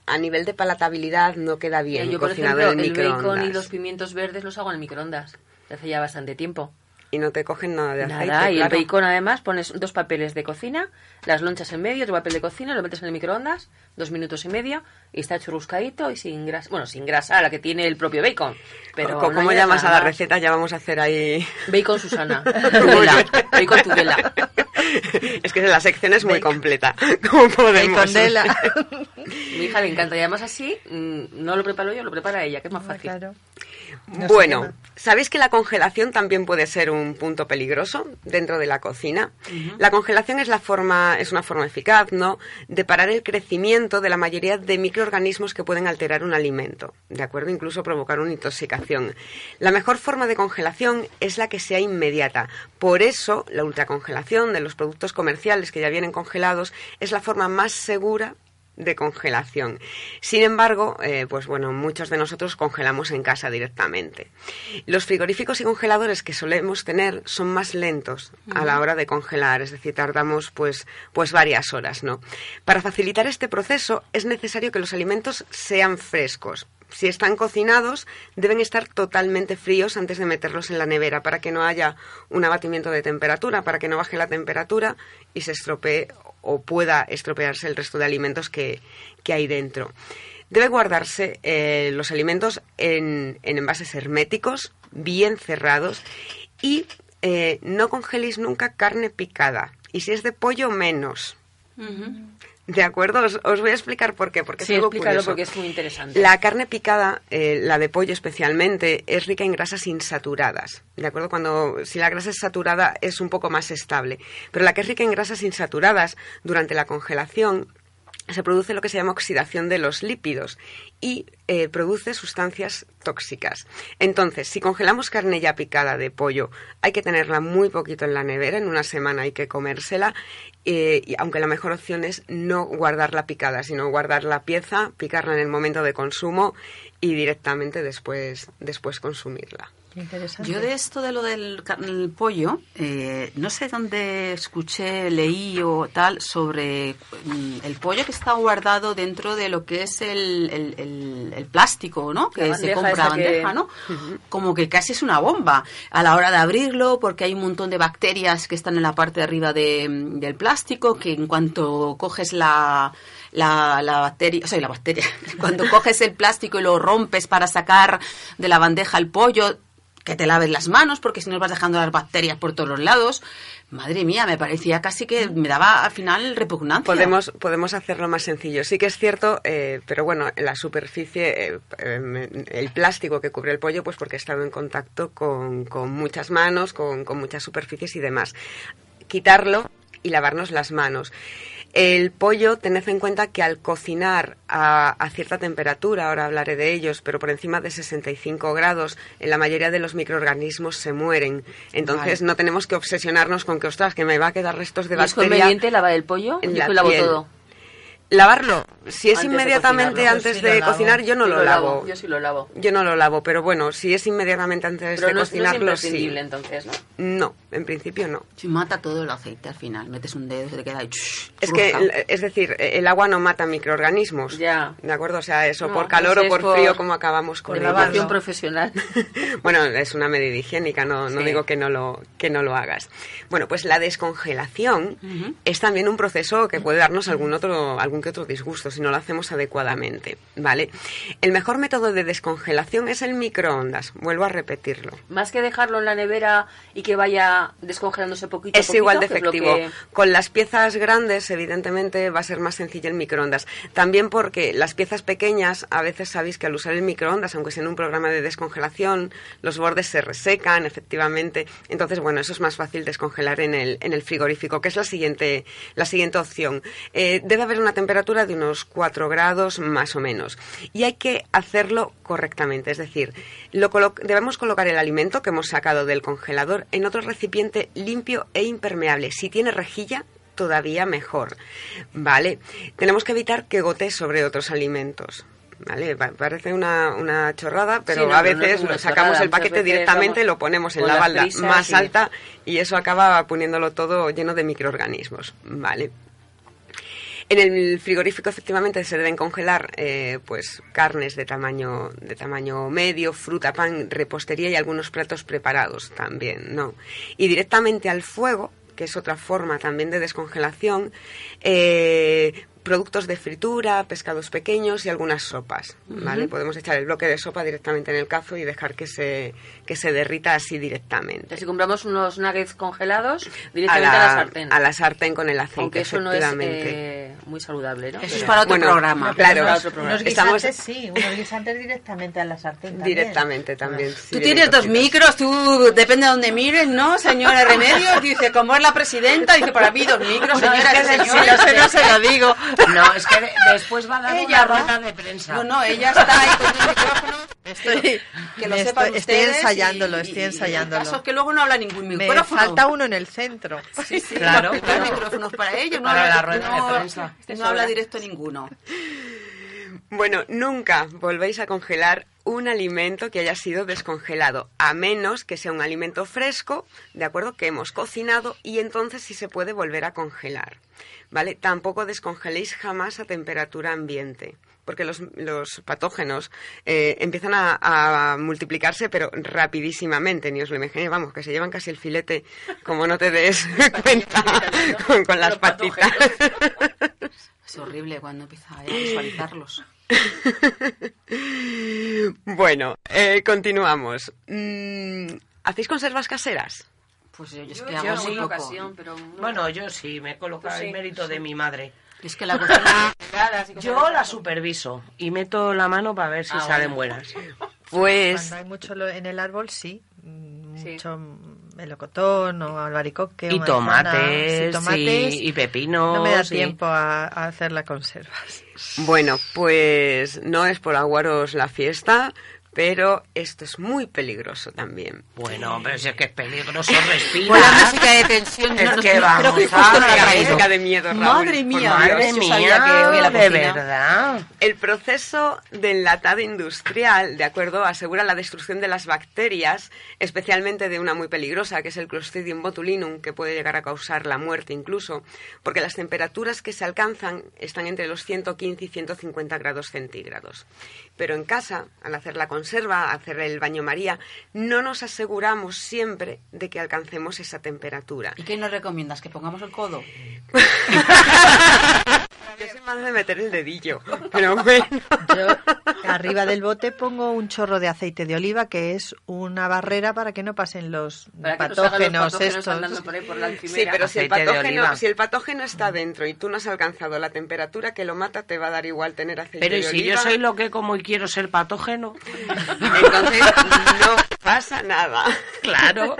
a nivel de palatabilidad no queda bien Yo, por ejemplo, en el bacon y los pimientos verdes los hago en el microondas. Hace ya bastante tiempo. Y no te cogen nada de aceite, Nada, y claro. el bacon además pones dos papeles de cocina, las lonchas en medio, otro papel de cocina, lo metes en el microondas, dos minutos y medio, y está churruscadito y sin grasa. Bueno, sin grasa, la que tiene el propio bacon. Pero no ¿Cómo llamas a la receta? Ya vamos a hacer ahí... Bacon Susana. Tudela. Bacon Tudela. Es que la sección es muy completa. ¿Cómo podemos? Mi hija le encanta. Y además así, mm, no lo preparo yo, lo prepara ella, que es más Ah, fácil. No bueno. ¿sabéis que la congelación también puede ser un punto peligroso dentro de la cocina? La congelación es la forma, es una forma eficaz, ¿no?, de parar el crecimiento de la mayoría de microorganismos que pueden alterar un alimento, ¿de acuerdo? Incluso provocar una intoxicación. La mejor forma de congelación es la que sea inmediata. Por eso, la ultracongelación de los productos comerciales que ya vienen congelados es la forma más segura de congelación. Sin embargo, eh, pues bueno, muchos de nosotros congelamos en casa directamente. Los frigoríficos y congeladores que solemos tener son más lentos a la hora de congelar, es decir, tardamos pues, pues varias horas, ¿no? Para facilitar este proceso es necesario que los alimentos sean frescos. Si están cocinados, deben estar totalmente fríos antes de meterlos en la nevera para que no haya un abatimiento de temperatura, para que no baje la temperatura y se estropee o pueda estropearse el resto de alimentos que, que hay dentro. Debe guardarse eh, los alimentos en, en envases herméticos, bien cerrados y eh, no congeléis nunca carne picada. Y si es de pollo, menos. ¿De acuerdo? Os, os voy a explicar por qué. Porque Sí, es algo explícalo curioso. porque es muy interesante. La carne picada, eh, la de pollo especialmente, es rica en grasas insaturadas. ¿De acuerdo? Cuando, si la grasa es saturada, es un poco más estable. Pero la que es rica en grasas insaturadas, durante la congelación, se produce lo que se llama oxidación de los lípidos y eh, produce sustancias tóxicas. Entonces, si congelamos carne ya picada de pollo, hay que tenerla muy poquito en la nevera, en una semana hay que comérsela, eh, y aunque la mejor opción es no guardarla picada, sino guardar la pieza, picarla en el momento de consumo y directamente después, después consumirla. Yo de esto de lo del el pollo, eh, no sé dónde escuché, leí o tal sobre mm, el pollo que está guardado dentro de lo que es el, el- el- el plástico, ¿no? Que La se compra esa bandeja, que- ¿no? Como que casi es una bomba a la hora de abrirlo porque hay un montón de bacterias que están en la parte de arriba de- del plástico que en cuanto coges la la, la bacteria, o sea, la bacteria, cuando coges el plástico y lo rompes para sacar de la bandeja el pollo, que te laves las manos porque si no vas dejando las bacterias por todos los lados. Madre mía, me parecía casi que me daba al final repugnancia. Podemos, podemos hacerlo más sencillo. Sí que es cierto, eh, pero bueno, en la superficie, eh, eh, el plástico que cubre el pollo, pues porque he estado en contacto con, con muchas manos, con, con muchas superficies y demás. Quitarlo y lavarnos las manos. El pollo, tened en cuenta que al cocinar a, a cierta temperatura, ahora hablaré de ellos, pero por encima de 65 grados, en la mayoría de los microorganismos se mueren. Entonces Vale. no tenemos que obsesionarnos con que, ostras, que me va a quedar restos de ¿Y es bacteria. conveniente lavar el pollo? en la lavo piel. todo. Lavarlo, si es Antes inmediatamente cocinarlo. antes sí de cocinar, yo no lo, lo lavo. lavo, yo sí lo lavo. Yo no lo lavo, pero bueno, si es inmediatamente antes Pero de no es, no es cocinarlo, sí. imprescindible entonces, ¿no? No, en principio no. Si mata todo el aceite al final, metes un dedo y se te queda ahí. Es que, es decir, el agua no mata microorganismos. Ya. ¿De acuerdo? O sea, eso No, por calor pues o es por, por- frío, como acabamos con lavación profesional. Bueno, es una medida higiénica, no, no Sí. digo que no, lo, que no lo hagas. Bueno, pues la descongelación es también un proceso que puede darnos algún otro, algún que otro disgusto si no lo hacemos adecuadamente, ¿vale? El mejor método de descongelación es el microondas, vuelvo a repetirlo. Más que dejarlo en la nevera y que vaya descongelándose poquito a Es poquito, igual de es efectivo. que- Con las piezas grandes, evidentemente, va a ser más sencillo el microondas. También porque las piezas pequeñas, a veces sabéis que al usar el microondas, aunque sea en un programa de descongelación, los bordes se resecan, efectivamente. Entonces, bueno, eso es más fácil descongelar en el, en el frigorífico, que es la siguiente, la siguiente opción. Eh, debe haber una temperatura de unos 4 grados más o menos. Y hay que hacerlo correctamente. Es decir, lo colo- debemos colocar el alimento que hemos sacado del congelador en otro recipiente limpio e impermeable. Si tiene rejilla, todavía mejor. ¿Vale? Tenemos que evitar que gotee sobre otros alimentos. ¿Vale? Pa- Parece una, una chorrada, pero Sí, no, a no veces lo sacamos chorrada. el paquete directamente, vamos lo ponemos en la balda prisas más alta y eso acaba poniéndolo todo lleno de microorganismos. ¿Vale? En el frigorífico efectivamente se deben congelar eh, pues carnes de tamaño de tamaño medio, fruta, pan, repostería y algunos platos preparados también, ¿no? Y directamente al fuego, que es otra forma también de descongelación, eh, productos de fritura, pescados pequeños y algunas sopas, ¿vale? Podemos echar el bloque de sopa directamente en el cazo y dejar que se que se derrita así directamente. Si compramos unos nuggets congelados, directamente a la, la, sartén. a la sartén con el aceite, Aunque eso no es eh, muy saludable, ¿no? Eso es para otro Bueno, programa. Claro, Para otro programa. Unos estamos guisantes sí, unos guisantes directamente a la sartén también. directamente también. sí, Tú tienes dos micros, tú depende de donde mires, ¿no, señora Remedios? Dice, como es la presidenta, dice, para mí dos micros, No, señora, es que señora, no se lo digo. No, es que de- después va a dar Ella, una ¿no? rueda de prensa. No, no, ella está ahí con el micrófono. Estoy, que lo me sepan estoy, estoy ensayándolo, y- estoy y- y ensayándolo. el caso es que luego no habla ningún Me micrófono. falta uno en el centro. Sí, sí, Claro, porque claro. hay micrófonos para ellos, no Para habla, la rueda de no- prensa. no habla directo ninguno. Bueno, nunca volvéis a congelar un alimento que haya sido descongelado, a menos que sea un alimento fresco, ¿de acuerdo? Que hemos cocinado y entonces sí se puede volver a congelar, ¿vale? Tampoco descongeléis jamás a temperatura ambiente, porque los, los patógenos eh, empiezan a, a multiplicarse, pero rapidísimamente, ni os lo imaginéis, vamos, que se llevan casi el filete, como no te des cuenta con, con las patitas. Es horrible cuando empieza a visualizarlos. Bueno, eh, continuamos. Mm, ¿Hacéis conservas caseras? Pues yo, es que yo hago sí. muy poco. ocasión, pero no- Bueno, yo sí, me he colocado sí, el mérito sí. de mi madre. Es que la cocina... Yo la superviso y meto la mano para ver si Ah, salen bueno. buenas. Pues Cuando hay mucho lo- en el árbol, sí. Mm, Sí. Melocotón o albaricoque. Y o tomates, sí, tomates. y- y pepinos, No me da y- tiempo a, a hacer las conservas. Bueno, pues no es por aguaros la fiesta, pero esto es muy peligroso también. Bueno, pero si es que es peligroso respirar. Con la música de tensión, Es no, que no, vamos creo que a justo no la. Música de miedo, Raúl, Madre mía. Madre mía, sabía que hoy la de verdad. El proceso de enlatado industrial, de acuerdo, asegura la destrucción de las bacterias, especialmente de una muy peligrosa, que es el Clostridium botulinum, que puede llegar a causar la muerte incluso, porque las temperaturas que se alcanzan están entre los 115 y 150 grados centígrados. Pero en casa, al hacer la conserva, hacer el baño María, no nos aseguramos siempre de que alcancemos esa temperatura. ¿Y qué nos recomiendas? ¿Que pongamos el codo? Yo soy más de meter el dedillo, pero bueno. Yo arriba del bote pongo un chorro de aceite de oliva, que es una barrera para que no pasen los patógenos estos. andando por ahí por la Sí, pero si el, patógeno, oliva. si el patógeno está dentro y tú no has alcanzado la temperatura que lo mata, te va a dar igual tener aceite Pero de ¿y si oliva. yo soy lo que como y quiero ser patógeno? Entonces no pasa nada. Claro.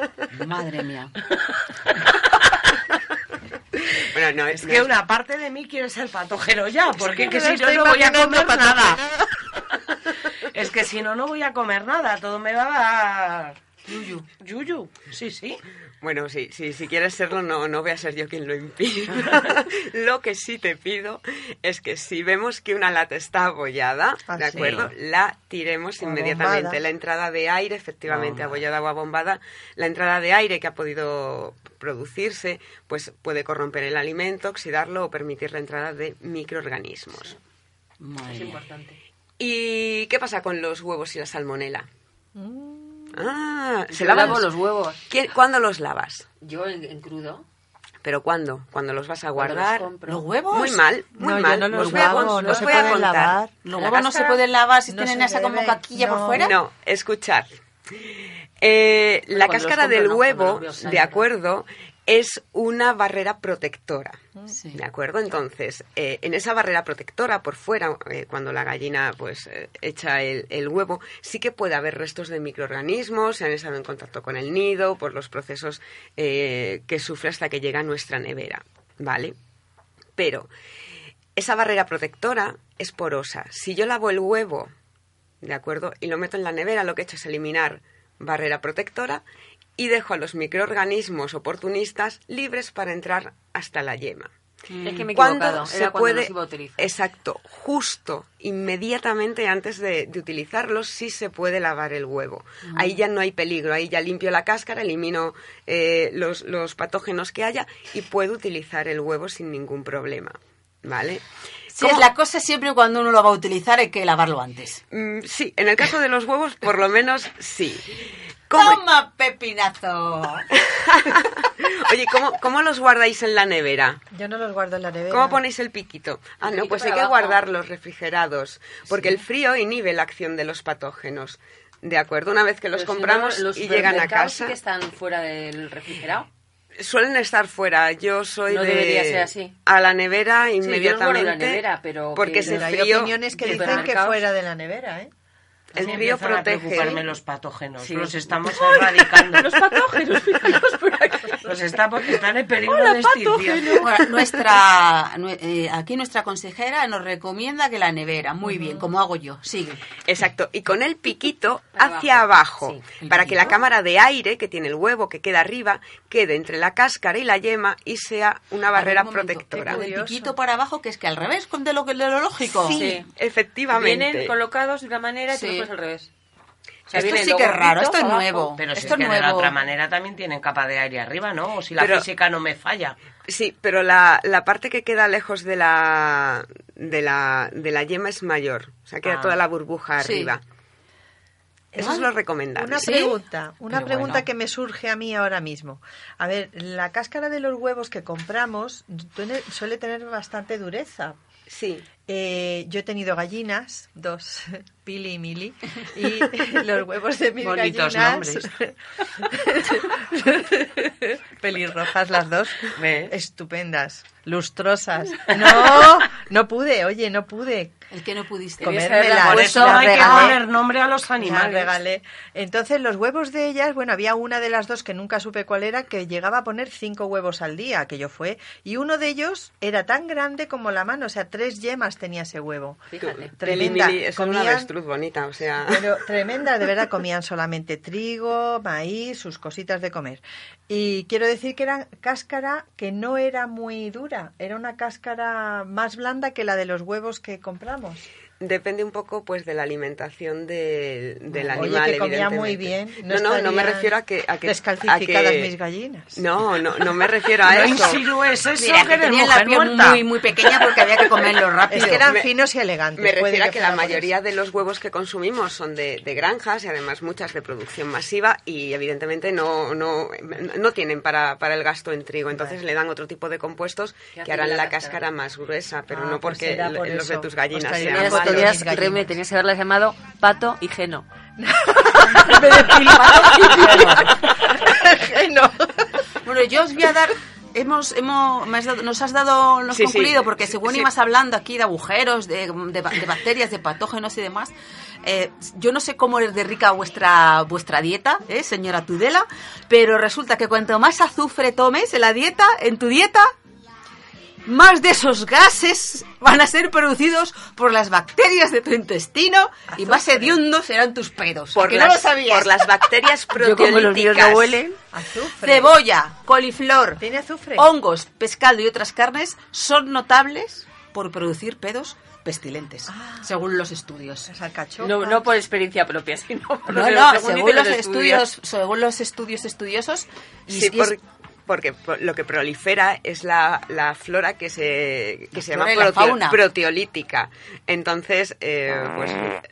Madre mía. Bueno, no, Es no que una parte de mí quiere ser patógeno ya, porque que que si no, no voy a comer nada. Es que si no, no voy a comer nada. Todo me va a dar... Yuyu. Yuyu, sí, sí. Bueno, sí, sí, si quieres serlo, no, no voy a ser yo quien lo impida. lo que sí te pido es que si vemos que una lata está abollada, Ah, ¿de sí. acuerdo? La tiremos O inmediatamente. bombada. La entrada de aire, efectivamente, abollada o abombada, la entrada de aire que ha podido producirse, pues puede corromper el alimento, oxidarlo o permitir la entrada de microorganismos. Es importante. ¿Y qué pasa con los huevos y la salmonela? Mm. Ah, ¿se lavan lavo los huevos. ¿Quién- ¿Cuándo los lavas? Yo en, en crudo. ¿Pero cuándo? ¿Cuando los vas a guardar? los. ¿Los huevos? Muy mal, muy No, yo mal. no los Os voy a no os se voy a pueden contar. lavar. ¿Los huevos no se pueden lavar si No tienen esa como caquilla por fuera? No, escuchad. Eh, la los cáscara compro del huevo, los de acuerdo, es una barrera protectora. Sí. ¿De acuerdo? Entonces, eh, en esa barrera protectora por fuera, eh, cuando la gallina pues eh, echa el, el huevo, sí que puede haber restos de microorganismos, se han estado en contacto con el nido, por los procesos eh, que sufre hasta que llega a nuestra nevera. ¿Vale? Pero esa barrera protectora es porosa. Si yo lavo el huevo, ¿de acuerdo? Y lo meto en la nevera, lo que he hecho es eliminar barrera protectora y dejo a los microorganismos oportunistas libres para entrar hasta la yema. Es que me he ¿Cuándo equivocado. se Era cuando puede, los exacto, justo, inmediatamente antes de, de utilizarlos, sí se puede lavar el huevo. Mm. Ahí ya no hay peligro, ahí ya limpio la cáscara, elimino eh, los, los patógenos que haya y puedo utilizar el huevo sin ningún problema. ¿Vale? Sí, es la cosa siempre cuando uno lo va a utilizar hay que lavarlo antes. Mm, sí, en el caso de los huevos, por lo menos sí. ¿Cómo- ¡Toma, pepinazo! Oye, ¿cómo, ¿cómo los guardáis en la nevera? Yo no los guardo en la nevera. ¿Cómo ponéis el piquito? Ah, El no, piquito pues hay que abajo. guardarlos refrigerados, porque el frío inhibe la acción de los patógenos. ¿De acuerdo? Una vez que los Pero si no, compramos los y llegan a casa, sí que están fuera del refrigerado. suelen estar fuera. Yo soy No de debería ser así. a la nevera Sí, yo inmediatamente. en la nevera, pero porque que- ese Pero hay frío, opiniones que dicen que fuera de la nevera, ¿eh? El frío empiezan a protege. preocuparme los patógenos. Sí. Los estamos erradicando. Los patógenos, fijaos por aquí. Pues está, están en peligro Hola, de extinción. Bueno, nuestra, nue- eh, aquí nuestra consejera nos recomienda que la nevera. Muy bien, como hago yo. Sigue. Exacto, y con el piquito hacia abajo, para que la cámara de aire que tiene el huevo que queda arriba quede entre la cáscara y la yema y sea una barrera un momento, protectora. Del piquito para abajo, que es que al revés con de lo, de lo lógico. Sí, efectivamente. Vienen colocados de una manera Sí. Pones al revés. O Esto vienen sí que es raro, esto es abajo. nuevo. Pero si Esto es que es de la nuevo. otra manera también tienen capa de aire arriba, ¿no? O si la Pero- física no me falla. Sí, pero la, la parte que queda lejos de la, de la, de la yema es mayor. O sea, queda Ah. toda la burbuja Sí. arriba. Eso es lo recomendable. Una pregunta, una Pero pregunta bueno. que me surge a mí ahora mismo. A ver, la cáscara de los huevos que compramos tiene- suele tener bastante dureza. Sí. Eh, yo he tenido gallinas, dos, Pili y Mili, y los huevos de mis Bonitos gallinas, nombres. pelirrojas las dos, estupendas, lustrosas. No, no pude, oye, no pude. El que no pudiste. comérmelas. Por eso hay que poner nombre a los Las animales. regalé. Entonces, los huevos de ellas, bueno, había una de las dos que nunca supe cuál era, que llegaba a poner cinco huevos al día, aquello fue, y uno de ellos era tan grande como la mano, o sea, tres yemas tenía ese huevo. Fíjate. Tremenda. Mili, es una Comían- bonita, o sea... Tremenda, de verdad, comían solamente trigo, maíz, sus cositas de comer. Y quiero decir que era cáscara que no era muy dura, era una cáscara más blanda que la de los huevos que compramos. Depende un poco pues de la alimentación de- del Oye, animal, que comía muy bien. No, no, no me estarían refiero a que... A que descalcificadas a que- mis gallinas. No, no, no me refiero a No eso. insinúes eso, Mira, que que tenían la piel muerta. muy, muy pequeña porque había que comerlo rápido. Es que eran Me- finos y elegantes. Me refiero a que la fuera por mayoría de los huevos que consumimos son de, de granjas y además muchas de producción masiva y evidentemente no, no, no tienen para, para el gasto en trigo. Entonces le dan otro tipo de compuestos Que que harán la la cáscara. más gruesa, pero Ah, no pues porque será por los de tus gallinas traeré sean Reme, tenías que haberlas llamado Pato y Geno. no. Bueno, yo os voy a dar. Hemos, hemos, me has dado- nos has dado, nos Sí, concluido, sí. porque según Sí. ibas hablando aquí de agujeros, de, de de bacterias, de patógenos y demás, eh, yo no sé cómo es de rica vuestra, vuestra dieta, ¿eh, señora Tudela, pero resulta que cuanto más azufre tomes en la dieta, en tu dieta, más de esos gases van a ser producidos por las bacterias de tu intestino y más hediondos serán tus pedos. Por ¿Que las, no lo sabías? por las bacterias Yo como los míos proteolíticas. no huelen. Azufre. Cebolla, coliflor, ¿Tiene azufre? hongos, pescado y otras carnes son notables por producir pedos pestilentes, según los estudios. No, no por experiencia propia, sino por No, según los estudios, según los estudios estudiosos, y Sí, y es- por- porque pro- lo que prolifera es la, la flora que se, que se llama proteo- fauna. proteolítica. Entonces, eh, pues,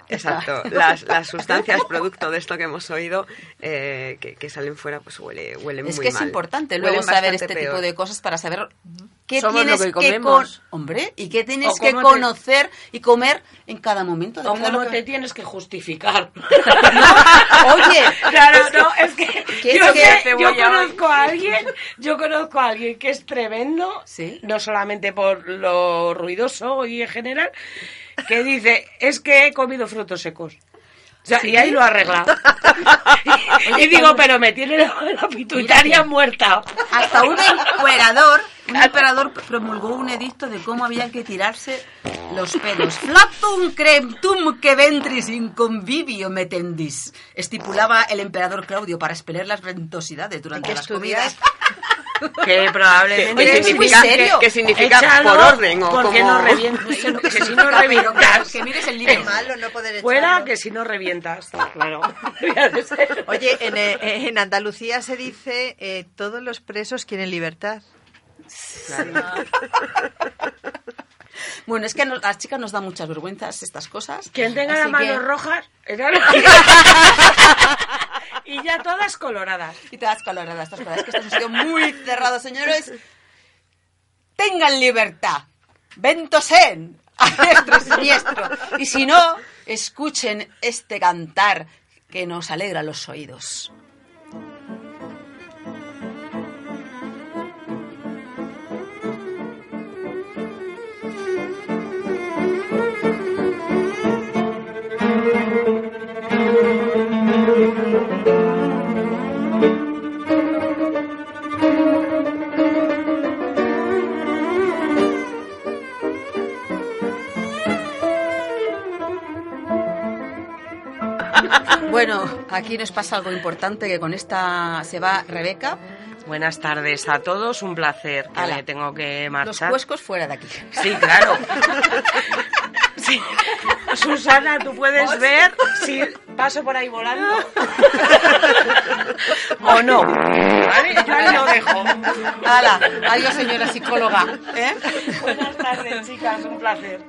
exacto, las, las sustancias producto de esto que hemos oído eh, que, que salen fuera, pues huele, huelen es muy que es mal. importante Huelen luego saber este peor. tipo de cosas para saber qué Somos tienes lo que que comemos. con- hombre y qué tienes O que cómo te- conocer y comer en cada momento. O de cómo lo que- te tienes que justificar. Oye, Claro, no, es que ¿Qué yo, es que yo conozco a alguien, yo conozco a alguien que es tremendo, Sí. no solamente por lo ruidoso y en general, que dice, es que he comido frutos secos. O sea, y ahí lo ha arreglado. y digo, pero me tiene la, la pituitaria muerta. Hasta un emperador, un emperador promulgó un edicto de cómo habían que tirarse los pedos. Flatum cremptum que ventris in convivio metendis, estipulaba el emperador Claudio para expeler las ventosidades durante las comidas. Que probablemente... ¿Qué Oye, es muy significa, serio. ¿Qué significa Échalo, por orden o porque como... no revientas. Que si no revientas. que mires el Es libro. malo no poder Fuera echarlo. que si no revientas. Claro. Oye, en, eh, en Andalucía se dice eh, todos los presos quieren libertad. Bueno, es que a nos- las chicas nos da muchas vergüenzas estas cosas. Quien tenga las manos que- rojas. y ya todas coloradas. Y todas coloradas, todas coloradas. Es que esto es un sitio muy cerrado, señores. Tengan libertad. Ventosen. A nuestro siniestro. Y si no, escuchen este cantar que nos alegra los oídos. Bueno, aquí nos pasa algo importante que con esta se va Rebeca. Buenas tardes a todos, un placer que Ala. me tengo que Los marchar. cuescos fuera de aquí. Sí, claro. Sí. Susana, tú puedes ver si paso por ahí volando o no. ¿Vale? Yo ahí lo dejo. Hala, adiós señora psicóloga. ¿eh? Buenas tardes, chicas, un placer.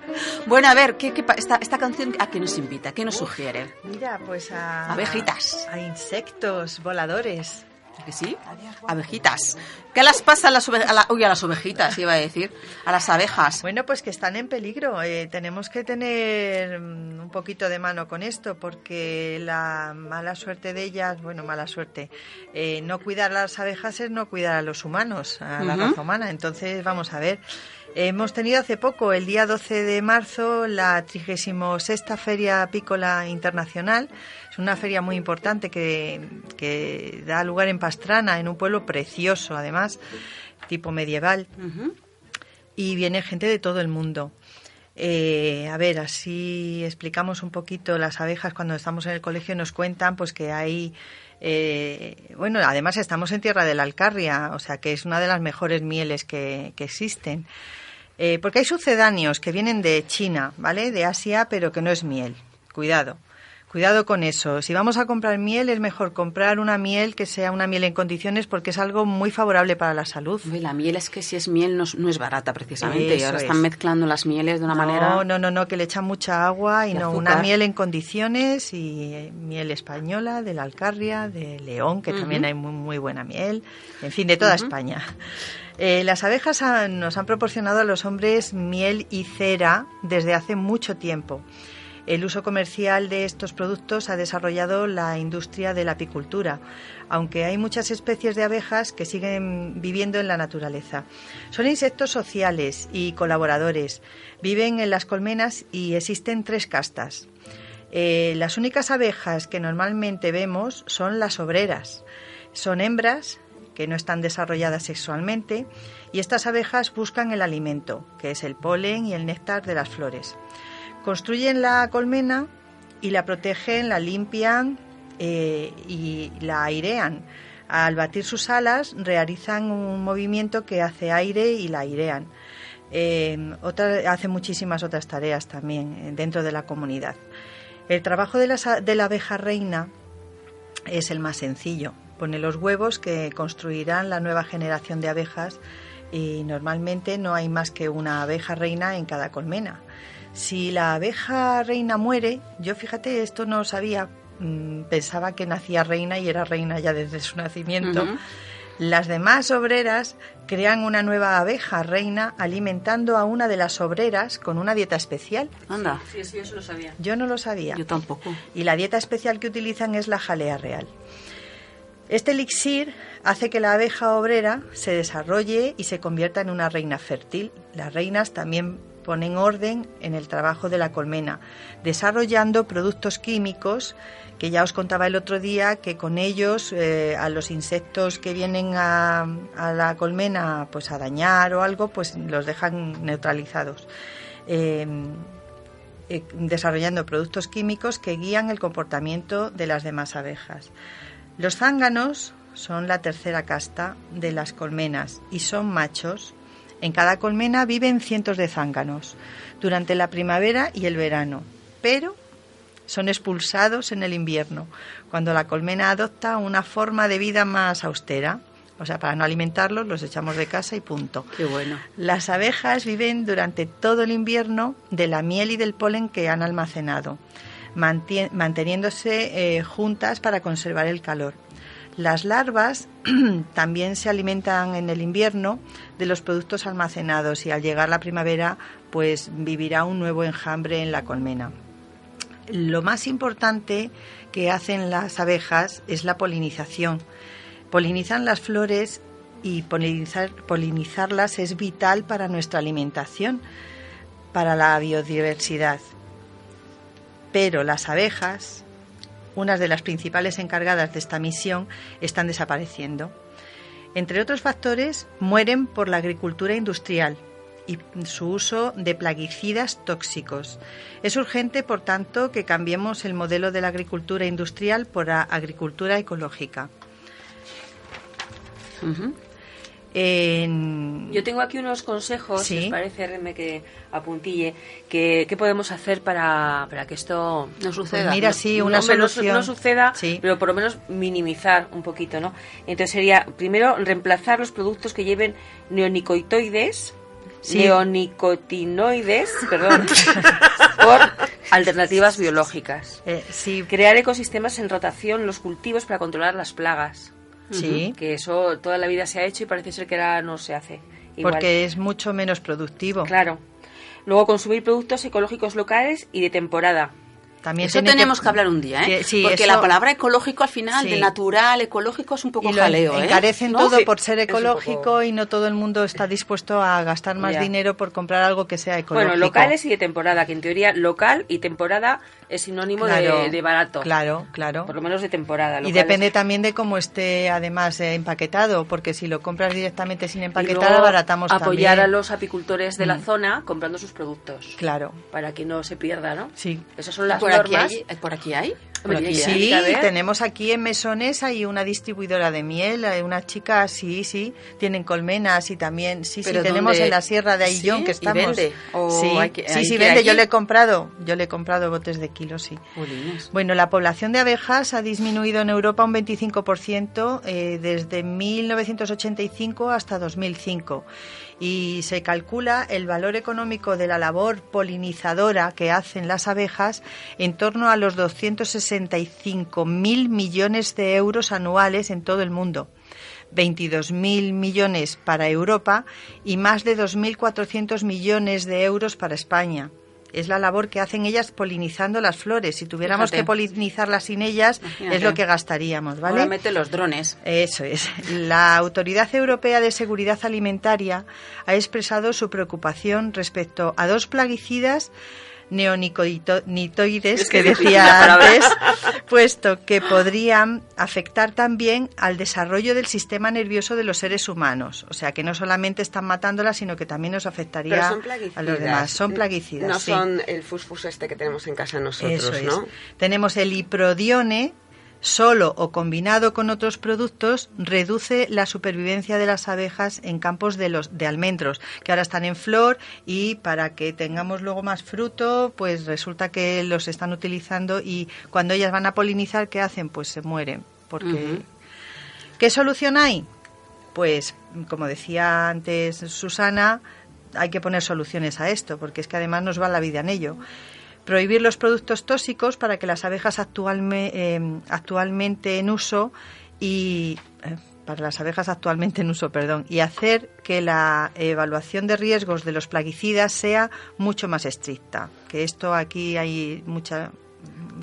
Bueno, a ver, ¿qué, qué esta, esta canción a qué nos invita? ¿Qué nos sugiere? Mira, pues a... Abejitas. A insectos voladores. ¿Que sí? Abejitas. ¿Qué las pasa a las, ove- a la- uy, a las ovejitas, iba a decir? A las abejas. Bueno, pues que están en peligro. Eh, tenemos que tener mm, un poquito de mano con esto porque la mala suerte de ellas, bueno, mala suerte, eh, no cuidar a las abejas es no cuidar a los humanos, a la raza humana. Entonces, vamos a ver. Hemos tenido hace poco, el día 12 de marzo, la 36 Feria Apícola Internacional. Es una feria muy importante que, que da lugar en Pastrana, en un pueblo precioso, además, tipo medieval y viene gente de todo el mundo. Eh, a ver, así explicamos un poquito las abejas cuando estamos en el colegio nos cuentan pues que hay eh, bueno, además estamos en tierra de la Alcarria, o sea que es una de las mejores mieles que, que existen. Eh, porque hay sucedáneos que vienen de China, ¿vale? De Asia, pero que no es miel. Cuidado. Cuidado con eso. Si vamos a comprar miel, es mejor comprar una miel que sea una miel en condiciones porque es algo muy favorable para la salud. Uy, la miel es que si es miel no, es- no es barata precisamente. y ahora es. están mezclando las mieles de una no, manera... No, no, no, que le echan mucha agua y, no, azúcar. una miel en condiciones y eh, miel española, de la Alcarria, de León, que también hay muy, muy buena miel, en fin, de toda. España. Eh, las abejas nos han proporcionado a los hombres miel y cera desde hace mucho tiempo. El uso comercial de estos productos ha desarrollado la industria de la apicultura, aunque hay muchas especies de abejas que siguen viviendo en la naturaleza. Son insectos sociales y colaboradores. Viven en las colmenas y existen tres castas. Eh, las únicas abejas que normalmente vemos son las obreras. Son hembras que no están desarrolladas sexualmente y estas abejas buscan el alimento, que es el polen y el néctar de las flores. Construyen la colmena y la protegen, la limpian eh, y la airean. Al batir sus alas realizan un movimiento que hace aire y la airean. Eh, otra, hace muchísimas otras tareas también eh, dentro de la comunidad. El trabajo de la, de la abeja reina es el más sencillo. Pone los huevos que construirán la nueva generación de abejas y normalmente no hay más que una abeja reina en cada colmena. Si la abeja reina muere, yo fíjate, esto no lo sabía, mm, pensaba que nacía reina y era reina ya desde su nacimiento. Las demás obreras crean una nueva abeja reina alimentando a una de las obreras con una dieta especial. Anda. Sí, eso yo se lo sabía. Yo no lo sabía. Yo tampoco. Y la dieta especial que utilizan es la jalea real. Este elixir hace que la abeja obrera se desarrolle y se convierta en una reina fértil. Las reinas también ponen orden en el trabajo de la colmena, desarrollando productos químicos que ya os contaba el otro día que con ellos eh, a los insectos que vienen a, la colmena pues a dañar o algo pues los dejan neutralizados. Eh, eh, desarrollando productos químicos que guían el comportamiento de las demás abejas. Los zánganos son la tercera casta de las colmenas y son machos. En cada colmena viven cientos de zánganos durante la primavera y el verano, pero son expulsados en el invierno, cuando la colmena adopta una forma de vida más austera. O sea, para no alimentarlos los echamos de casa y punto. Qué bueno. Las abejas viven durante todo el invierno de la miel y del polen que han almacenado, manteniéndose eh, juntas para conservar el calor. Las larvas también se alimentan en el invierno de los productos almacenados y al llegar la primavera pues vivirá un nuevo enjambre en la colmena. Lo más importante que hacen las abejas es la polinización. Polinizan las flores y polinizar- polinizarlas es vital para nuestra alimentación, para la biodiversidad. Pero las abejas, unas de las principales encargadas de esta misión, están desapareciendo. Entre otros factores, mueren por la agricultura industrial y su uso de plaguicidas tóxicos. Es urgente, por tanto, que cambiemos el modelo de la agricultura industrial por la agricultura ecológica. En- Yo tengo aquí unos consejos, Sí. si os parece, Reme, que apuntille, que, ¿qué podemos hacer para, para que esto no suceda. Pues mira, sí, una hombre, no su- solución. No, suceda, Sí. pero por lo menos minimizar un poquito, ¿no? Entonces sería, primero, reemplazar los productos que lleven neonicotoides, Sí. neonicotinoides, perdón, por alternativas biológicas. Eh, sí. Crear ecosistemas en rotación los cultivos para controlar las plagas. Sí. Que eso toda la vida se ha hecho y parece ser que ahora no se hace. Igual. Porque es mucho menos productivo. Claro. Luego consumir productos ecológicos locales y de temporada. También Eso tenemos que, hablar un día, ¿eh? que- sí, Porque eso- la palabra ecológico al final, Sí. de natural, ecológico, es un poco y lo jaleo, ¿eh? encarecen ¿No? todo Sí. por ser ecológico poco- y no todo el mundo está dispuesto a gastar más Ya. dinero por comprar algo que sea ecológico. Bueno, locales y de temporada, que en teoría local y temporada es sinónimo de- Claro, de, barato. Claro, claro. Por lo menos de temporada. Y depende también de cómo esté además eh, empaquetado, porque si lo compras directamente sin Y empaquetar, luego abaratamos apoyar también. a los apicultores de la Mm. zona comprando sus productos. Claro. Para que no se pierda, ¿no? Sí. Esas son las ¿Por aquí normas. hay? ¿Por aquí hay? Aquí sí, tenemos aquí en Mesones hay una distribuidora de miel, hay una chica, sí, sí, tienen colmenas y también, sí, sí, ¿Pero tenemos dónde? en la sierra de Aillón ¿Sí? que ¿Y estamos. vende? ¿O sí, hay que- sí, hay sí, vende, yo le he comprado, yo le he comprado botes de kilos, sí. Bueno, la población de abejas ha disminuido en Europa un 25% eh, desde 1985 hasta 2005 y se calcula el valor económico de la labor polinizadora que hacen las abejas en torno a los 265 mil millones de euros anuales en todo el mundo. 22.000 millones para Europa y más de 2.400 millones de euros para España. Es la labor que hacen ellas polinizando las flores. Si tuviéramos Fíjate. que polinizarlas sin ellas, es lo que gastaríamos, ¿vale? Ahora mete los drones. Eso es. La Autoridad Europea de Seguridad Alimentaria ha expresado su preocupación respecto a dos plaguicidas neonicotinoides Es que decía antes, puesto que podrían afectar también al desarrollo del sistema nervioso de los seres humanos. O sea, que no solamente están matándolas, sino que también nos afectaría a los demás. Son plaguicidas. No sí. son el fusfus este que tenemos en casa nosotros, Eso es. ¿no? Tenemos el iprodione, solo o combinado con otros productos, reduce la supervivencia de las abejas en campos de los de almendros, que ahora están en flor y para que tengamos luego más fruto, pues resulta que los están utilizando y cuando ellas van a polinizar, ¿qué hacen? Pues se mueren, porque. ¿Qué solución hay? Pues, como decía antes Susana, hay que poner soluciones a esto, porque es que además nos va la vida en ello. Prohibir los productos tóxicos para que las abejas eh, actualmente en uso y eh, para las abejas actualmente en uso, perdón, y hacer que la evaluación de riesgos de los plaguicidas sea mucho más estricta. Que esto aquí hay mucha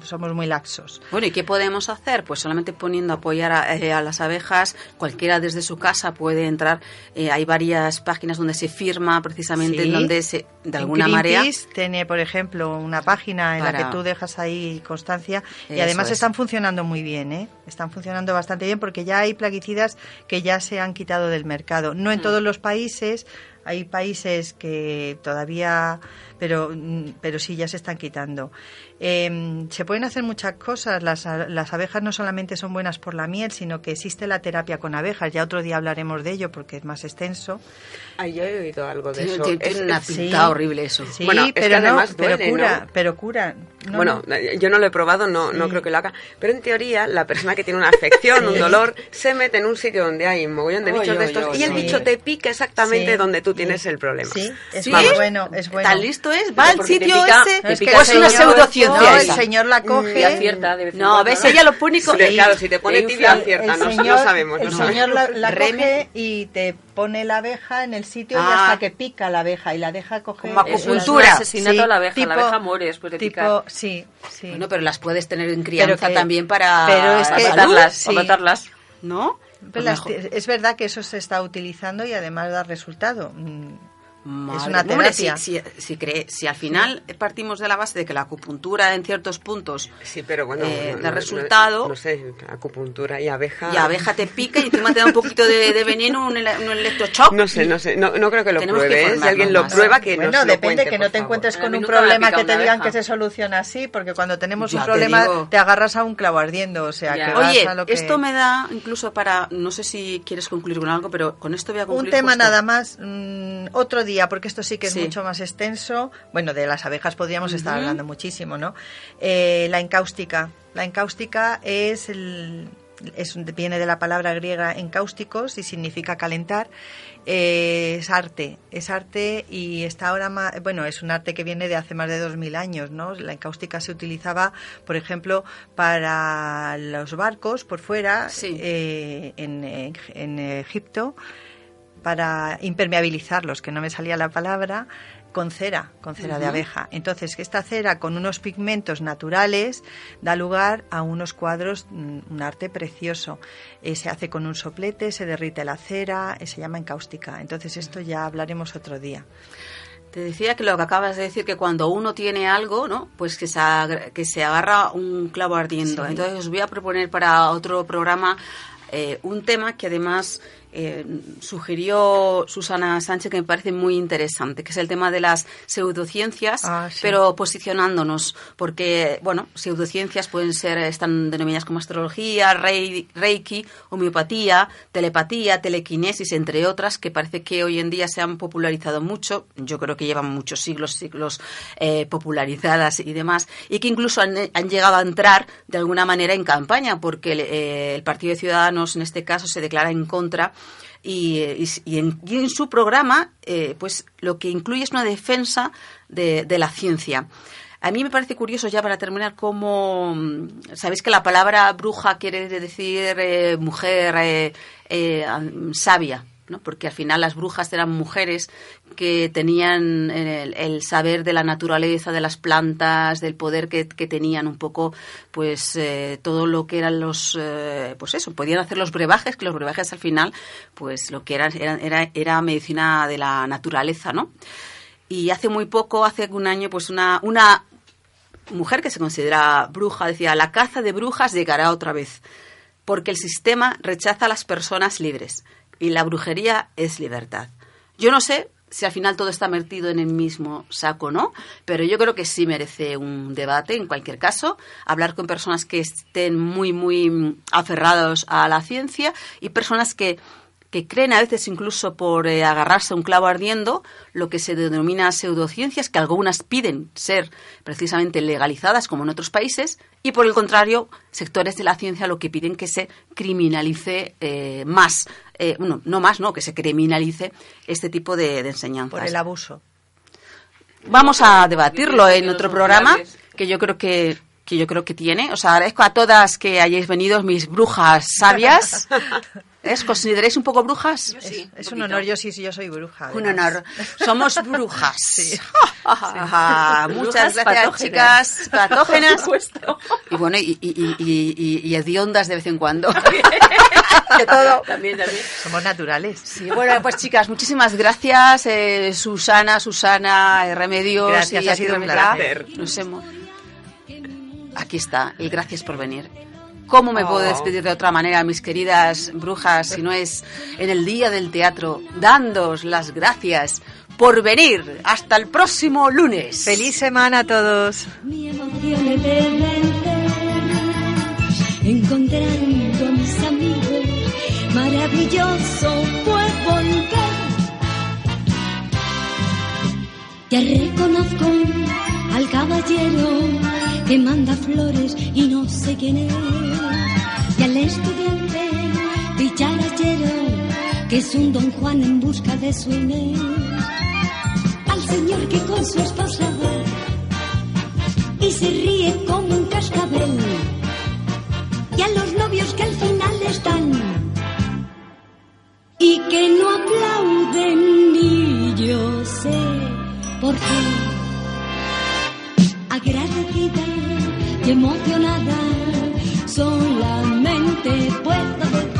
somos muy laxos. Bueno, ¿y qué podemos hacer? Pues solamente poniendo apoyar a, eh, a las abejas, cualquiera desde su casa puede entrar. Eh, hay varias páginas donde se firma precisamente Sí. en donde se, de En alguna manera. Tiene, por ejemplo, una página en la que tú dejas ahí constancia y Eso además es. están funcionando muy bien, ¿eh? Están funcionando bastante bien porque ya hay plaguicidas que ya se han quitado del mercado. No en Mm. todos los países, hay países que todavía, pero, mm, pero sí ya se están quitando. Eh, se pueden hacer muchas cosas. Las, las abejas no solamente son buenas por la miel, sino que existe la terapia con abejas. Ya otro día hablaremos de ello porque es más extenso. Ay, yo he oído algo de eso. tiene- Es- una es- pinta horrible eso. Sí, Bueno, es que pero, no, además pero duele, cura, ¿no? pero cura. No, bueno, no. yo no lo he probado, no, no creo que lo haga. Pero en teoría, la persona que tiene una afección, un Sí. dolor, se mete en un sitio donde hay un mogollón de Oy, bichos de estos oy, y el bicho te pica exactamente Sí, donde tú tienes el problema. Sí, es ¿Sí? bueno, es bueno. ¿Tan listo es? Va al sitio pica- ese. Es que Pues el una pseudociencia No, el señor la coge. Y acierta de vez en No, cuando, ves, ella lo pone y co- Sí, claro, si te pone tibia, acierta. No, señor, no sabemos, no el sabemos. señor la, la Reme. coge y te pone la abeja en el sitio y Ah. hasta que pica la abeja y la deja coger. Como es un acupuntura. asesinato a la abeja. La abeja muere después de tipo, picar. Sí, sí. Bueno, pero las puedes tener en crianza que- también para, pero es que- matarlas, sí. para matarlas, ¿no? Pues las- es verdad que eso se está utilizando y además da resultado. Madre- una hombre, terapia. si, si, si cree- si al final partimos de la base de que la acupuntura en ciertos puntos Sí, pero bueno, eh, no- da resultado, No, no sé, acupuntura y abeja. y abeja te pica y encima te da un poquito de, de veneno, un, ele- un electroshock. No sé, no sé, no, no creo que lo Tenemos que pruebe. ¿eh? Si alguien lo más. prueba, que Bueno, nos lo depende cuente, que no te favor. encuentres con un problema que te digan abeja. que se soluciona así, porque cuando tenemos Ya un te problema digo. te, agarras a un clavo ardiendo, o sea, que vas Oye, a lo que... esto me da incluso para, no sé si quieres concluir con algo, pero con esto voy a Un concluir. tema justo. nada más, mm, otro día, porque esto sí que es Sí. mucho más extenso. Bueno, de las abejas podríamos estar hablando muchísimo, ¿no? Eh, la encáustica. La encáustica es el, es viene de la palabra griega encáusticos y significa calentar. Eh, es arte, es arte y está ahora más, bueno, es un arte que viene de hace más de 2000 años, ¿no? La encáustica se utilizaba, por ejemplo, para los barcos por fuera, eh, en, en- en Egipto, para impermeabilizarlos, que no me salía la palabra, con cera, con cera de abeja. Entonces, que esta cera con unos pigmentos naturales da lugar a unos cuadros, mm, un arte precioso. Eh, se hace con un soplete, se derrite la cera, eh, se llama encáustica. Entonces, esto ya hablaremos otro día. Te decía que lo que acabas de decir, que cuando uno tiene algo, ¿no? Pues que se, agra- que se agarra un clavo ardiendo. Sí. Entonces os voy a proponer para otro programa eh, un tema que además eh, sugirió Susana Sánchez que me parece muy interesante, que es el tema de las pseudociencias, Ah, sí. pero posicionándonos, porque, bueno, pseudociencias pueden ser, están denominadas como astrología, rei- reiki, homeopatía, telepatía, telequinesis, entre otras, que parece que hoy en día se han popularizado mucho, yo creo que llevan muchos siglos, siglos eh, popularizadas y demás, y que incluso han, han llegado a entrar de alguna manera en campaña, porque el, eh, el Partido de Ciudadanos, en este caso, se declara en contra y, y- y en, su programa, eh, pues lo que incluye es una defensa de, de la ciencia. A mí me parece curioso, ya para terminar, cómo. mm, Sabéis que la palabra bruja quiere decir eh, mujer eh, eh, sabia, Porque al final las brujas eran mujeres que tenían el, el saber de la naturaleza, de las plantas, del poder que, tenían un poco, pues eh, todo lo que eran los, eh, pues eso, podían hacer los brebajes, que los brebajes al final, pues lo que eran- era, era medicina de la naturaleza, ¿no? Y hace muy poco, hace un año, pues una, una mujer que se considera bruja decía, la caza de brujas llegará otra vez, porque el sistema rechaza a las personas libres y la brujería es libertad. Yo no sé si al final todo está metido en el mismo saco o no, pero yo creo que sí merece un debate en cualquier caso, hablar con personas que estén muy, muy aferrados a la ciencia y personas que que creen a veces incluso por eh, agarrarse a un clavo ardiendo, lo que se denomina pseudociencias, que algunas piden ser precisamente legalizadas como en otros países, y por el contrario, sectores de la ciencia lo que piden que se criminalice eh, más, eh, bueno, no más, no, que se criminalice este tipo de, de enseñanzas. Por el abuso. Vamos a debatirlo en otro programa que yo creo que que yo creo que tiene. Os agradezco a todas que hayáis venido, mis brujas sabias. ¿Es? ¿Consideráis un poco brujas? Es, es un honor, yo sí, sí, yo soy bruja. Un honor. Somos brujas. Sí. Muchas Brujas gracias, patógenas. chicas. Patógenas. Por supuesto. Y bueno, y, y, y, y, y- y hediondas de vez en cuando. De todo. También, también. Somos naturales. Sí, bueno, pues chicas, muchísimas gracias. eh, Susana, Susana, eh, Remedios. Gracias, y ha aquí sido un placer. Nos hemos... Aquí está, y gracias por venir. ¿Cómo me puedo Oh. despedir de otra manera, mis queridas brujas, si no es en el día del teatro, dándoos las gracias por venir? Hasta el próximo lunes. Feliz semana a todos. Mi emoción es de vencer, encontrando a mis amigos, maravilloso fue volver. Ya reconozco al caballero que manda flores y no sé quién es, y al estudiante dicharachero que es un don Juan en busca de su Inés, al señor que con su esposa va y se ríe como un cascabel. Y a los novios que al final están y que no aplauden ni yo sé por qué. Agradecida y emocionada, solamente puedo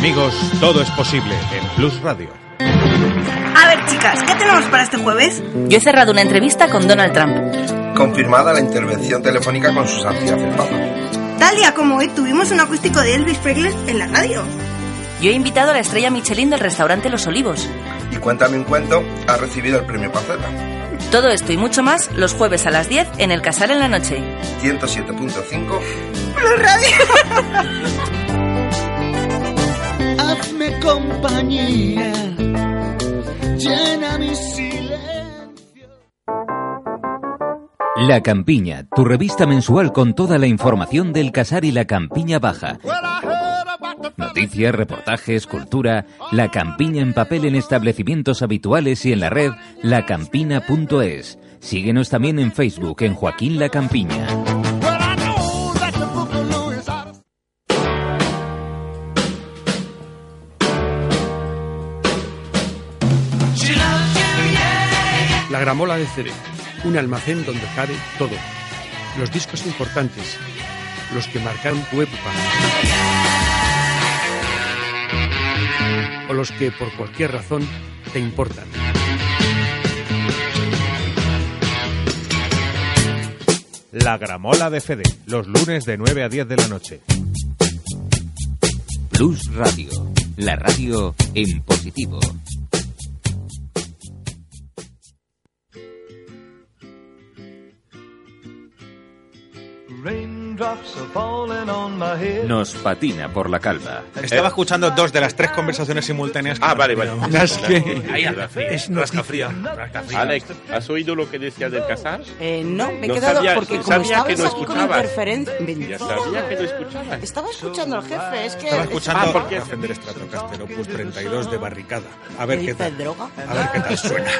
Amigos, todo es posible en Plus Radio. A ver, chicas, ¿qué tenemos para este jueves? Yo he cerrado una entrevista con Donald Trump. Confirmada la intervención telefónica con su santidad el Papa. Tal día como hoy tuvimos un acústico de Elvis Presley en la radio. Yo he invitado a la estrella Michelin del restaurante Los Olivos. Y Cuéntame un cuento ha recibido el premio Paceta. Todo esto y mucho más los jueves a las 10 en El Casar en la Noche. 107.5 Plus Radio. Hazme compañía, llena mi silencio. La Campiña, tu revista mensual con toda la información del Casar y la Campiña Baja. Noticias, reportajes, cultura, La Campiña en papel en establecimientos habituales y en la red lacampina.es. Síguenos también en Facebook en Joaquín La Campiña. La Gramola de CD, un almacén donde cabe todo. Los discos importantes, los que marcaron tu época. O los que por cualquier razón te importan. La Gramola de Fede, los lunes de 9 a 10 de la noche. Plus Radio, la radio en positivo. rain are falling on my head. Nos patina por la calva. Estaba escuchando dos de las tres conversaciones simultáneas. Ah, vale, vale. Es que Ahí es Rasca fría. Alex, ¿has oído lo que decía del casar? Eh, no, me he No quedado sabía- porque como sabía que no aquí con interferencia... Ya sabía que lo escuchabas. Estaba escuchando al jefe, es que... Estaba escuchando Ah, ¿por qué? Café del Stratocaster Opus 32 de Barricada. A ver ¿Te qué tal. droga? A ver qué tal suena.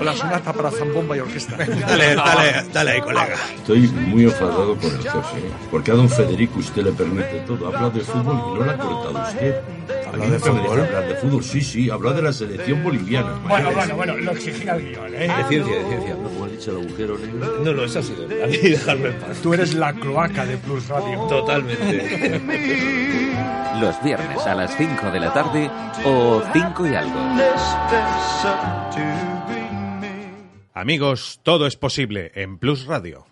O la, sonata para zambomba y orquesta. Dale, dale, dale ahí, colega. Estoy muy enfadado con el jefe, ¿eh? Porque a don Federico usted le permite todo. Habla de fútbol y no le ha cortado usted. ¿Habla de fútbol? deja Hablar de fútbol, sí, sí, habla de la selección boliviana. Bueno, bueno, bueno, lo exigía el guion, ¿eh? De ciencia, de ciencia. ¿No como has dicho el agujero negro? No, no, eso ha sido. A mí dejarme en paz. Tú eres la cloaca de Plus Radio. Totalmente. Los viernes a las 5 de la tarde o 5 y algo. Amigos, todo es posible en Plus Radio.